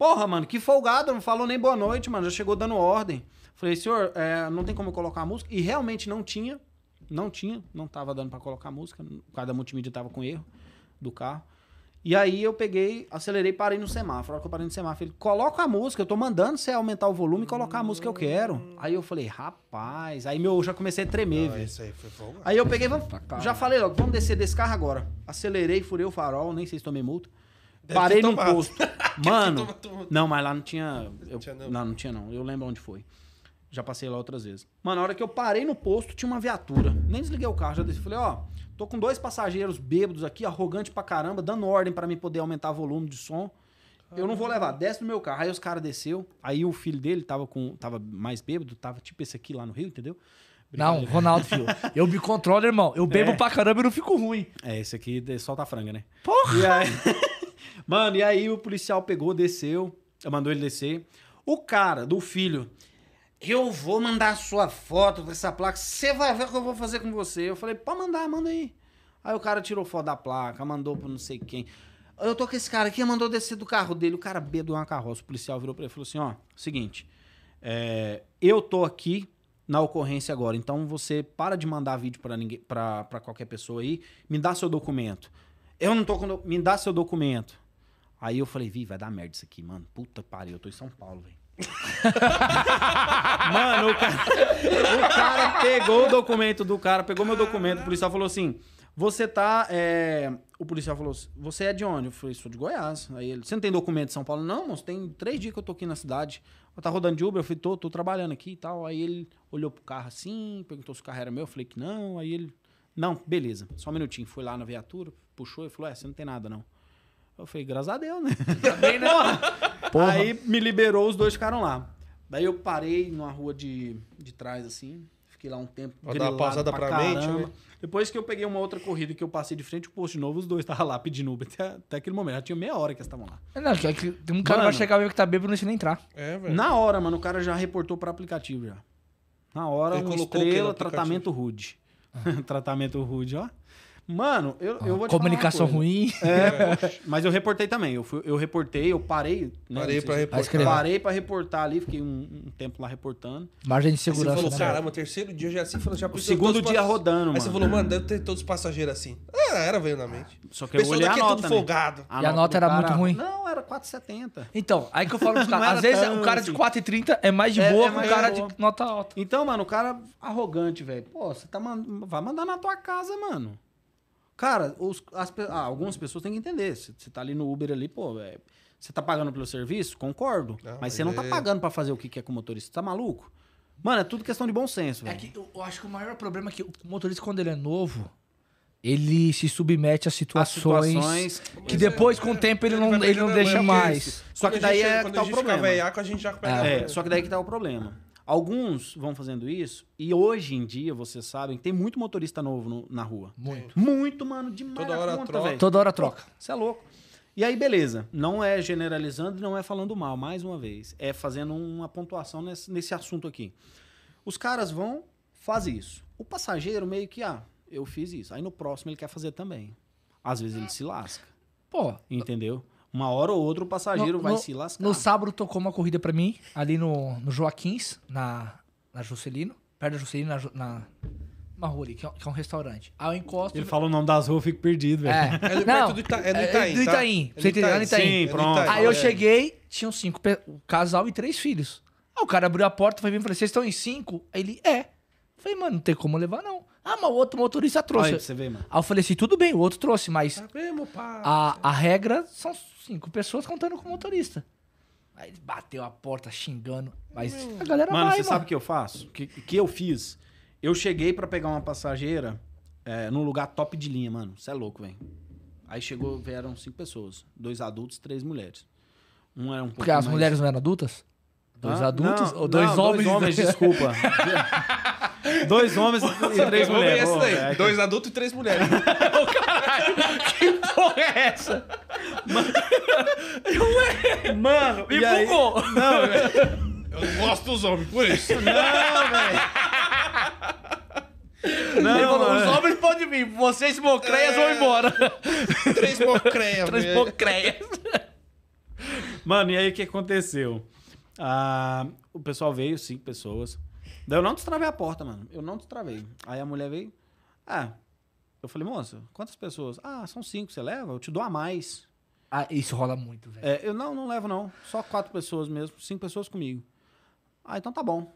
Porra, mano, que folgado, não falou nem boa noite, mano, já chegou dando ordem. Falei, senhor, é, não tem como eu colocar a música? E realmente não tinha, não tinha, não tava dando pra colocar a música, o cara da multimídia tava com erro do carro. E aí eu peguei, acelerei e parei no semáforo. A hora que eu parei no semáforo, ele coloca a música, eu tô mandando você aumentar o volume e colocar a música que eu quero. Aí eu falei, rapaz, aí meu, eu já comecei a tremer, velho. isso aí foi folga. Aí eu peguei, vamos, caralho. já falei logo, vamos descer desse carro agora. Acelerei, furei o farol, nem sei se tomei multa. Deve Parei num posto. *laughs* Mano, não, mas lá não tinha. eu- tinha, não. não, não tinha não. Eu lembro onde foi. Já passei lá outras vezes. Mano, na hora que eu parei no posto, tinha uma viatura. Nem desliguei o carro, já desci. Falei, ó, tô com dois passageiros bêbados aqui, arrogante pra caramba, dando ordem pra mim poder aumentar o volume de som. Eu não vou levar, desce no meu carro. Aí os caras desceu. Aí o filho dele tava com tava mais bêbado, tava tipo esse aqui lá no Rio, entendeu? Não, Ronaldo, filho. Eu me controlo, irmão. Eu bebo É. pra caramba e não fico ruim. É, esse aqui de- solta a franga, né? Porra! E aí... *laughs* Mano, e aí o policial pegou, desceu, mandou ele descer. O cara do filho, eu vou mandar a sua foto dessa placa, você vai ver o que eu vou fazer com você. Eu falei, pode mandar, manda aí. Aí o cara tirou foto da placa, mandou pra não sei quem. Eu tô com esse cara aqui, mandou descer do carro dele. O cara bebeu uma carroça. O policial virou pra ele e falou assim: ó, seguinte, é, eu tô aqui na ocorrência agora, então você para de mandar vídeo pra ninguém, para qualquer pessoa aí, me dá seu documento. Eu não tô com. Me dá seu documento. Aí eu falei, vi, vai dar merda isso aqui, mano. Puta pariu, eu tô em São Paulo, velho. *laughs* mano, o cara, o cara pegou o documento do cara, pegou meu documento, o policial falou assim: você tá. é, O policial falou assim: você é de onde? Eu falei, sou de Goiás. Aí ele, você não tem documento de São Paulo? Não, moço, tem três dias que eu tô aqui na cidade. Eu tá rodando de Uber, eu falei, tô, tô trabalhando aqui e tal. Aí ele olhou pro carro assim, perguntou se o carro era meu, eu falei que não. Aí ele, não, beleza, só um minutinho. Foi lá na viatura, puxou e falou: é, você não tem nada não. Eu falei, graças a Deus, né? Também não. *laughs* Porra. Aí me liberou, os dois ficaram lá. Daí eu parei numa rua de, de trás, assim. Fiquei lá um tempo. Pra dar uma pausada pra mente, caramba. né? Depois que eu peguei uma outra corrida que eu passei de frente o posto de novo, os dois estavam lá pedindo Uber até, até aquele momento. Já tinha meia hora que eles estavam lá. Não, que, que tem um cara Mano. vai chegar ver que tá bêbado e não deixa nem entrar. É, velho. Na hora, mano, o cara já reportou para aplicativo já. Na hora, Ele uma estrela, tratamento rude. *laughs* tratamento rude, ó. Mano, eu, eu vou te Comunicação ruim. É, *laughs* mas eu reportei também. Eu, fui- eu reportei, eu parei. né, Parei pra reportar. escrever. Parei pra reportar ali, fiquei um, um tempo lá reportando. Margem de Aí você segurança. falou, né? caramba, terceiro dia já assim, falou, já O segundo dia pass- rodando, Aí mano. você falou, mano, deve ter todos os passageiros assim. Ah, era, veio na mente. Só que eu olhei a é nota, tudo né? folgado. E a nota era muito ruim? Não, era 4,70. Então, aí que eu falo *laughs* pros caras. Às vezes o cara de assim. 4,30 é mais de É, boa é que o cara de de nota alta. Então, mano, o cara arrogante, velho. Pô, você tá man... vai mandar na tua casa, mano. Cara, os, as ah, algumas pessoas têm que entender. Você você tá ali no Uber ali, pô, velho. Você tá pagando pelo serviço? Concordo. Não, mas você não tá é- pagando pra fazer o que quer com o motorista. Você tá maluco? Mano, é tudo questão de bom senso, É velho. que eu, eu acho que o maior problema é que o motorista, quando ele é novo, ele se submete a situações, situações. que depois, com o tempo, ele, não, vai ele não deixa mão, mais. Só que daí é que tá o problema. velhaco, a gente já pega. É, só que daí que tá o problema. Alguns vão fazendo isso, e hoje em dia, vocês sabem, tem muito motorista novo no- na rua. Muito. Muito, mano, demais Toda da hora conta, troca. velho. Toda hora troca. Você é louco. E aí, beleza. Não é generalizando e não é falando mal, mais uma vez. É fazendo uma pontuação nesse, nesse assunto aqui. Os caras vão, fazem isso. O passageiro meio que, ah, eu fiz isso. Aí no próximo ele quer fazer também. Às vezes ele se lasca, Pô, entendeu? Uma hora ou outra o passageiro no- vai no- se lascar. no sábado tocou uma corrida pra mim, ali no, no Joaquins, na, na Juscelino, perto da Juscelino, na, na, uma rua ali, que é, que é um restaurante. Aí eu encosto... Ele fala o nome das ruas, eu fico perdido, velho. É, É do- não, perto do Ita- é do é Itaim, do tá? Itaim. É do Você entendeu? É do Itaim. Itaim. Sim, É do pronto. Aí eu É. cheguei, tinham cinco, pe- um casal e três filhos. Aí o cara abriu a porta, foi vir e falei, vocês estão em cinco? Aí ele, é. Eu falei, mano, não tem como levar, não. Ah, mas o outro motorista trouxe. você ver, mano. Aí eu falei assim, tudo bem, o outro trouxe, mas Tá a, a regra são cinco pessoas contando com o motorista. Aí bateu a porta xingando, mas a galera Mano, vai, você mano. sabe o que eu faço? O que, que eu fiz? Eu cheguei pra pegar uma passageira é, num lugar top de linha, mano. Você é louco, velho. Aí chegou, vieram cinco pessoas. Dois adultos, três mulheres. Um era um pouco Porque as mais- mulheres não eram adultas? Dois Hã? adultos? Não, ou dois não, homens? Dois homens, desculpa. *laughs* dois homens e três mulheres. Pô, é que- Dois adultos e três mulheres. *laughs* que porra é essa? Mano, Me e aí... bugou. Não, velho. Eu não gosto dos homens, por isso. Não, velho. Não, falou, mano. os homens podem vir, vocês mocreias É. vão embora. *laughs* Três mocreias, Três mocreias. *laughs* Mano, e aí o que aconteceu? Ah, o pessoal veio, cinco pessoas. Daí eu não destravei a porta, mano. Eu não destravei. Aí a mulher veio. Ah, eu falei, moça, quantas pessoas? Ah, são cinco, você leva? Eu te dou a mais. Ah, isso rola muito, velho. É, eu não, não levo, não. Só quatro pessoas mesmo, cinco pessoas comigo. Ah, então tá bom.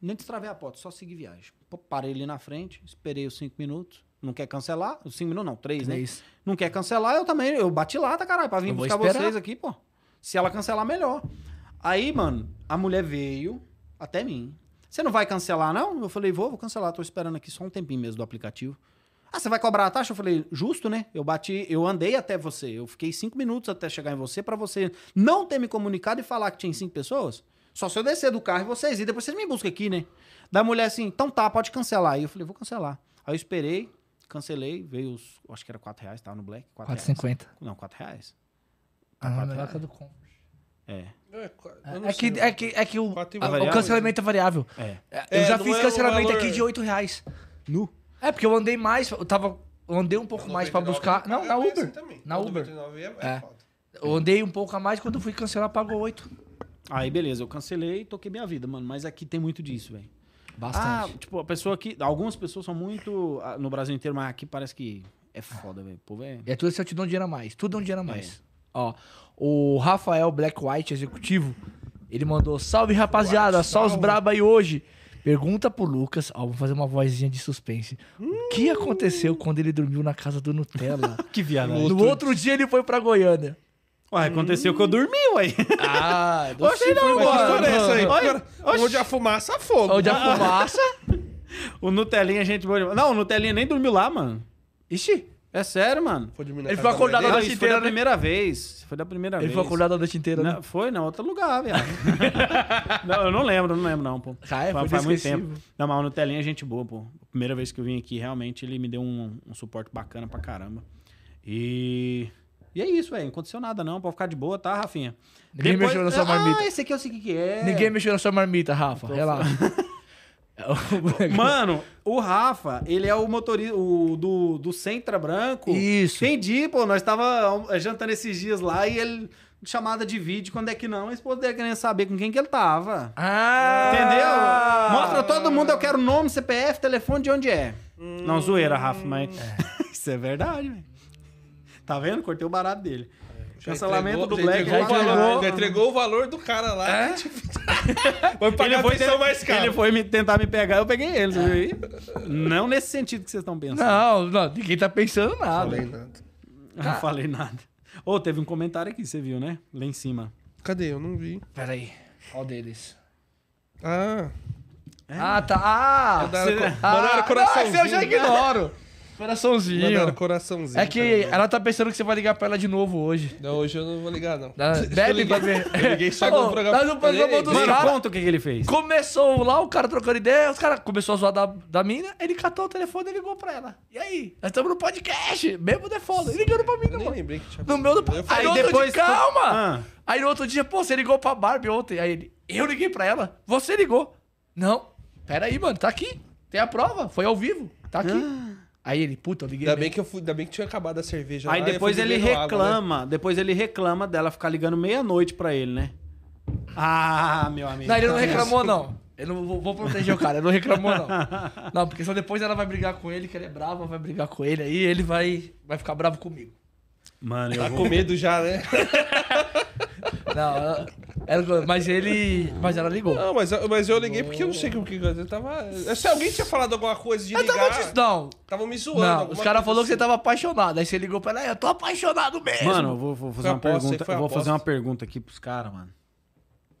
Nem destravei a porta, só segui viagem. Pô, Parei ali na frente, esperei os cinco minutos. Não quer cancelar? Os cinco minutos não, três, né? Três. Não quer cancelar, eu também. Eu bati lá, tá caralho, pra vir Eu buscar vocês aqui, pô. Se ela cancelar, melhor. Aí, mano, a mulher veio até mim. Você não vai cancelar, não? Eu falei, vou, vou cancelar. Tô esperando aqui só um tempinho mesmo do aplicativo. Ah, você vai cobrar a taxa? Eu falei, justo, né? Eu bati, eu andei até você. Eu fiquei cinco minutos até chegar em você pra você não ter me comunicado e falar que tinha cinco pessoas. Só se eu descer do carro e vocês ir, depois vocês me buscam aqui, né? Da mulher assim, então tá, pode cancelar. Aí eu falei, vou cancelar. Aí eu esperei, cancelei, veio os, acho que era quatro reais, tava no Black. Quatro reais. 4,50. Não, quatro reais. Ah, melhor reais. que a do Comfort. É. É, É sei. que, é, que, é que o, a- o cancelamento é variável. É. É, É, eu já não fiz é cancelamento valor- aqui de 8 reais. Nu. É, porque eu andei mais, eu tava. Eu andei um pouco mais pra 99 buscar. Não, na é Uber. assim. Na Uber. 99 é, É. é foda. Eu andei um pouco a mais, quando eu fui cancelar, pagou 8. Aí, beleza, eu cancelei e toquei minha vida, mano. Mas aqui tem muito disso, velho. Ah, Bastante. tipo, a pessoa aqui. Algumas pessoas são muito. ah, No Brasil inteiro, mas aqui parece que é foda, velho. O povo é. É tudo se eu te dou um dinheiro a mais. Tudo é um dinheiro a mais. Ó, o Rafael Black White, executivo, ele mandou: Salve rapaziada, White, só os salve." braba aí hoje. Pergunta pro Lucas, ó, vou fazer uma vozinha de suspense. O que aconteceu quando ele dormiu na casa do Nutella? *laughs* Que viado. no outro dia ele foi pra Goiânia. Ué, aconteceu que eu dormi, ué. Ah, *laughs* eu não Oxe, sei não, Mas que história é essa aí? Olha, Onde a fumaça, fogo. Onde a fumaça. *laughs* O Nutelinha, a gente. Não, o Nutelinha nem dormiu lá, mano. Ixi, É sério, mano. Foi dormir na Ele ficou acordado? Não, noite isso foi inteira, da né? primeira vez. Foi da primeira Ele vez. foi acordado a noite inteira, né? Não, foi, não, outro lugar, viado. *laughs* não, eu não lembro, não lembro, não, pô. Ah, é, foi faz muito inesquecível. tempo. Não, mas o Nutelinha é gente boa, pô. Primeira vez que eu vim aqui, realmente, ele me deu um, um suporte bacana pra caramba. E. E é isso, velho. Não aconteceu nada, não. Pode ficar de boa, tá, Rafinha? Ninguém mexeu na sua marmita. Ah, esse aqui eu sei o que que é. Ninguém mexeu na sua marmita, Rafa. Relaxa. *laughs* *laughs* Mano, o Rafa, ele é o motorista o, do, do Centra Branco. Isso. Entendi, pô. Nós tava eh, jantando esses dias lá e ele. Chamada de vídeo, quando é que não? A esposa dele querendo saber com quem que ele tava. Ah! Entendeu? Mostra todo mundo, eu quero nome, CPF, telefone, de onde é. Não, zoeira, Rafa, mas. *laughs* Isso é verdade, velho. Tá vendo? Cortei o barato dele. Já Cancelamento do já Black. entregou, o valor, já entregou o valor do cara lá. É? *laughs* Tipo, vai pagar Ele a foi, pensão mais cara. ele foi me, tentar me pegar, eu peguei ele. você viu? Não nesse sentido que vocês estão pensando. Não, não, ninguém tá pensando nada. Falei nada. Não falei nada. Ô, teve um comentário aqui, você viu, né? Lá em cima. Cadê? Eu não vi. Pera aí. Qual deles? Ah, Ah, tá. Ah! Mandaram, cê- co- mandaram ah, coraçãozinho. Não, esse eu já ignoro. Coraçãozinho. mandaram coraçãozinho. É que ela tá pensando que você vai ligar pra ela de novo hoje. Não, hoje eu não vou ligar, não. Ah, *laughs* Eu Bebe liguei- pra ver. Eu liguei só *laughs* Ô, no programa. nós no programa dos conta o que, que ele fez. Começou lá, o cara trocando ideia, os caras começou a zoar da, da mina, ele catou o telefone e ligou pra ela. E aí? Nós estamos no podcast, mesmo de foda. Ele ligando pra mim, Eu não. nem lembrei que tinha No meu do Eu Aí no outro depois dia, tu- calma! Ah. Aí no outro dia, pô, você ligou pra Barbie ontem. Aí ele, eu liguei pra ela. Você ligou. Não. Pera aí, mano, tá aqui. Tem a prova. Foi ao vivo. Tá aqui. Aí ele, puta, eu liguei. Ainda mesmo. bem que eu fui, ainda bem que tinha acabado a cerveja. Aí lá, depois ele bebendo água, né? reclama, depois ele reclama dela ficar ligando meia-noite pra ele, né? Ah, meu amigo. Não, ele não reclamou, não. Eu não vou, vou proteger o cara, ele não reclamou, não. *laughs* Não, porque só depois ela vai brigar com ele, que ele é bravo, vai brigar com ele, aí ele vai, vai ficar bravo comigo. Mano, eu Tá vou... com medo já, né? *laughs* Não, ela- mas ele. Mas ela ligou. Não, mas, eu- mas eu liguei porque eu não sei o que eu tava. Se alguém tinha falado alguma coisa de Eu ligar. tava te... Não, Tava me zoando. não. Os caras falaram que você assim. tava apaixonado. Aí você ligou pra ela, eu tô apaixonado mesmo. Mano, eu vou, vou fazer uma aposta, pergunta. Eu vou aposta. fazer uma pergunta aqui pros caras, mano.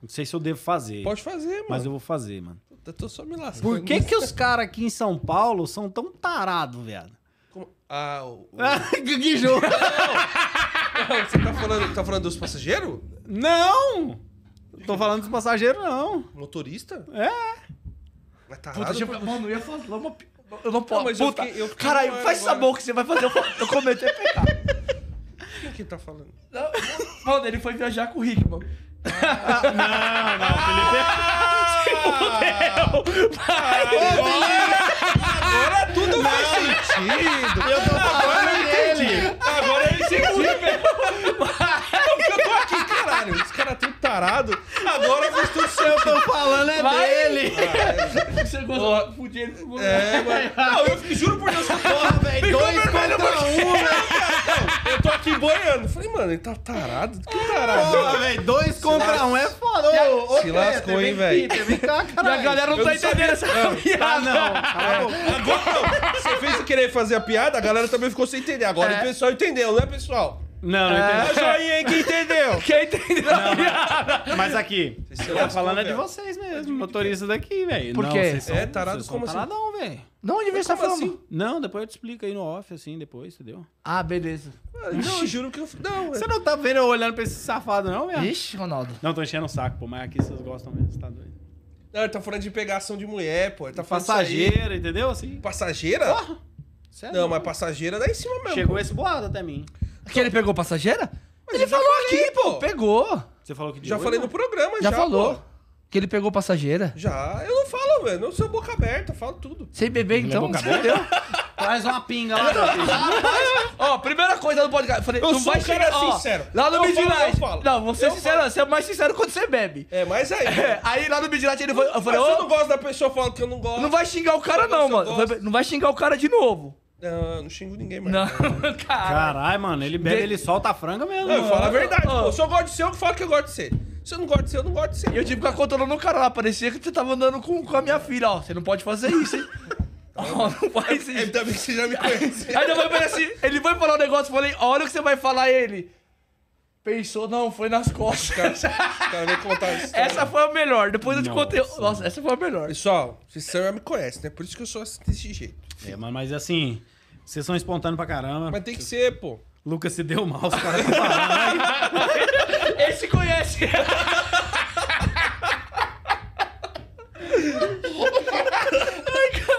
Não sei se eu devo fazer, Pode fazer, mano. mas eu vou fazer, mano. Eu tô só me lascando. Por que que os caras aqui em São Paulo são tão tarados, viado? Como- Ah, o... *laughs* o- que jogo? Não, você tá falando, tá falando dos passageiros? Não! Tô falando dos passageiros, não. Motorista? É. Mas tá Puta, pô. Mano, eu ia falar uma... Eu não posso. mas eu Puta, fiquei- eu fiquei caralho, faz agora. sabor que você vai fazer. Eu, eu cometi pecado. *laughs* Quem que tá falando? Não, Mano, ele foi viajar com o Rick, mano. Não, não, Agora tudo faz sentido. Eu tô falando dele. Agora ele sentiu, velho. Eu tô aqui, caralho. Os caras tão tarados. Agora faz tudo Eu *laughs* tô falando é Vai. dele. Você gostou de fudir ele com É. Não, eu fiquei- juro por Deus que eu tô, velho. Dois contra um, né? Eu tô aqui boiando. Falei, mano, ele tá tarado? Que tarado? Porra, velho. Dois contra um é foda. Ô, Se lascou, hein, velho. E a galera não Eu tá não entendendo essa *laughs* Ah, não. Boca. Agora. Você fez querer fazer a piada, a galera também ficou sem entender. Agora É. o pessoal entendeu, né, pessoal? Não, não Dá entendi. joinha aí, quem entendeu? *laughs* Quem entendeu? Mas aqui, se eu tô falando é de vocês mesmo, motorista daqui, velho. Por Não, quê? são- É, tarado como assim? taradão, velho. Não, onde você tá falando? assim? Não, depois eu te explico aí no off, assim, depois, entendeu? Ah, beleza. Não, eu juro que eu... Não, Você não tá vendo eu olhando pra esse safado, não, velho? Ixi, Ronaldo. Não, tô enchendo o saco, pô, mas aqui vocês gostam mesmo, você tá doido. Não, ele tá falando de pegação de mulher, pô. Ele tá. Passageira, entendeu? Assim. Passageira? Sério? Não, mas passageira dá em cima mesmo. Chegou esse boato até mim. Que ele pegou passageira? ele eu já falou falei, aqui, pô. Pegou. Você falou que de Já falei não? no programa, Já, já. falou. pô. Que ele pegou passageira. Já. Eu não falo, velho. Não sou boca aberta, eu falo tudo. Sem beber, então. boca? Traz uma pinga lá. *laughs* Ó, primeira coisa do podcast. Eu falei, Eu não sou vai um cara chegar, ó, sincero. Lá no Eu falo, Midnight. eu falo. Não, você é Eu sincero, você é mais sincero quando você bebe. É, mas aí. É, aí lá no Midnight ele foi. Eu Mas falei, se eu ô, não gosto da pessoa falando que eu não gosto. não vai xingar o cara, Eu não, mano. eu Eu Não vai xingar o cara de novo. Não, eu não xingo ninguém mais. Não, *laughs* cara. Caralho, mano, ele bebe, De- ele solta a franga mesmo. Não, eu falo a verdade. Se eu gosto de ser, eu falo que eu gosto de ser. Se eu não gosto de ser, eu não gosto de ser. E eu tive que ficar controlando o cara lá. Parecia que você tava andando com, com a minha filha, ó. Você não pode fazer isso, hein? *laughs* Ó, não faz isso. Ainda bem que você já me conhece. Aí depois ele assim, ele foi falar um negócio, eu falei, olha o que você vai falar ele. Pensou, não, foi nas costas. Cara veio contar história. Essa foi a melhor. Depois eu te Nossa. contei. Nossa, essa foi a melhor. Pessoal, vocês já me conhecem, né? Por isso que eu sou assim, desse jeito. É, mano, mas assim, Vocês são espontâneos pra caramba. Mas tem que ser, pô. Lucas se deu mal, os caras estão falando. *laughs* Esse conhece.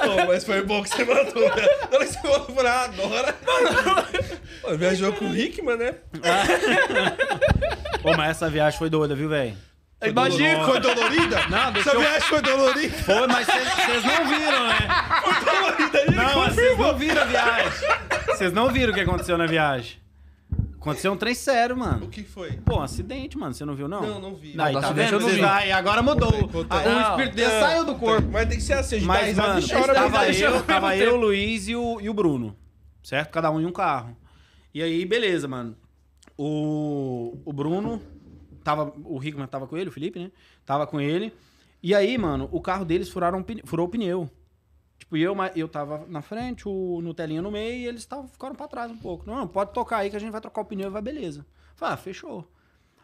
Pô, mas foi bom que você mandou. né? Na hora que você mandou, eu falei, ah, agora. Pô, viajou com o Rickman, né? Pô, mas essa viagem foi doida, viu, velho? Imagina. Foi dolorida? Não, deixa Essa eu- viagem foi dolorida? Foi, mas vocês não viram, né? Foi dolorida aí, Não, mas vocês não viram a viagem. Vocês não viram o que aconteceu na viagem. Aconteceu um trem sério, O mano. que foi? Pô, um acidente, mano. Você não viu, não? Não, não vi. Aí, Não, tá acidente vendo? eu não vi. Aí agora mudou. Contei, contei. Ah, O espírito dele saiu do corpo. Mas tem que ser assim, a gente dá Mas, risada mano, e chora. tava mas- eu, tava eu, o Luiz e o, e o Bruno. Certo? Cada um em um carro. E aí, beleza, mano. O, o Bruno, tava, o Rickman tava com ele, o Felipe, né? Tava com ele. E aí, mano, o carro deles furaram, furou o pneu. Tipo, eu, eu tava na frente, o Nutelinha no meio, e eles tavam, ficaram pra trás um pouco. Não, pode tocar aí que a gente vai trocar o pneu e vai beleza. Falei, ah, fechou.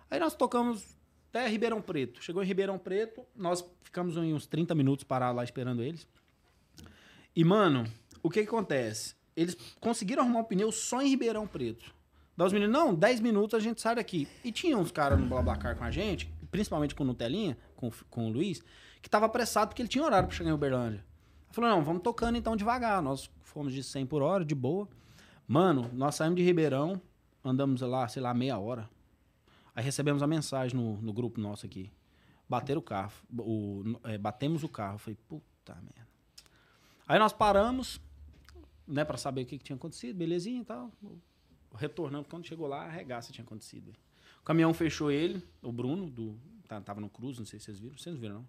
Aí nós tocamos até Ribeirão Preto. Chegou em Ribeirão Preto, nós ficamos em uns 30 minutos parados lá esperando eles. E, mano, o que que acontece? Eles conseguiram arrumar um pneu só em Ribeirão Preto. Daí os meninos, não, 10 minutos a gente sai daqui. E tinha uns caras no Blablacar com a gente, principalmente com o Nutelinha, com, com o Luiz, que tava apressado porque ele tinha horário pra chegar em Uberlândia. Falou, não, vamos tocando então devagar. Nós fomos de 100 por hora, de boa. Mano, nós saímos de Ribeirão, andamos lá, sei lá, meia hora. Aí recebemos a mensagem no, no grupo nosso aqui. Bateram o carro. O, é, batemos o carro. Eu Falei, puta merda. Aí nós paramos, né, pra saber o que, que tinha acontecido, belezinha e tal. Retornando, quando chegou lá, a regaça tinha acontecido. O caminhão fechou ele, o Bruno, do, tá- tava no Cruz, não sei se vocês viram. Vocês não viram,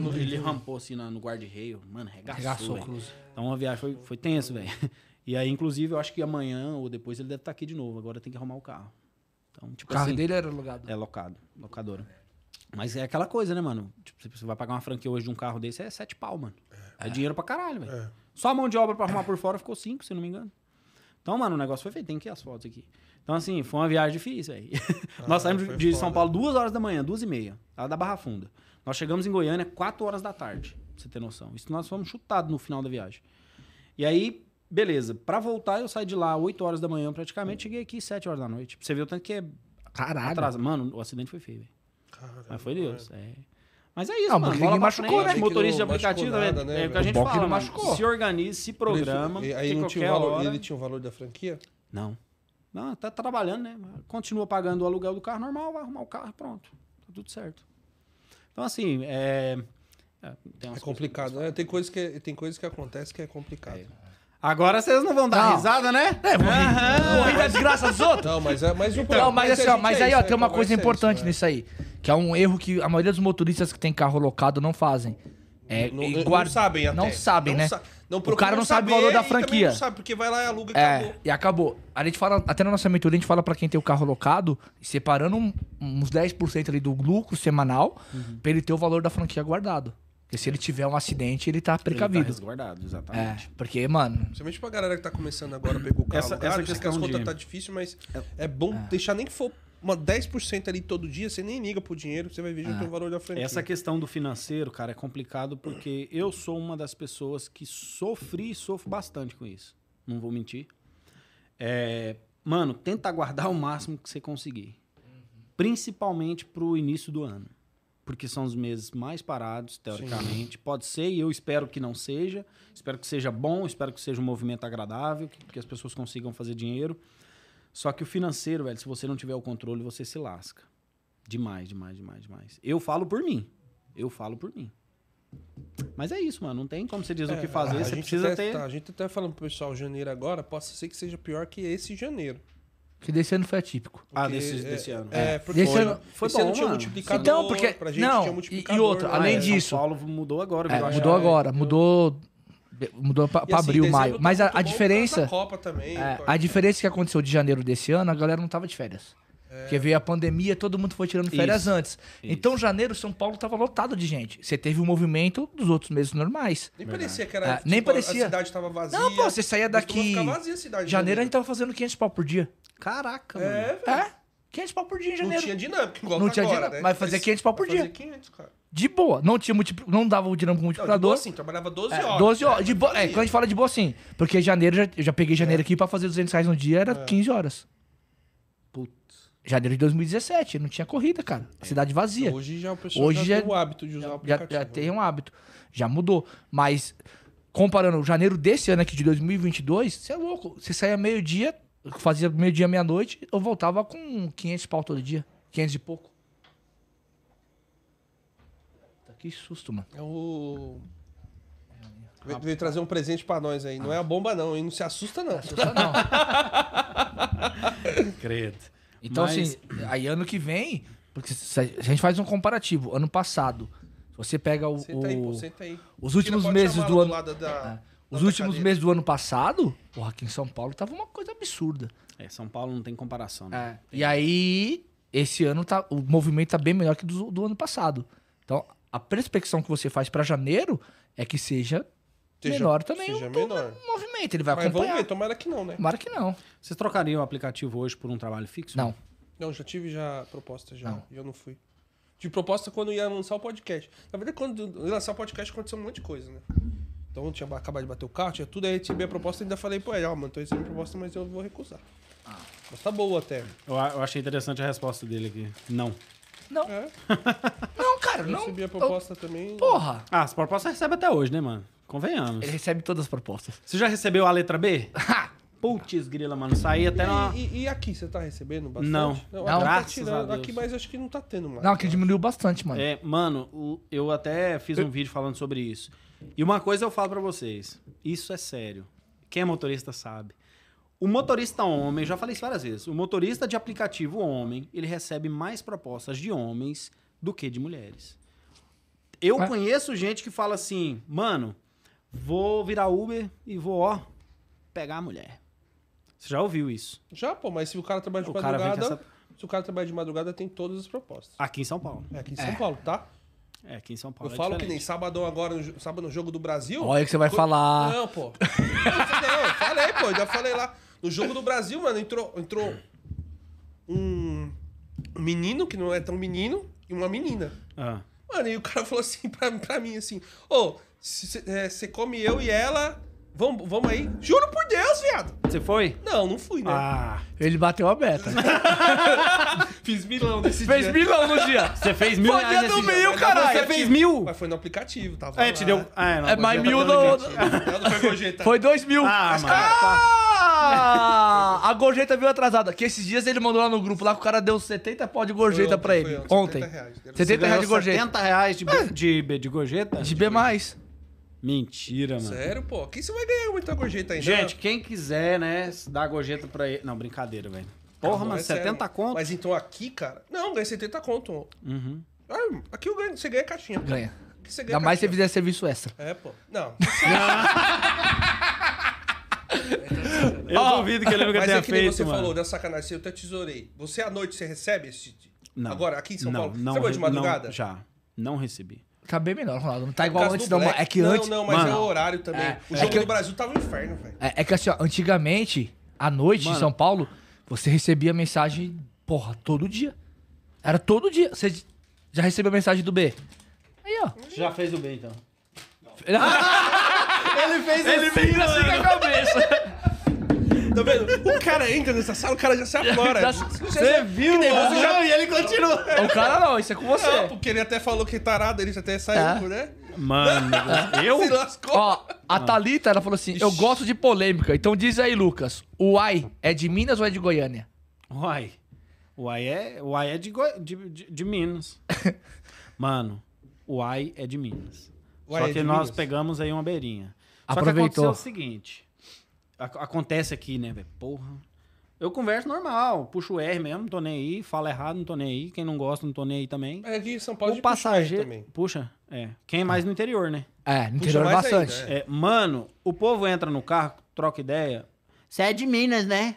não? Ele rampou assim no guarda-reio. Mano, regaçou, Arregaçou o. Cruz. Então a viagem foi, foi tenso, velho. *laughs* E aí, inclusive, eu acho que amanhã ou depois ele deve estar aqui de novo. Agora tem que arrumar o carro. Então, O tipo carro assim, dele era alugado. é locado, locadora. Mas é aquela coisa, né, mano? Tipo, você vai pagar uma franquia hoje de um carro desse, é sete pau, mano. É, dinheiro pra caralho, velho. É. Só a mão de obra pra arrumar por fora ficou cinco, se não me engano. Então, mano, o negócio foi feito. Tem aqui as fotos aqui. Então, assim, foi uma viagem difícil, velho. Nós saímos de foda. São Paulo duas horas da manhã, duas e meia, lá da Barra Funda. Nós chegamos em Goiânia quatro horas da tarde, pra você ter noção. Isso nós fomos chutados no final da viagem. E aí, beleza. Pra voltar, eu saí de lá 8 horas da manhã praticamente, cheguei aqui 7 horas da noite. Você ver o tanto que é Caralho. atrasa. Mano, o acidente foi feio, velho. Mas foi Deus. É. Mas é isso, Não, mano. Bola pra machucou, frente, né? Motorista de aplicativo, nada, é, né, é o que a gente que fala, não machucou. Se organize, se programa. E aí não tinha o valor, hora- ele tinha o valor da franquia? Não. Não, tá trabalhando, né? Continua pagando o aluguel do carro normal, vai arrumar o carro pronto. Tá tudo certo. Então, assim, é... é, É complicado, né? Tem coisas que, tem coisas que acontecem que é complicado. Agora vocês não vão dar Não. risada, né? É, morri. Morri da desgraça dos outros. Não, mas, é, mas o Não, mas assim, a ó, gente mas é aí, ó, né? tem uma Então coisa importante né? nisso aí. Que é um erro que a maioria dos motoristas que tem carro locado não fazem. É, Não, e não guarda- sabem até. Não sabem, né? sa- não o cara não sabe o valor da franquia. Não sabe, porque vai lá e aluga e É, acabou. e acabou. A gente fala, até na nossa mentoria, a gente fala pra quem tem o carro locado, separando um- uns 10% ali do lucro semanal, Uhum. pra ele ter o valor da franquia guardado. Porque se ele tiver um acidente, ele tá Ele tá precavido. resguardado, É, exatamente. porque, mano, Principalmente pra galera que tá começando agora a pegar o carro Essa- essa sei que questão as contas de- tá difícil, mas é, bom deixar nem que for uma 10% ali todo dia, você nem liga pro dinheiro, você vai ver já o teu valor da franquia. Essa questão do financeiro, cara, é complicado porque eu sou uma das pessoas que sofri e sofro bastante com isso. Não vou mentir. É, mano, tenta guardar o máximo que você conseguir. Principalmente pro início do ano. Porque são os meses mais parados, teoricamente. Pode ser, e eu espero que não seja. Espero que seja bom, espero que seja um movimento agradável, que, que as pessoas consigam fazer dinheiro. Só que o financeiro, velho, se você não tiver o controle, você se lasca. Demais, demais, demais, demais. Eu falo por mim. Eu falo por mim. Mas é isso, mano. Não tem como você dizer o que fazer. É, a Você gente precisa até, ter. tá, a gente até falando pro pessoal, janeiro agora, possa ser que seja pior que esse janeiro. que desse ano foi atípico. Ah, Porque, desse, é, desse ano. É, porque Desse foi, ano- foi esse ano bom, tinha mano. multiplicador, Então, porque- pra gente não, tinha e- multiplicador. e outra, né? além É, disso- São Paulo mudou agora. É, mudou chave. agora, mudou. Mudou pra, pra assim, abril, maio. tá Mas a, a diferença. Copa também. é, a diferença que aconteceu de janeiro desse ano, a galera não tava de férias. Porque veio a pandemia, todo mundo foi tirando férias Isso, antes. Então, janeiro, São Paulo tava lotado de gente. Você teve um movimento dos outros meses normais. Nem parecia que era. É, nem parecia. A cidade tava vazia. Não, pô, você saía daqui. vazia a cidade. Janeiro a gente tava fazendo 500 pau por dia. Caraca, mano. É, velho. É? 500 pau por dia em Não janeiro. tinha dinâmica, igual Não tá tinha agora, dinâmica, né? mas fazia 500 pau por fazia dia. 500, cara. De boa. Não tinha multipli... não dava o dinâmico Não, de boa multiplicador. assim, trabalhava 12 É, horas. 12 horas. né? De boa, é, quando a gente fala de boa, sim. Porque janeiro, já, eu já peguei janeiro aqui pra fazer 200 reais no dia, era 15 horas. Putz. Janeiro de 2017, não tinha corrida, cara. Cidade vazia. Hoje já o pessoal Hoje já já- tem o hábito de usar o já, aplicativo. já tem um hábito. Já mudou. Mas, comparando o janeiro desse ano aqui de 2022, você é louco. Você saía meio-dia, fazia meio-dia, meia-noite, eu voltava com 500 pau todo dia. 500 e pouco. Tá, Que susto, mano. É o... Veio, veio trazer um presente pra nós aí. Não é a bomba, não, hein? Não se assusta, não. Assusta não. *laughs* Credo. Então, Mas- assim, aí ano que vem, porque se a gente faz um comparativo, ano passado, você pega o, Senta aí, pô, o- senta aí. os últimos meses do ano, lado da- É. da os últimos cadeira. meses do ano passado, porra, aqui em São Paulo tava uma coisa absurda. É, São Paulo não tem comparação, né? E aí, esse ano tá, o movimento tá bem melhor que do, do ano passado. Então, a perspectiva que você faz pra janeiro é que seja, Seja- menor também seja o, menor. o movimento. Ele vai Mas vamos acompanhar. ver, tomara que não, né? Tomara que não. Vocês trocariam o aplicativo hoje por um trabalho fixo? Não. Não, já tive já proposta já. Não. E eu não fui. Tive proposta quando ia lançar o podcast. Na verdade, quando lançar o podcast aconteceu um monte de coisa, né? Então eu tinha acabado de bater o carro, tinha tudo, aí recebi a proposta e ainda falei, pô, é, ó, mano, tô recebendo a proposta, mas eu vou recusar. Ah. Mas tá boa até. Eu, eu achei interessante a resposta dele aqui. Não. Não. É, *laughs* Não, cara, eu não. recebi a proposta também. Porra. Ah, as propostas recebe até hoje, né, mano? Convenhamos. Ele recebe todas as propostas. Você já recebeu a letra B? *laughs* Putz, grila, mano. Saí E, até na... e- e aqui, você tá recebendo bastante? Não. aqui Não. tá Graças tirando. a Deus. Aqui, mas acho que não tá tendo mais. Não, que diminuiu bastante, mano. É, mano, eu até fiz um vídeo falando sobre isso. E uma coisa eu falo pra vocês. Isso é sério. Quem é motorista sabe. O motorista homem, já falei isso várias vezes. O motorista de aplicativo homem, ele recebe mais propostas de homens do que de mulheres. Eu É. conheço gente que fala assim, mano, vou virar Uber e vou, ó, pegar a mulher. Você já ouviu isso? Já, pô, mas se o cara trabalha de O madrugada. essa- Se o cara trabalha de madrugada, tem todas as propostas. Aqui em São Paulo. É aqui em São Paulo, tá? É, aqui em São Paulo. Eu é falo que nem diferente. sábado agora, no, sábado no jogo do Brasil. Olha que você vai Co- falar. Não, pô. Não, eu falei, pô, já falei lá. No jogo do Brasil, mano, entrou, entrou um menino, que não é tão menino, e uma menina. Ah. Mano, e o cara falou assim pra, pra mim, assim, ô, você come eu e ela, vamos, vamos aí. Juro por Deus, viado. Você foi? Não, não fui, né? Ah. Ele bateu a meta. *laughs* Fiz milão nesse Fez dia. milão no dia. Você fez mil Foi reais dia do nesse mil, dia. caralho. Você fez mil? Mas foi no aplicativo, tava É, lá. te deu. Ah, não, É, mais mil pelo no-. Não, não foi gorjeta. Foi dois mil. Ah, Mas, mano. Ah, a gorjeta veio atrasada. Que esses dias ele mandou lá no grupo lá que o cara deu 70 pau de gorjeta Foi pra ontem, ele. Ontem. ontem, 70 reais. 70 reais de gorjeta. 70 reais de, B- de, B- de gorjeta? De B mais. Mentira, mano. Sério, pô? Aqui você vai ganhar muita gorjeta ainda. Gente, quem quiser, né, dar gorjeta pra ele. Não, brincadeira, velho. Porra, mano, é sério. 70 conto? Mas então aqui, cara... Não, ganhei 70 conto. Uhum. Ah, aqui eu ganho, você ganha caixinha. Ganha. Aqui você ganha Ainda mais se você fizer serviço extra. É, pô. Não. *laughs* *laughs* Eu Ó, duvido que ele nunca Mas tenha é que feito, você mano. falou da sacanagem. Eu até tesourei. Você à noite, você recebe esse... Não. Agora, aqui em São não, Paulo. Não, você vai de madrugada? Não, já. Não recebi. Tá bem menor, Ronaldo. Não tá Por igual antes, não. É que não, antes. Não, mas Mano, é o horário também. é, o é jogo que- do Brasil tava um inferno, velho. É, é que assim, ó, antigamente, à noite em Mano. São Paulo, você recebia mensagem, porra, todo dia. Era todo dia. Você já recebeu mensagem do B? Aí, ó. Você já fez o bem, então. *laughs* Ele fez Ele fez assim com a cabeça. Tá vendo? O cara entra nessa sala, o cara já se *laughs* aflora. Já- Você viu, mano? você já- E ele continua. O cara não, isso é com Não, você. porque ele até falou que é tarado, ele até saiu, É. né? Mano, *laughs* eu? Se lascou. Ó, a Thalita, ela falou assim: Eu gosto de polêmica. Então diz aí, Lucas, o Uai é de Minas ou é de Goiânia? Uai. Uai é, Uai é de, Goi- de, de, de Minas. *laughs* Mano, Uai é de Minas. Uai Só é que de nós Minas? pegamos aí uma beirinha. Só que Aproveitou. aconteceu o seguinte. Ac- Acontece aqui, né, velho? Porra. Eu converso normal, puxo o R mesmo, não tô nem aí. Falo errado, não tô nem aí. Quem não gosta, não tô nem aí também. Mas aqui em São Paulo o puxar passageiro. também. Puxa, é. Quem é mais no interior, né? É, no interior mais bastante. ainda, É, mano, o povo entra no carro, troca ideia. Você é de Minas, né?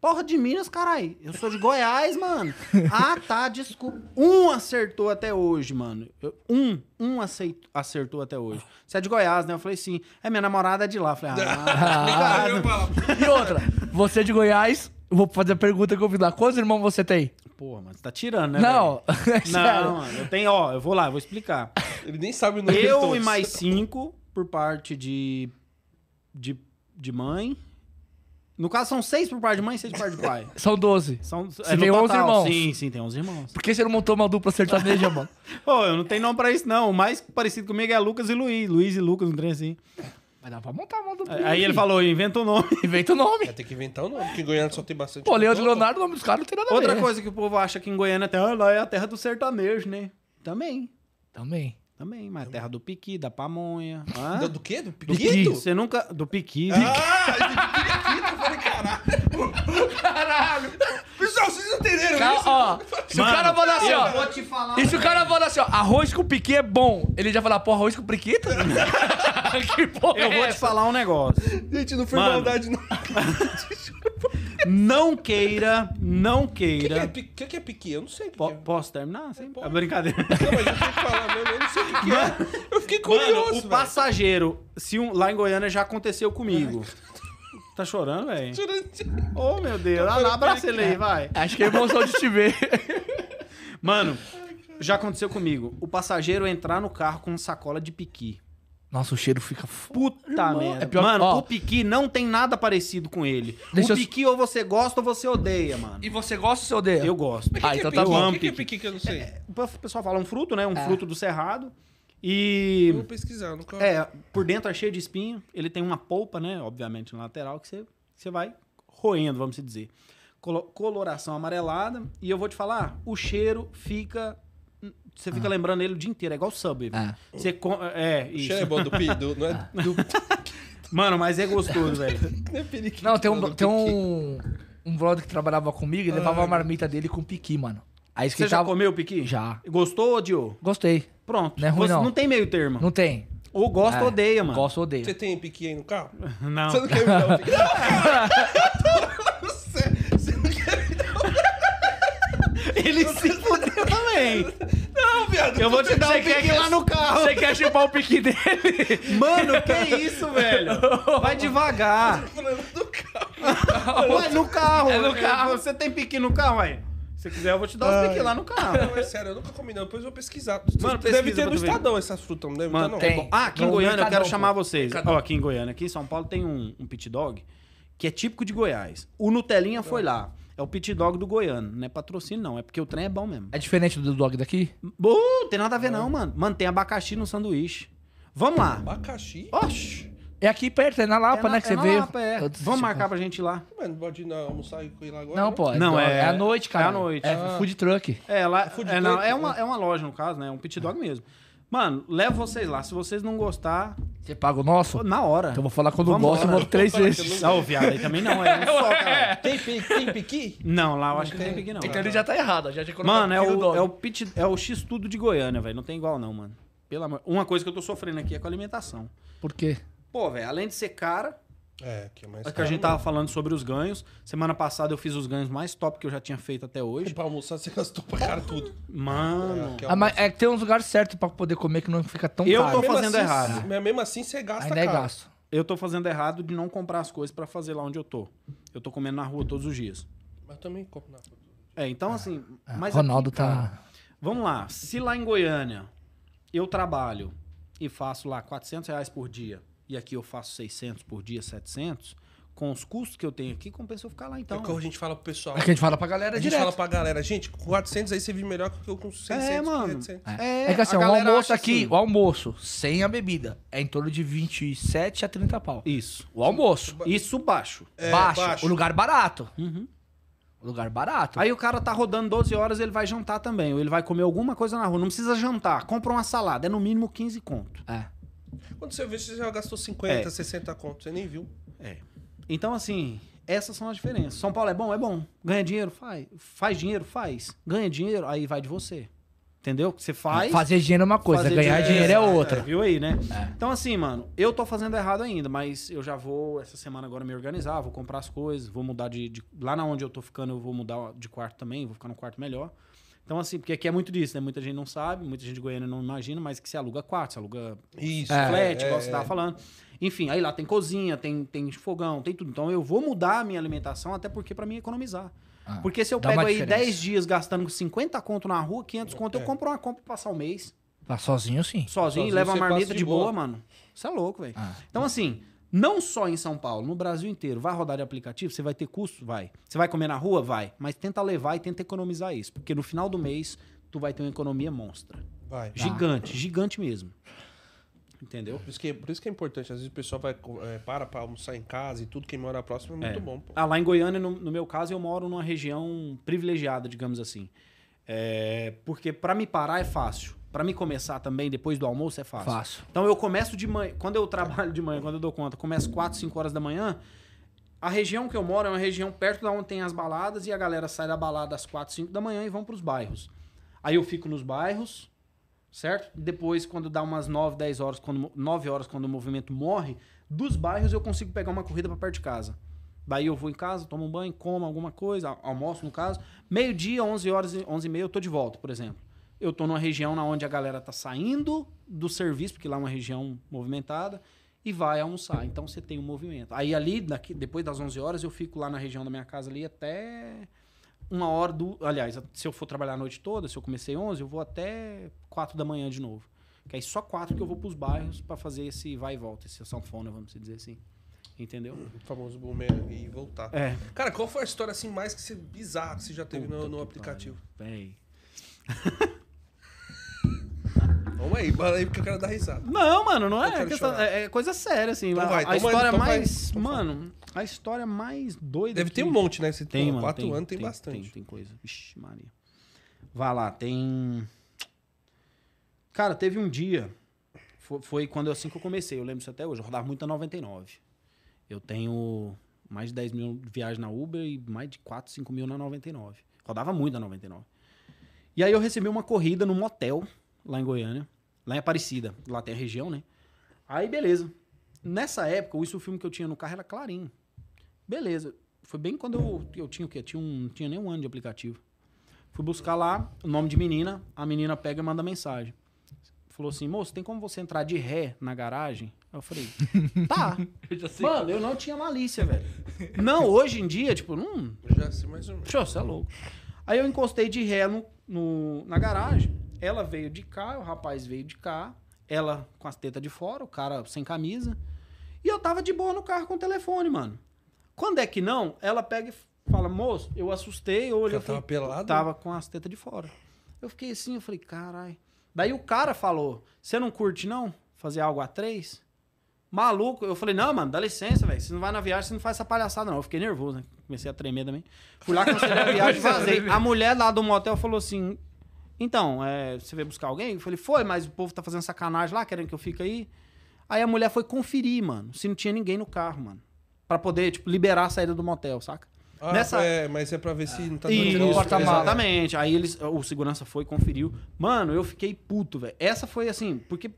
Porra de Minas, caralho. Eu sou de Goiás, mano. Ah, tá, desculpa. Um acertou até hoje, mano. Eu- um, um aceit- acertou até hoje. Você é de Goiás, né? Eu falei, sim. É, minha namorada é de lá. Eu falei, ah, *laughs* ia falar, E outra, você é de Goiás, Eu vou fazer a pergunta que eu fiz lá. Quantos irmãos você tem? Porra, mas você tá tirando, né? não, é. *laughs* Não, mano, eu tenho, ó, eu vou lá, eu vou explicar. Ele nem sabe o número Eu e mais cinco por parte de, de, de mãe. No caso, são seis por parte de mãe e seis por parte de pai. São 12. São, Você no tem 11 irmãos? Sim, sim, tem 11 irmãos. Por que você não montou uma dupla sertaneja, mano? *laughs* Pô, eu não tenho nome pra isso, não. O mais parecido comigo é Lucas e Luiz. Luiz e Lucas, um trem assim. Vai dar pra montar uma dupla. Aí ele falou, inventa o nome. *laughs* Inventa o nome. Vai ter que inventar o nome, porque em Goiânia só tem bastante. Pô, Leandro e cantor, Leonardo, o nome dos caras não tem nada a Outra ver. coisa que o povo acha que em Goiânia até, ah, lá é a terra do sertanejo, né? Também. Também. Também, mas a terra do piqui, da pamonha. Hã? Do, do quê? Do Piqui. piquito? Você nunca. Do piqui. Ah. *laughs* Caralho. Pessoal, vocês entenderam Calma, isso? ó. Se o cara falar assim, ó. vou te falar. E se o cara falar assim, ó, arroz com piqui é bom, ele já fala, pô, arroz com priquito? *laughs* que porra Eu é vou te essa? falar um negócio. Gente, não foi Mano. maldade, não. Não queira, não O que, que, é, queira. pi- que, que é piqui? Eu não sei o que, Po- que é. posso terminar? Sim, pode. é brincadeira. Não, mas eu tenho que falar mesmo, eu não sei o que, que é. Eu fiquei curioso, Mano, o velho. passageiro, se um, lá em Goiânia já aconteceu comigo. *laughs* Tá chorando, velho? Oh, meu Deus. Ah, abraça ele aí, vai. Acho que é emoção de te ver. *laughs* Mano, já aconteceu comigo. O passageiro entrar no carro com sacola de piqui. Nossa, o cheiro fica... f- Puta Irmão, merda. é pior- mano, ó. o piqui não tem nada parecido com ele. Deixa o eu- piqui ou você gosta ou você odeia, mano. E você gosta ou você odeia? Eu gosto. Ah, então tá piqui? bom. O que, que é piqui que eu não sei? O pessoal fala um fruto, né? Um É. fruto do cerrado. Eu E. vou pesquisar, nunca... É, por dentro é cheio de espinho. Ele tem uma polpa, né? Obviamente, na lateral, que você, você vai roendo, vamos dizer. Colo- coloração amarelada. E eu vou te falar, o cheiro fica. Você fica lembrando ele o dia inteiro. É igual Subway. Ah. Você é, O isso. cheiro é bom do pi? Do, *laughs* não é do... *laughs* Mano, mas é gostoso, velho. *laughs* Não é periquito. Não, tem um, tem um, um brother que trabalhava comigo e levava a marmita dele com piqui, mano. Aí Você já comeu piqui? Já. Gostou ou odiou? Gostei. Pronto. Não é ruim, Você não. tem meio termo. Não tem. Ou gosta É, ou odeia, mano. Gosto ou odeio. Você tem piqui aí no carro? *laughs* Não. Você não quer me dar um piqui? *laughs* Não, cara! *laughs* Você, você não quer me dar Ele se fudeu também. Não, viado. Eu vou te dar um Você quer piqui lá no carro. Você quer chupar o piqui dele? Mano, que isso, velho? Vai devagar. falando do carro. Vai no carro. É no carro. Você tem piqui no carro, aí? Se quiser, eu vou te dar os piqui lá no *laughs* carro. Não, é sério, eu nunca comi não. Depois eu vou pesquisar. Mano, deve pesquisa ter pra no tu ver. Estadão essas frutas, não deve Mano, ter, não. tem. Ah, aqui em No Goiânia eu Mercadão, quero chamar pô. vocês. Ó, aqui em Goiânia, aqui em São Paulo tem um, um pit dog que é típico de Goiás. O Nutelinha foi lá. É o pit dog do goiano. Não é patrocínio, não. É porque o trem é bom mesmo. É diferente do dog daqui? Uh, tem nada a ver, não, mano. Mano, tem abacaxi no sanduíche. Vamos lá. Abacaxi? Oxi. É aqui perto, é na Lapa, É na- né? Que é você na veio. Lapa, é. Vamos marcar pra gente ir lá. Mas não pode ir almoçar e ir lá agora? Não, pô. Não, dog. é- É à noite, cara. é à noite. É Ah. food truck. É, lá. Food É, não, truck, é, uma, né? é uma loja, no caso, né? É um pit dog mesmo. Mano, levo vocês lá. Se vocês não gostar, Você paga o nosso? na hora. Então eu vou falar quando Vambora. gosto, eu vou três vezes. eu Ah, o viado aí também não, é um *laughs* só, cara. Tem, pi- tem piqui? Não, lá eu acho que não tem. tem piqui, não. Então ele já tá errado, já tinha Mano, é o, dog. é o pit, é o X-Tudo de Goiânia, velho. Não tem igual, não, mano. Pelo amor... Uma coisa que eu tô sofrendo aqui é com a alimentação. Por quê? Pô, velho, além de ser cara, É, que é mais é que a gente tava falando sobre os ganhos. Semana passada eu fiz os ganhos mais top que eu já tinha feito até hoje. Pra almoçar, você gastou pra cara tudo. Mano. que Ah, mas é que tem uns lugares certos pra poder comer que não fica tão Eu caro. tô fazendo assim, errado. Mas mesmo assim, você gasta Ainda é gasto. Eu tô fazendo errado de não comprar as coisas pra fazer lá onde eu tô. Eu tô comendo na rua todos os dias. Mas eu também compro na É, então assim. Mas Ronaldo aqui, cara, tá... Vamos lá. Se lá em Goiânia eu trabalho e faço lá 400 reais por dia e aqui eu faço 600 por dia, 700, com os custos que eu tenho aqui, compensa eu ficar lá então. É que a gente fala pro pessoal. É que a gente fala pra galera A gente direto. fala pra galera, gente, com 400 aí você vive melhor que eu com 600, É, mano. 500. É, que assim, o almoço aqui, assim. o almoço, sem a bebida, é em torno de 27 a 30 pau. Isso. O almoço. Isso baixo. É, baixo, baixo. O lugar barato. Uhum. O lugar barato. Aí o cara tá rodando 12 horas, ele vai jantar também. Ou ele vai comer alguma coisa na rua. Não precisa jantar. Compra uma salada. É no mínimo 15 conto. É. Quando você vê, você já gastou 50, É. 60 conto, você nem viu. É. Então, assim, essas são as diferenças. São Paulo é bom? É bom. Ganha dinheiro? Faz. Faz dinheiro? Faz. Ganha dinheiro? Aí vai de você. Entendeu? Você faz. Fazer dinheiro é uma coisa, fazer ganhar dinheiro é exato, outra. Viu aí, né? É. Então, assim, mano, eu tô fazendo errado ainda, mas eu já vou, essa semana agora, me organizar, vou comprar as coisas, vou mudar de. de- lá na onde eu tô ficando, eu vou mudar de quarto também, vou ficar num quarto melhor. Então, assim, porque aqui é muito disso, né? Muita gente não sabe, muita gente de Goiânia não imagina, mas que se aluga quarto, se aluga Isso. É, flat, igual é, você tava falando. Enfim, aí lá tem cozinha, tem, tem fogão, tem tudo. Então eu vou mudar a minha alimentação até porque pra mim economizar. Ah, porque se eu dá pego aí diferença. 10 dias gastando 50 conto na rua, 500 conto, eu É. compro uma compra pra passar o mês. Tá sozinho, sim. Sozinho, Sozinho leva uma marmita de de boa, boa. mano. Isso é louco, velho. Ah. Então, assim, não só em São Paulo, no Brasil inteiro, vai rodar de aplicativo, você vai ter custo? Vai. Você vai comer na rua? Vai. Mas tenta levar e tenta economizar isso. Porque no final do mês, tu vai ter uma economia monstra. Vai. Gigante, gigante mesmo. Entendeu? Por isso, que, por isso que é importante. Às vezes o pessoal vai, é, para pra almoçar em casa e tudo. Quem mora próximo é muito É. bom, pô. Ah, lá em Goiânia, no, no meu caso, eu moro numa região privilegiada, digamos assim. É, porque pra me parar é fácil. Pra me começar também, depois do almoço, é fácil. Fácil. Então eu começo de manhã. Quando eu trabalho de manhã, quando eu dou conta, começo 4, 5 horas da manhã. A região que eu moro é uma região perto da onde tem as baladas e a galera sai da balada às 4, 5 da manhã e vão pros bairros. Aí eu fico nos bairros, certo? Depois, quando dá umas 9, 10 horas, quando, 9 horas, quando o movimento morre, dos bairros eu consigo pegar uma corrida pra perto de casa. Daí eu vou em casa, tomo um banho, como alguma coisa, al- almoço no caso. Meio-dia, 11 horas, e 11 e meia, eu tô de volta, por exemplo. Eu tô numa região na onde a galera tá saindo do serviço, porque lá é uma região movimentada, e vai almoçar. Então você tem um movimento. Aí ali, daqui, depois das 11 horas, eu fico lá na região da minha casa ali até uma hora do... Aliás, se eu for trabalhar a noite toda, se eu comecei 11, eu vou até 4 da manhã de novo. Que aí só 4 que eu vou pros bairros pra fazer esse vai e volta, esse sanfona, vamos dizer assim. Entendeu? O famoso boomerang e voltar. É. Cara, qual foi a história assim mais que você, bizarra que você já teve no, Puta no que aplicativo? Véi. *laughs* Vamos aí, bora aí porque eu quero dar risada. Não, mano, não é, questão- é, é coisa séria, assim. Então a vai, a então história vai. mais. Fala. mano, a história mais doida. Deve que- ter um monte, né? Você Tem, pô, mano. Quatro tem, anos tem, bastante. Tem, tem coisa. Vixe, Maria. Vai lá, tem. Cara, teve um dia. Foi, foi quando assim que eu comecei, eu lembro isso até hoje. Eu rodava muito a 99. Eu tenho mais de 10 mil viagens na Uber e mais de 4, 5 mil na 99. Rodava muito na 99. E aí eu recebi uma corrida num motel lá em Goiânia, lá em Aparecida. Lá tem a região, né? Aí, beleza. Nessa época, o isso filme que eu tinha no carro era clarinho. Beleza. Foi bem quando eu, eu tinha o quê? Tinha um, não tinha nem um ano de aplicativo. Fui buscar lá o nome de menina, a menina pega e manda mensagem. Falou assim, moço, tem como você entrar de ré na garagem? Aí eu falei, *laughs* tá. Eu já sei. Mano, eu não tinha malícia, velho. Não, hoje em dia, tipo, não, Eu já sei mais ou menos. Show, você é louco. Aí eu encostei de ré no, no- na garagem. Ela veio de cá, o rapaz veio de cá. Ela com as tetas de fora, o cara sem camisa. E eu tava de boa no carro com o telefone, mano. Quando é que não, ela pega e fala, moço, eu assustei, eu olhei. Ela eu tava pelada? Tava com as tetas de fora. Eu fiquei assim, eu falei, carai. Daí o cara falou, você não curte não? Fazer algo a três? Maluco, eu falei, não, mano, dá licença, velho. Você não vai na viagem, você não faz essa palhaçada, não. Eu fiquei nervoso, né? Comecei a tremer também. Fui lá, cancelei a *laughs* viagem, vazei. A mulher lá do motel falou assim: Então, é, você veio buscar alguém? Eu falei, foi, mas o povo tá fazendo sacanagem lá, querendo que eu fique aí. Aí a mulher foi conferir, mano, se não tinha ninguém no carro, mano. Pra poder, tipo, liberar a saída do motel, saca? Ah, Nessa- é, mas é pra ver se não tá Isso, dando bosta. porta-mala. exatamente. Aí eles, o segurança foi, conferiu. Mano, eu fiquei puto, velho. Essa foi assim, porque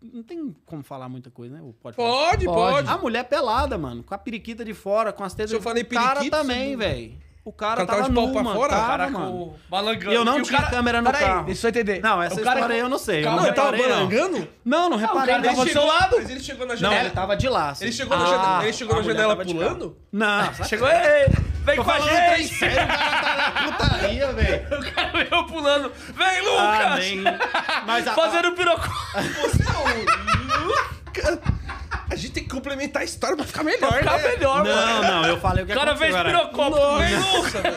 não tem como falar muita coisa, né? Pode falar. Pode, Pode. pode. A mulher pelada, mano, com a periquita de fora, com as tetas Se eu falei O cara também, velho. O cara, cara tava tava de pau nu, pra mano. fora? Tava, Cara, mano. com balangando. E eu não o tinha câmera no Peraí, carro. deixa eu entender. Não, essa O cara história aí eu não sei. Calma, não Ele tava reparei, não. balangando? Não, não o reparei. cara não. tava do seu lado. Mas ele chegou na Não, janela. ele tava de laço. Ele chegou na Ah, janela, ele chegou a na janela pulando? Não, *laughs* Chegou, ei, vem Tô com a gente. sério, o cara tá na putaria, *laughs* velho. O cara veio pulando. Vem, Ah, Lucas. nem... Mas a, Fazendo pirocó. *laughs* Você é o Luca. A gente tem que complementar a história pra ficar melhor, Pra ficar né? melhor, Não, mano. não, eu falei o que O cara aconteceu, fez cara. pirocó. Nossa, velho.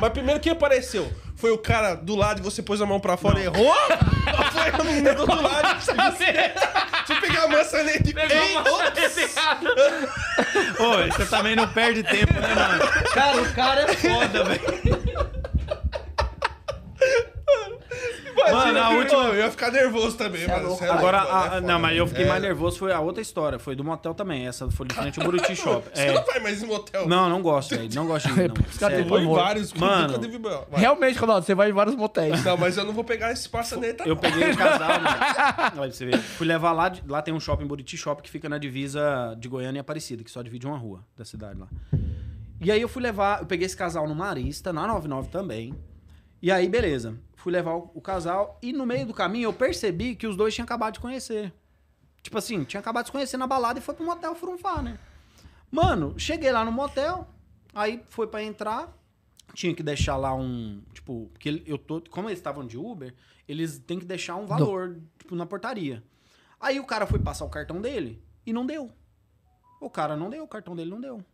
Mas primeiro quem apareceu? Foi o cara do lado e você pôs a mão pra fora e errou? Ou foi a do outro lado? Deixa eu pegar a maçaneta e Pegou Ei. Ô, você também não perde tempo, né, mano? Cara, o cara é foda, velho. Mano, a última- Eu ia ficar nervoso também, mano. Cê é Agora, mano, a- é foda. não, mas eu fiquei É. mais nervoso, foi a outra história, foi do motel também, essa foi de frente ao Buriti *laughs* Shop. Você É. não vai mais em motel. Não, não gosto, velho, não gosto de ir, não. Em vários. Mano. Teve... Realmente, Ronaldo, você vai em vários motéis. Não, mas eu não vou pegar esse maçaneta. Eu peguei o casal, *laughs* mano. Olha pra você ver. Fui levar lá, lá tem um shopping, Buriti Shop, que fica na divisa de Goiânia e Aparecida, que só divide uma rua da cidade lá. E aí eu fui levar, eu peguei esse casal no Marista, na 99 também. E aí, beleza. Fui levar o, o casal e no meio do caminho eu percebi que os dois tinham acabado de conhecer. Tipo assim, tinha acabado de se conhecer na balada e foi pro motel frunfar, né? Mano, cheguei lá no motel, aí foi pra entrar, tinha que deixar lá um, tipo, porque eu tô, como eles estavam de Uber, eles têm que deixar um valor, tipo, na portaria. Aí o cara foi passar o cartão dele e não deu. O cara não deu, o cartão dele não deu.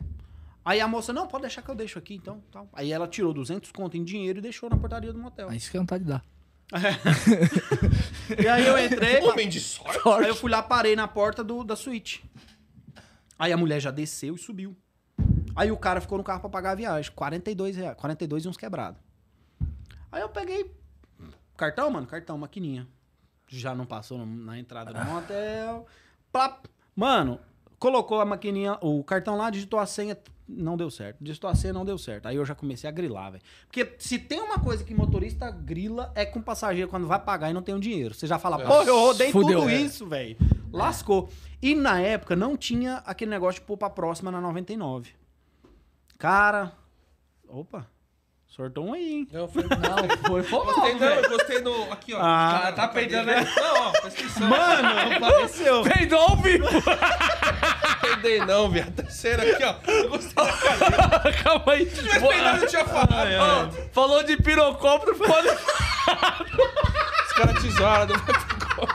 Aí a moça, não, pode deixar que eu deixo aqui, então. Tal. Aí ela tirou 200 conto em dinheiro e deixou na portaria do motel. Aí isso que é vontade de dar. *laughs* E aí eu entrei, Homem de sorte. aí eu fui lá, parei na porta do, da suíte. Aí a mulher já desceu e subiu. Aí o cara ficou no carro pra pagar a viagem. 42 reais. 42 e uns quebrados. Aí eu peguei. Cartão, mano? Cartão, maquininha. Já não passou na entrada do motel. Plap. Mano, colocou a maquininha, o cartão lá, digitou a senha, não deu certo. Senha, não deu certo. Aí eu já comecei a grilar, velho. Porque se tem uma coisa que motorista grila é com passageiro quando vai pagar e não tem o dinheiro. Você já fala, pô, eu rodei Fudeu. tudo É. isso, velho. Lascou. E na época não tinha aquele negócio de pôr pra próxima na 99. Cara. Opa. Sortou um aí, hein? Não, foi... Não, foi Gostei, formal, não, eu gostei no... Aqui, ó. Ah, Cara, tá peidando, né? Não, ó, atenção. Mano, apareceu. Peidou ao vivo. Não *laughs* peidei não, viado. Terceira aqui, ó. Eu gostei da cadeira. *laughs* Calma aí. Se tivesse peidado, eu tinha falado. Ó, Falou de pirocóptero, pode... Os caras te zoaram. Não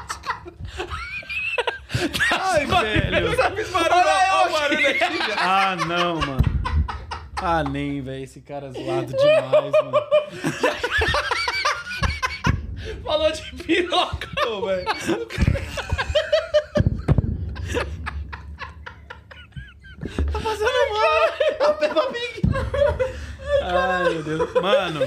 Ai, velho. Eu fiz barulho, ó, ó o barulho aqui, viado. Ah, não, mano. Ah, nem, velho. Esse cara é zoado demais, mano. Falou de piroca. Ô, velho. *laughs* Peppa Pig. Ai, meu Deus. Mano.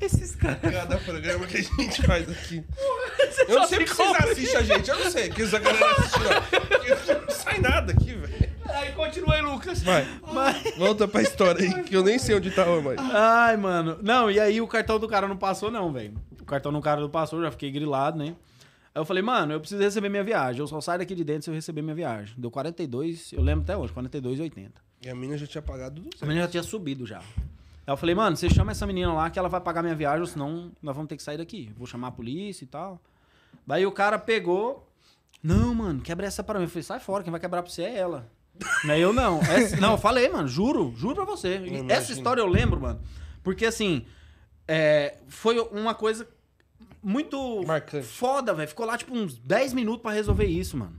Esses caras. Cada programa que a gente faz aqui. Eu não sei porque vocês assistem a gente. Eu não sei que essa galera assiste, não. Sai nada aqui, velho. Aí continua aí, Lucas. Vai. Volta pra história aí, que eu nem sei onde tava mais. Ai, mano. Não, e aí o cartão do cara não passou, não, velho. O cartão do cara não passou, já fiquei grilado, né? Aí eu falei, mano, eu preciso receber minha viagem. Eu só saio daqui de dentro se eu receber minha viagem. Deu 42, eu lembro até hoje, 42,80. E a mina já tinha pagado tudo A certo. menina já tinha subido já. Aí eu falei, mano, você chama essa menina lá que ela vai pagar minha viagem, ou senão nós vamos ter que sair daqui. Vou chamar a polícia e tal. Daí o cara pegou. Não, mano, quebra essa pra mim. Eu falei, sai fora, quem vai quebrar pra você é ela. Não é eu não. Essa- não, eu falei, mano, juro, juro pra você. Essa história eu lembro, mano. Porque assim, é, foi uma coisa muito Marcante. foda, velho. Ficou lá tipo uns 10 minutos pra resolver isso, mano.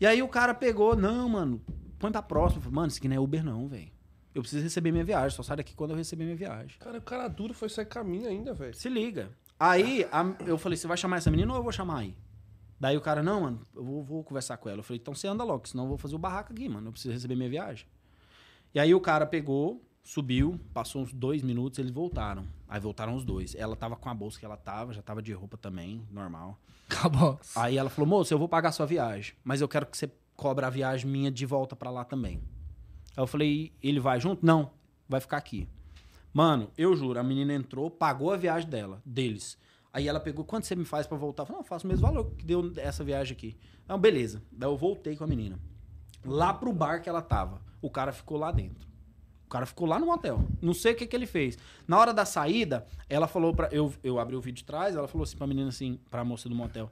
E aí o cara pegou, não, mano, põe pra próxima. Falei, mano, isso aqui não é Uber não, velho. Eu preciso receber minha viagem, só sai daqui quando eu receber minha viagem. Cara, o cara duro foi sair caminho ainda, velho. Se liga. Aí a- eu falei, você vai chamar essa menina ou eu vou chamar aí? Daí o cara, não, mano, eu vou, vou conversar com ela. Eu falei, então você anda logo, senão eu vou fazer o barraco aqui, mano. Eu preciso receber minha viagem. E aí o cara pegou, subiu, passou uns dois minutos, eles voltaram. Aí voltaram os dois. Ela tava com a bolsa que ela tava, já tava de roupa também, normal. Acabou. Aí ela falou, moço, eu vou pagar sua viagem, mas eu quero que você cobra a viagem minha de volta pra lá também. Aí eu falei, ele vai junto? Não, vai ficar aqui. Mano, eu juro, a menina entrou, pagou a viagem dela, deles. Aí ela pegou, quanto você me faz pra voltar? Eu falei, não, eu faço o mesmo valor que deu essa viagem aqui. Não, beleza. Daí eu voltei com a menina. Lá pro bar que ela tava. O cara ficou lá dentro. Cara ficou lá no motel. Não sei o que, que ele fez. Na hora da saída, ela falou pra. Eu, eu abri o vídeo de trás, ela falou assim pra menina assim, pra moça do motel: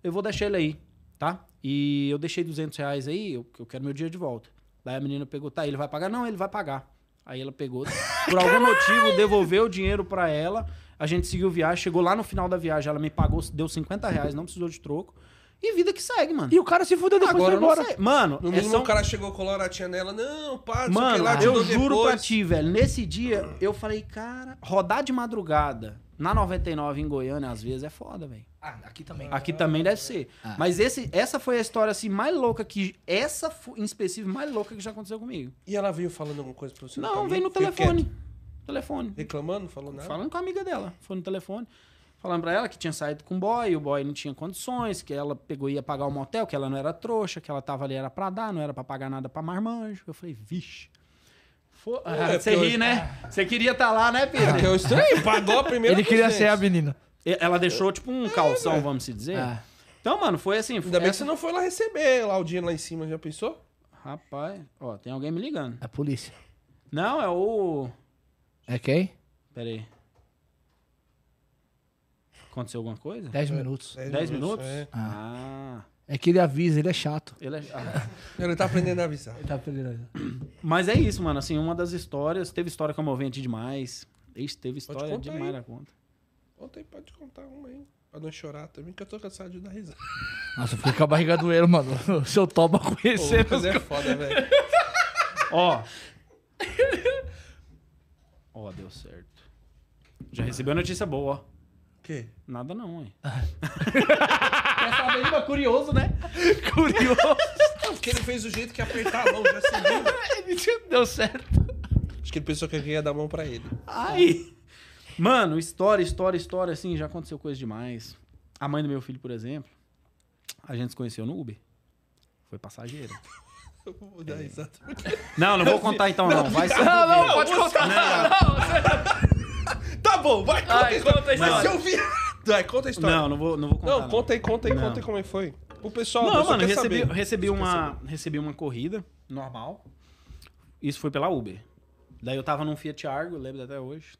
Eu vou deixar ele aí, tá? E eu deixei 200 reais aí, eu, eu quero meu dia de volta. Daí a menina pegou, tá, ele vai pagar? Não, ele vai pagar. Aí ela pegou, *laughs* por algum motivo, devolveu o dinheiro pra ela. A gente seguiu viagem, chegou lá no final da viagem, ela me pagou, deu 50 reais, não precisou de troco. E vida que segue, mano. E o cara se fudeu depois Agora eu não. Mano, No é mínimo só- o cara chegou com a coloratinha nela. Não, pá, Mano, lá, eu juro depois. pra ti, velho. Nesse dia, eu falei, cara, rodar de madrugada na 99 em Goiânia, às vezes, é foda, velho. Ah, aqui também. Aqui também deve ser. Ah. Mas esse, essa foi a história, assim, mais louca que... Essa, em específico, mais louca que já aconteceu comigo. E ela veio falando alguma coisa pra você? Não, veio no telefone. Telefone. Reclamando, falou nada? Falando com a amiga dela. Foi no telefone. Falando pra ela que tinha saído com o boy, o boy não tinha condições, que ela pegou e ia pagar o motel, que ela não era trouxa, que ela tava ali era pra dar, não era pra pagar nada pra marmanjo. Eu falei, vixe. Fo- Ah, É, Você porque eu- ri, né? Você queria estar lá, né, Pedro? eu estranho, pagou a *laughs* primeira Ele queria ser a menina. Ela deixou, tipo, um calção, velho. vamos se dizer. Ah. Então, mano, foi assim. Ainda bem que você não foi lá receber lá o dinheiro lá em cima, já pensou? Rapaz, ó, tem alguém me ligando. A polícia. Não, é o. É quem? Pera aí. Aconteceu alguma coisa? 10 minutos. 10 minutos? É. Ah. É que ele avisa, ele é chato. Ele é... ah. *laughs* Ele tá aprendendo a avisar. Ele tá perdendo. Mas é isso, mano. Assim, uma das histórias. Teve história comovente demais. Ixi, teve história demais aí. na conta. Ontem pode contar uma aí. Pra não chorar também, que eu tô cansado de dar risada. Nossa, eu fiquei com a barriga doendo, mano. *laughs* O seu Toba conhecendo. Lucas é foda, velho. *laughs* Ó. Ó, deu certo. Já recebeu a notícia boa, ó. O quê? Nada não, hein? *laughs* Quer saber, mas curioso, né? *laughs* Curioso. Não, porque ele fez o jeito que apertar a mão, já subiu. *laughs* Ele Deu certo. Acho que ele pensou que eu ia dar a mão pra ele. Ai! Mano, história, história, história, assim, já aconteceu coisa demais. A mãe do meu filho, por exemplo, a gente se conheceu no Uber. Foi passageira. Eu vou dar risada. Não, não vou contar então, não. Vai ser. Não, não, pode contar. Tá bom, vai, conta Ai, a história. conta a Mas história. eu vi... *laughs* Vai, conta a história. Não, não vou, não vou contar. Não, conta aí, conta aí, Não. conta aí como é que foi. O pessoal, Não, mano, recebi, saber. recebi, uma, recebi uma corrida normal. Isso foi pela Uber. Daí eu tava num Fiat Argo, lembro até hoje.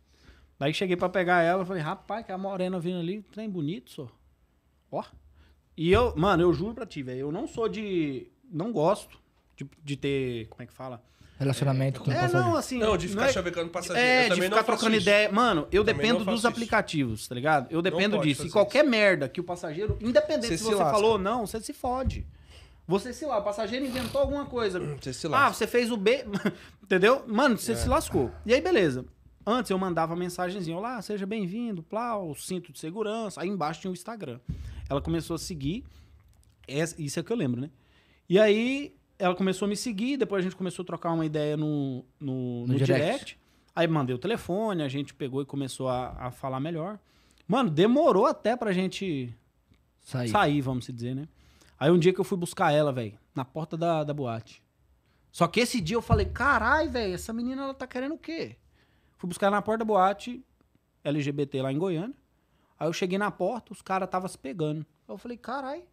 Daí cheguei pra pegar ela, falei, rapaz, que a morena vindo ali, trem bonito, só. Ó. E eu, mano, eu juro pra ti, velho, eu não sou de. Não gosto de, de ter. Como é que fala? Relacionamento com o É, passageiro. não, assim. Não, de ficar é- chavecando passageiro. É, Eu de também ficar não faço trocando isso. ideia. Mano, eu Também dependo não dos isso. aplicativos, tá ligado? Eu dependo pode disso. E fazer qualquer merda que o passageiro, independente Você se se você lasca. falou ou não, você se fode. Você se lá, o passageiro inventou alguma coisa. Você se Ah, lasca. você fez o B. *laughs* Entendeu? Mano, você se lascou. E aí, beleza. Antes eu mandava mensagenzinha: Olá, seja bem-vindo, plau, cinto de segurança. Aí embaixo tinha o Instagram. Ela começou a seguir. Essa- Isso é o que eu lembro, né? E aí ela começou a me seguir. Depois a gente começou a trocar uma ideia no, no, No no direct. direct. Aí mandei o telefone, a gente pegou e começou a, a falar melhor. Mano, demorou até pra gente Saí. sair, vamos se dizer, né? Aí um dia que eu fui buscar ela, velho, na porta da, da boate. Só que esse dia eu falei, carai, velho, essa menina ela tá querendo o quê? Fui buscar ela na porta da boate, LGBT lá em Goiânia. Aí eu cheguei na porta, os caras estavam se pegando. Eu falei, carai.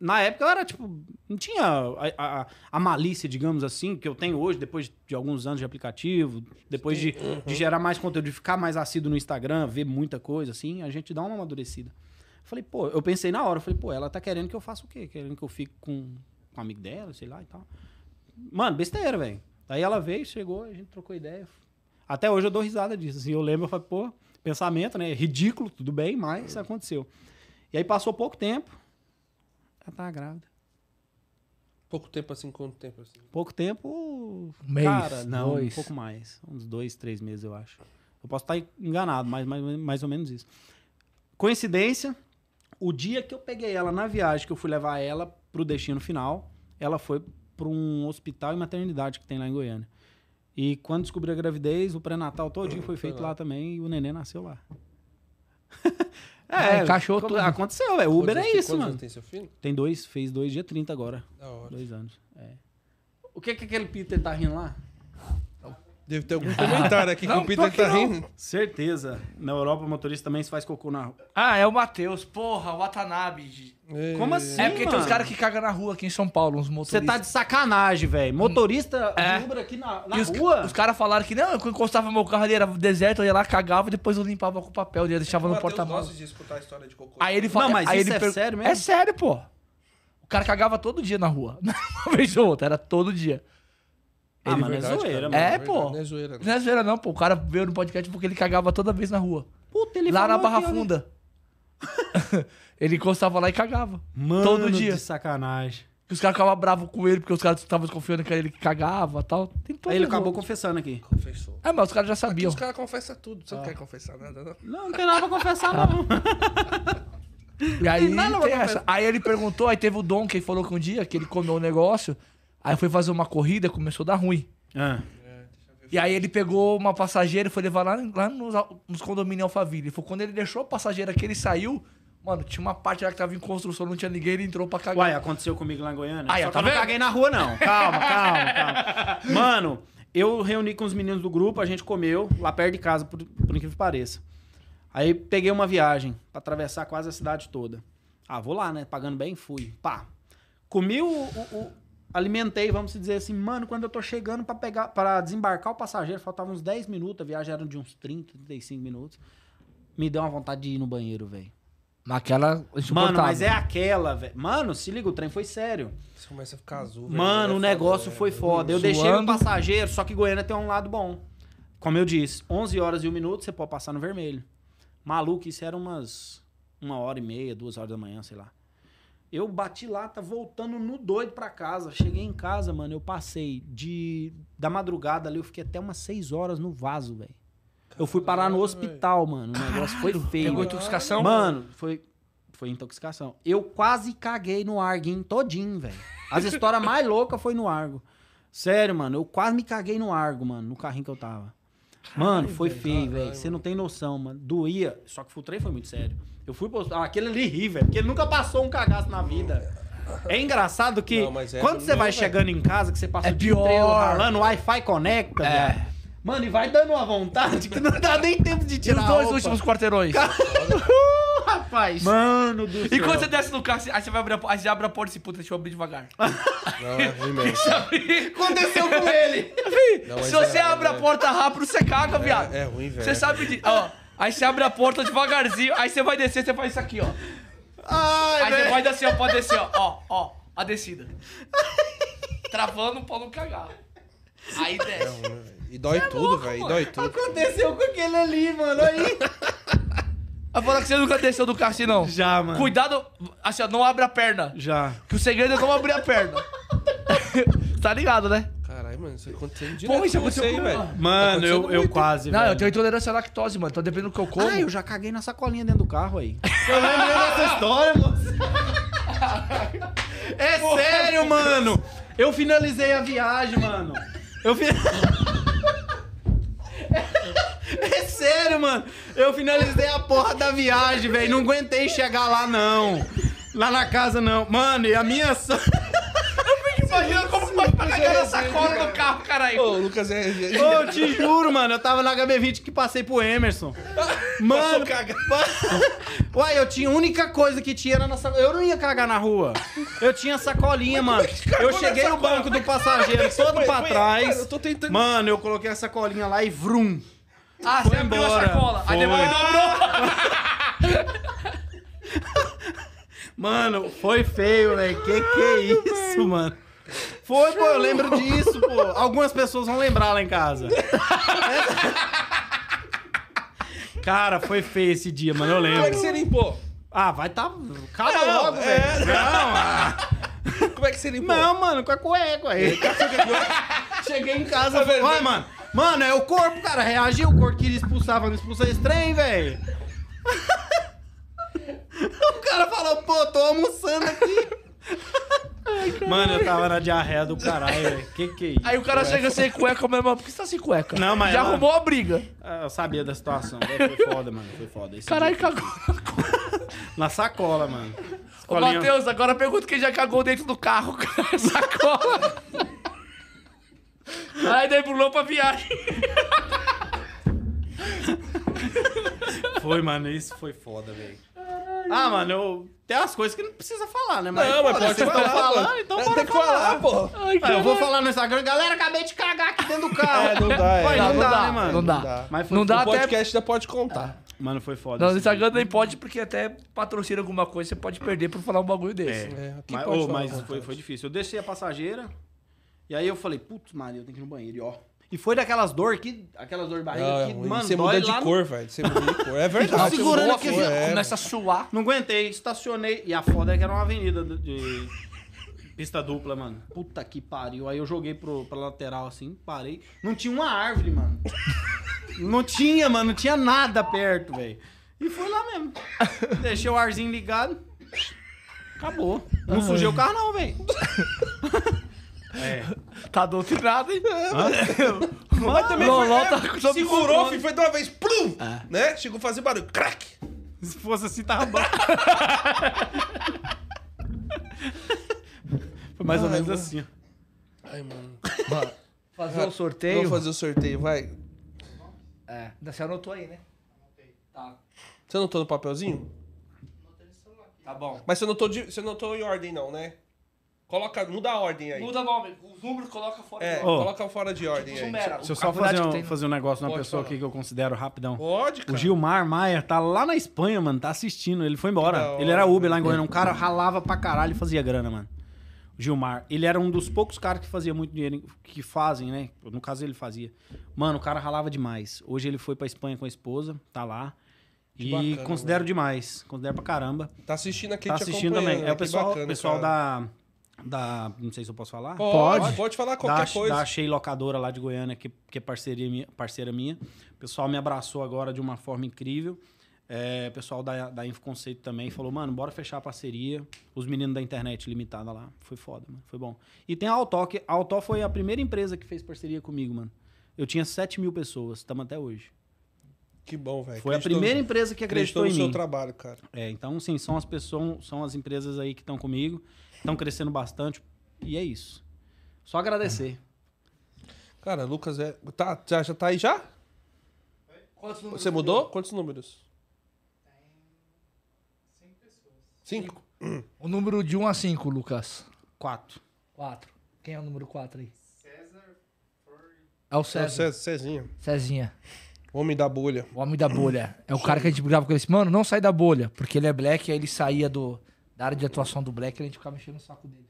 Na época eu era, tipo, não tinha a, a- a malícia, digamos assim, que eu tenho hoje, depois de alguns anos de aplicativo, depois de, de gerar mais conteúdo, de ficar mais assíduo no Instagram, ver muita coisa, assim, a gente dá uma amadurecida. Falei, pô, eu pensei na hora, eu falei, pô, ela tá querendo que eu faça o quê? Querendo que eu fique com, com um amigo dela, sei lá e tal. Mano, besteira, velho. Aí ela veio, chegou, a gente trocou ideia. Até hoje eu dou risada disso. Assim, eu lembro, eu falei, pô, pensamento, né? Ridículo, tudo bem, mas aconteceu. E aí passou pouco tempo, ela tava grávida. Pouco tempo assim, quanto tempo assim? Pouco tempo. mês, cara, não, dois. um pouco mais. Uns dois, três meses, eu acho. Eu posso estar enganado, mas mais, mais ou menos isso. Coincidência, o dia que eu peguei ela na viagem, que eu fui levar ela pro destino final, ela foi para um hospital e maternidade que tem lá em Goiânia. E quando descobri a gravidez, o pré-natal todinho foi feito lá também e o neném nasceu lá. *laughs* Ah, encaixou co- tudo. Aconteceu, é. Uber é isso, mano. tem seu filho? Tem dois, fez dois dia 30 agora. Da hora. Dois anos. É. O que que aquele Peter tá rindo lá? Deve ter algum comentário aqui que Não, o Peter que tá não. rindo. Certeza. Na Europa, o motorista também se faz cocô na rua. Ah, é o Matheus. Porra, o Watanabe. Como assim? É porque tem mano? uns caras que cagam na rua aqui em São Paulo, uns Você motoristas. tá de sacanagem, velho. Motorista É. Uber aqui na, na E os, rua. os caras falaram que não, eu encostava meu carro ali, era deserto, eu ia lá, cagava e depois eu limpava com papel, eu deixava O no porta-malas. de escutar a história de cocô. Aí ele fala. Não, mas aí isso ele é per- sério mesmo? É sério, pô. O cara cagava todo dia na rua. *laughs* Uma vez ou outra, era todo dia. Ah, Ele- é Verdade, zoeira, cara, mano. É, verdade, pô. Não é zoeira, não. Não é zoeira, não, pô. O cara veio no podcast porque ele cagava toda vez na rua. Puta, ele lá na Barra aqui. Funda. *laughs* ele encostava lá e cagava. Mano todo dia. de sacanagem. Que os caras ficavam bravos com ele porque os caras estavam desconfiando que era ele que cagava e tal. Tem todo Aí ele acabou confessando aqui. Confessou. É, mas os caras já Aqui sabiam. os caras confessam tudo. Você não quer confessar nada, não? Não, não tem nada pra confessar, não. *laughs* E aí, nada pra tem essa. aí ele perguntou, aí teve o Dom que falou que um dia que ele comeu um negócio, aí foi fazer uma corrida, começou a dar ruim. Ah. E aí ele pegou uma passageira e foi levar lá, lá nos, nos condomínios Alphaville. Foi quando ele deixou a passageira que ele saiu, mano, tinha uma parte lá que tava em construção, não tinha ninguém, ele entrou pra cagar. Uai, aconteceu comigo lá em Goiânia. Aí, Só ó, que tá eu não caguei na rua, não. *laughs* Calma, calma, calma. Mano, eu reuni com os meninos do grupo, a gente comeu lá perto de casa, por, por incrível que pareça. Aí peguei uma viagem pra atravessar quase a cidade toda. Ah, vou lá, né? Pagando bem, fui. Pá. Comi o, o- o- alimentei, vamos dizer assim, mano, quando eu tô chegando pra pegar, para desembarcar o passageiro, faltavam uns 10 minutos, a viagem era de uns 30, 35 minutos. Me deu uma vontade de ir no banheiro, velho. Naquela Mano, mas é aquela, velho. Mano, se liga, o trem foi sério. Você começa a ficar azul. velho. Mano, É o foda, negócio é. foi foda. Eu deixei o passageiro, só que Goiânia tem um lado bom. Como eu disse, 11 horas e 1 minuto você pode passar no vermelho. Maluco, isso era umas uma hora e meia, duas horas da manhã, sei lá. Eu bati lá, tá voltando no doido pra casa. Cheguei em casa, mano, eu passei de da madrugada ali, eu fiquei até umas 6 horas no vaso, velho. Eu fui parar no hospital, mano. O negócio foi feio. Pegou intoxicação? Mano, foi, foi intoxicação. Eu quase caguei no Arguinho todinho, velho. As histórias mais loucas foi no Argo. Sério, mano, eu quase me caguei no Argo, mano, no carrinho que eu tava. Mano, foi feio, velho. Você não tem noção, mano. Doía. Só que o trem foi muito sério. Eu fui postar. Ah, aquele ali ri, velho. Porque ele nunca passou um cagaço na vida. É engraçado que Não, mas é quando você vai velho. chegando em casa, que você passa É o dia pior. inteiro ralando, o Wi-Fi conecta, É. velho. Mano, e vai dando uma vontade que não dá nem tempo de E tirar os a dois roupa. últimos quarteirões? *laughs* Rapaz. Mano do E céu. quando você desce no carro, aí você vai abrir a, aí você abre a porta e se puta, deixa eu abrir devagar. Não, é *laughs* ruim mesmo. Aconteceu com ele. Não, mas se você é- abre a porta rápido, você caga, viado. É ruim, velho. Você sabe de. Ó, aí você abre a porta devagarzinho, aí você vai descer, você faz isso aqui, ó. Ai, Aí você faz assim, ó, pode descer, ó. Ó, ó, a descida. Travando pra não cagar. Aí desce. E dói tudo, velho. E dói tudo. Aconteceu com aquele ali, mano. Aí. Vai falar que você nunca desceu do carro assim, não. Já, mano. Cuidado, assim, ó, não abre a perna. Já. Que o segredo é não abrir a perna. *laughs* tá ligado, né? Caralho, mano, isso aconteceu direto Porra, isso aconteceu aí, velho. Mano, Tá eu, eu muito. quase. Não, velho. eu tenho intolerância à lactose, mano. Então dependendo do que eu como. Ah, eu já caguei na sacolinha dentro do carro aí. Eu lembrei dessa história, moço. É sério, mano. Eu finalizei a viagem, mano. Eu fi... *laughs* É sério, mano. Eu finalizei a porra da viagem, velho. Não aguentei chegar lá, não. Lá na casa, não. Mano, e a minha... so- *laughs* Imagina como cagar na sacola do carro, caralho. Ô, Lucas é. Ô, eu te juro, mano, eu tava na HB20 que passei pro Emerson. *laughs* Mano. *laughs* Uai, eu tinha a única coisa que tinha era na sacola. Eu não ia cagar na rua. Eu tinha sacolinha, mano. cagou Eu cheguei no banco do passageiro todo pra trás. cara, eu tô tentando- Mano, eu coloquei a sacolinha lá e vrum. Ah, Foi você abriu a embora. sacola. Aí depois dobrou. *laughs* Mano, foi feio, velho. Que que é isso, mano? Foi, pô, eu lembro disso, pô. Algumas pessoas vão lembrar lá em casa. *laughs* Cara, foi feio esse dia, mano. Eu Como é que lembro. você limpou? Ah, vai tá. Cala Não, logo, é. velho. Não, ah. Como é que você limpou? Não, mano, com a cueca aí. Cheguei em casa falei, vendo? vai, mano. Mano, é o corpo, cara. Reagiu, o corpo queria expulsar, não expulsar esse trem, velho. *laughs* o cara falou, pô, tô almoçando aqui. Mano, eu tava na diarreia do caralho, velho. Que que é isso? Aí o cara chega sem cueca mesmo. Por que você tá sem cueca? Não, mas Já ela- arrumou a briga. Ah, Eu sabia da situação. velho. Foi foda, mano. Foi foda. Esse Caralho, dia- cagou. *laughs* Na sacola, mano. Ô, Sacolinha- Matheus, agora pergunta quem já cagou dentro do carro *laughs* com a sacola. Aí daí pulou pra viagem. Foi, mano. Isso foi foda, velho. Ah, mano, eu... tem umas coisas que não precisa falar, né? Mas, Não, mas pode vocês falar. falando, pô. então É, bora que falar, pô. Ai, Ah, eu vou falar no Instagram, galera, acabei de cagar aqui dentro do carro. É, não dá, é. Ué, não, Não, dá, não dá, né, mano? não dá. Mas foi, Não dá O até... podcast ainda pode contar. Mano, foi foda. Não, no Instagram nem pode, porque até patrocina alguma coisa, você pode perder por falar um bagulho desse. dia. É, aqui Mas, falar mas foi, foi difícil. Eu deixei a passageira, e aí eu falei, putz, Maria, eu tenho que ir no banheiro, e ó. E foi daquelas dor que, aquelas dor de barriga Não, é que, mano, você dói muda de no- cor, velho. Você muda de cor. É *laughs* verdade. Tá segurando aqui, cor, é. Começa a suar. Não aguentei, estacionei, e a foda é que era uma avenida de- de pista dupla, mano. Puta que pariu. Aí eu joguei pro, pra lateral assim, parei. Não tinha uma árvore, mano. *laughs* Não tinha, mano, não tinha nada perto, velho. E foi lá mesmo. Deixei o arzinho ligado. Acabou. Não sujei o carro, não, velho. É. Tá doutrinado, hein? Mas também Loló foi, é, tá sob segurou, controle. filho, foi de uma vez, plum, né? Chegou a fazer barulho, crack. Se fosse assim, tava bom. Foi mais ou Ai, menos mano. assim. ó. Ai, mano. Fazer o sorteio. Vamos fazer o sorteio, vai. É, você anotou aí, né? Tá. Você anotou no papelzinho? Tá bom. Mas você anotou, de, você anotou em ordem, não, né? Coloca, muda a ordem aí. Muda nome. Os números coloca fora É, de ordem. Coloca fora de ordem aí. Sumera. Deixa eu só fazer um, fazer um negócio numa Pode pessoa falar. aqui que eu considero rapidão. Pode, cara. O Gilmar Maia tá lá na Espanha, mano, tá assistindo. Ele foi embora. hora, Ele era Uber lá em. Goiânia. Um cara ralava pra caralho e fazia grana, mano. O Gilmar. Ele era um dos poucos caras que fazia muito dinheiro, que fazem, né? No caso, ele fazia. Mano, o cara ralava demais. Hoje ele foi pra Espanha com a esposa, tá lá. Que e bacana, considero demais. Considero pra caramba. Tá assistindo aqui Tá assistindo também. né? É o pessoal, bacana, pessoal cara. da, da. Não sei se eu posso falar. Pode, pode falar qualquer da, coisa. Da Shea Locadora lá de Goiânia, que, que é parceria minha, parceira minha. O pessoal me abraçou agora de uma forma incrível. É, o pessoal da, da Infoconceito também falou, mano, bora fechar a parceria. Os meninos da internet limitada lá. Foi foda, mano. Foi bom. E tem a Autoc. A Autoc foi a primeira empresa que fez parceria comigo, mano. Eu tinha 7 mil pessoas, estamos até hoje. Que bom, velho. Foi a Acreditou- primeira empresa que acreditou acreditou no em seu mim. trabalho, cara. É, então, sim, são as pessoas, são as empresas aí que estão comigo, estão crescendo bastante. E é isso. Só agradecer. Cara, Lucas é. Tá, já, já tá aí já? Quantos números Você mudou? Quantos números? Cinco. O número de 1 a 5, Lucas. Quatro. 4. Quem é o número 4 aí? César. É o É o César. César, Cezinha. Cezinha. Homem da bolha. O homem da bolha. É o cara que a gente brigava com ele. assim, Mano, não sai da bolha. Porque ele é black, aí ele saía do, da área de atuação do black a gente ficava mexendo no saco dele.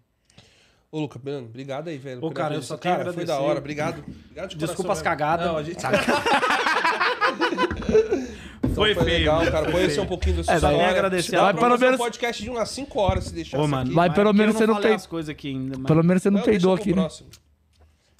Ô, Lucas, mano, obrigado aí, velho. Ô, cara, eu só tenho a Cara, foi da hora. Obrigado. Obrigado de Desculpa coração as mesmo. cagadas. Não, a gente... *laughs* Foi foi feio. legal, cara. Conhecer um pouquinho da sua É, daí história. agradecer. Vai pelo fazer um menos- podcast de umas 5 horas se deixar Ô, mano, aqui. Vai, pelo menos você não tem- as coisas aqui ainda. mas- Pelo menos você não, peidou aqui, né?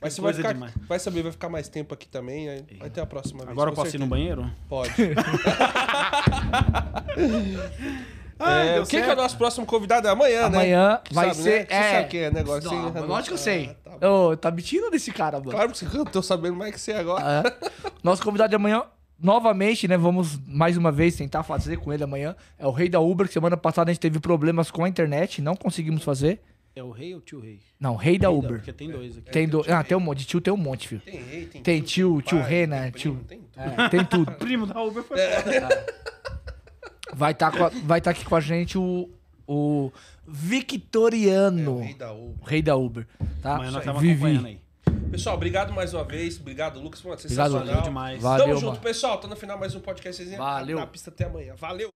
Mas você vai, ficar, demais. vai saber, vai ficar mais tempo aqui também. Aí vai ter a próxima vez. Agora eu posso ir no certeza. banheiro? Pode. *laughs* Ai, É, deu o que, que é o nosso próximo convidado? É amanhã, né? Amanhã vai sabe, ser. Né? Você É. sabe que é negócio Não, assim? lógico que eu sei. Ah, tá. Ô, tá mentindo desse cara, mano. Claro que *laughs* eu tô sabendo mais que você agora. É. Nosso convidado de amanhã, novamente, né? Vamos mais uma vez tentar fazer com ele amanhã. É o rei da Uber, que semana passada a gente teve problemas com a internet, não conseguimos fazer. É o rei ou o tio rei? Não, rei da Rei Uber. Porque tem dois aqui. Tem do... Ah, tem um monte. De tio tem um monte, filho. Tem rei, tem Tem tio, tio pai, rei, tem né? primo, Tio. Tem tudo. É, tem tudo. *laughs* Primo da Uber foi Vai estar vai tá aqui com a gente o, o É, Victoriano, o rei da Uber. rei da Uber. Tá? Amanhã nós estamos acompanhando aí. Pessoal, obrigado mais uma vez. Obrigado, Lucas. Mano, Obrigado, sensacional. Valeu demais. Valeu, Tamo junto, mano. pessoal. Tô no final mais um podcast. Valeu. Na pista até amanhã. Valeu.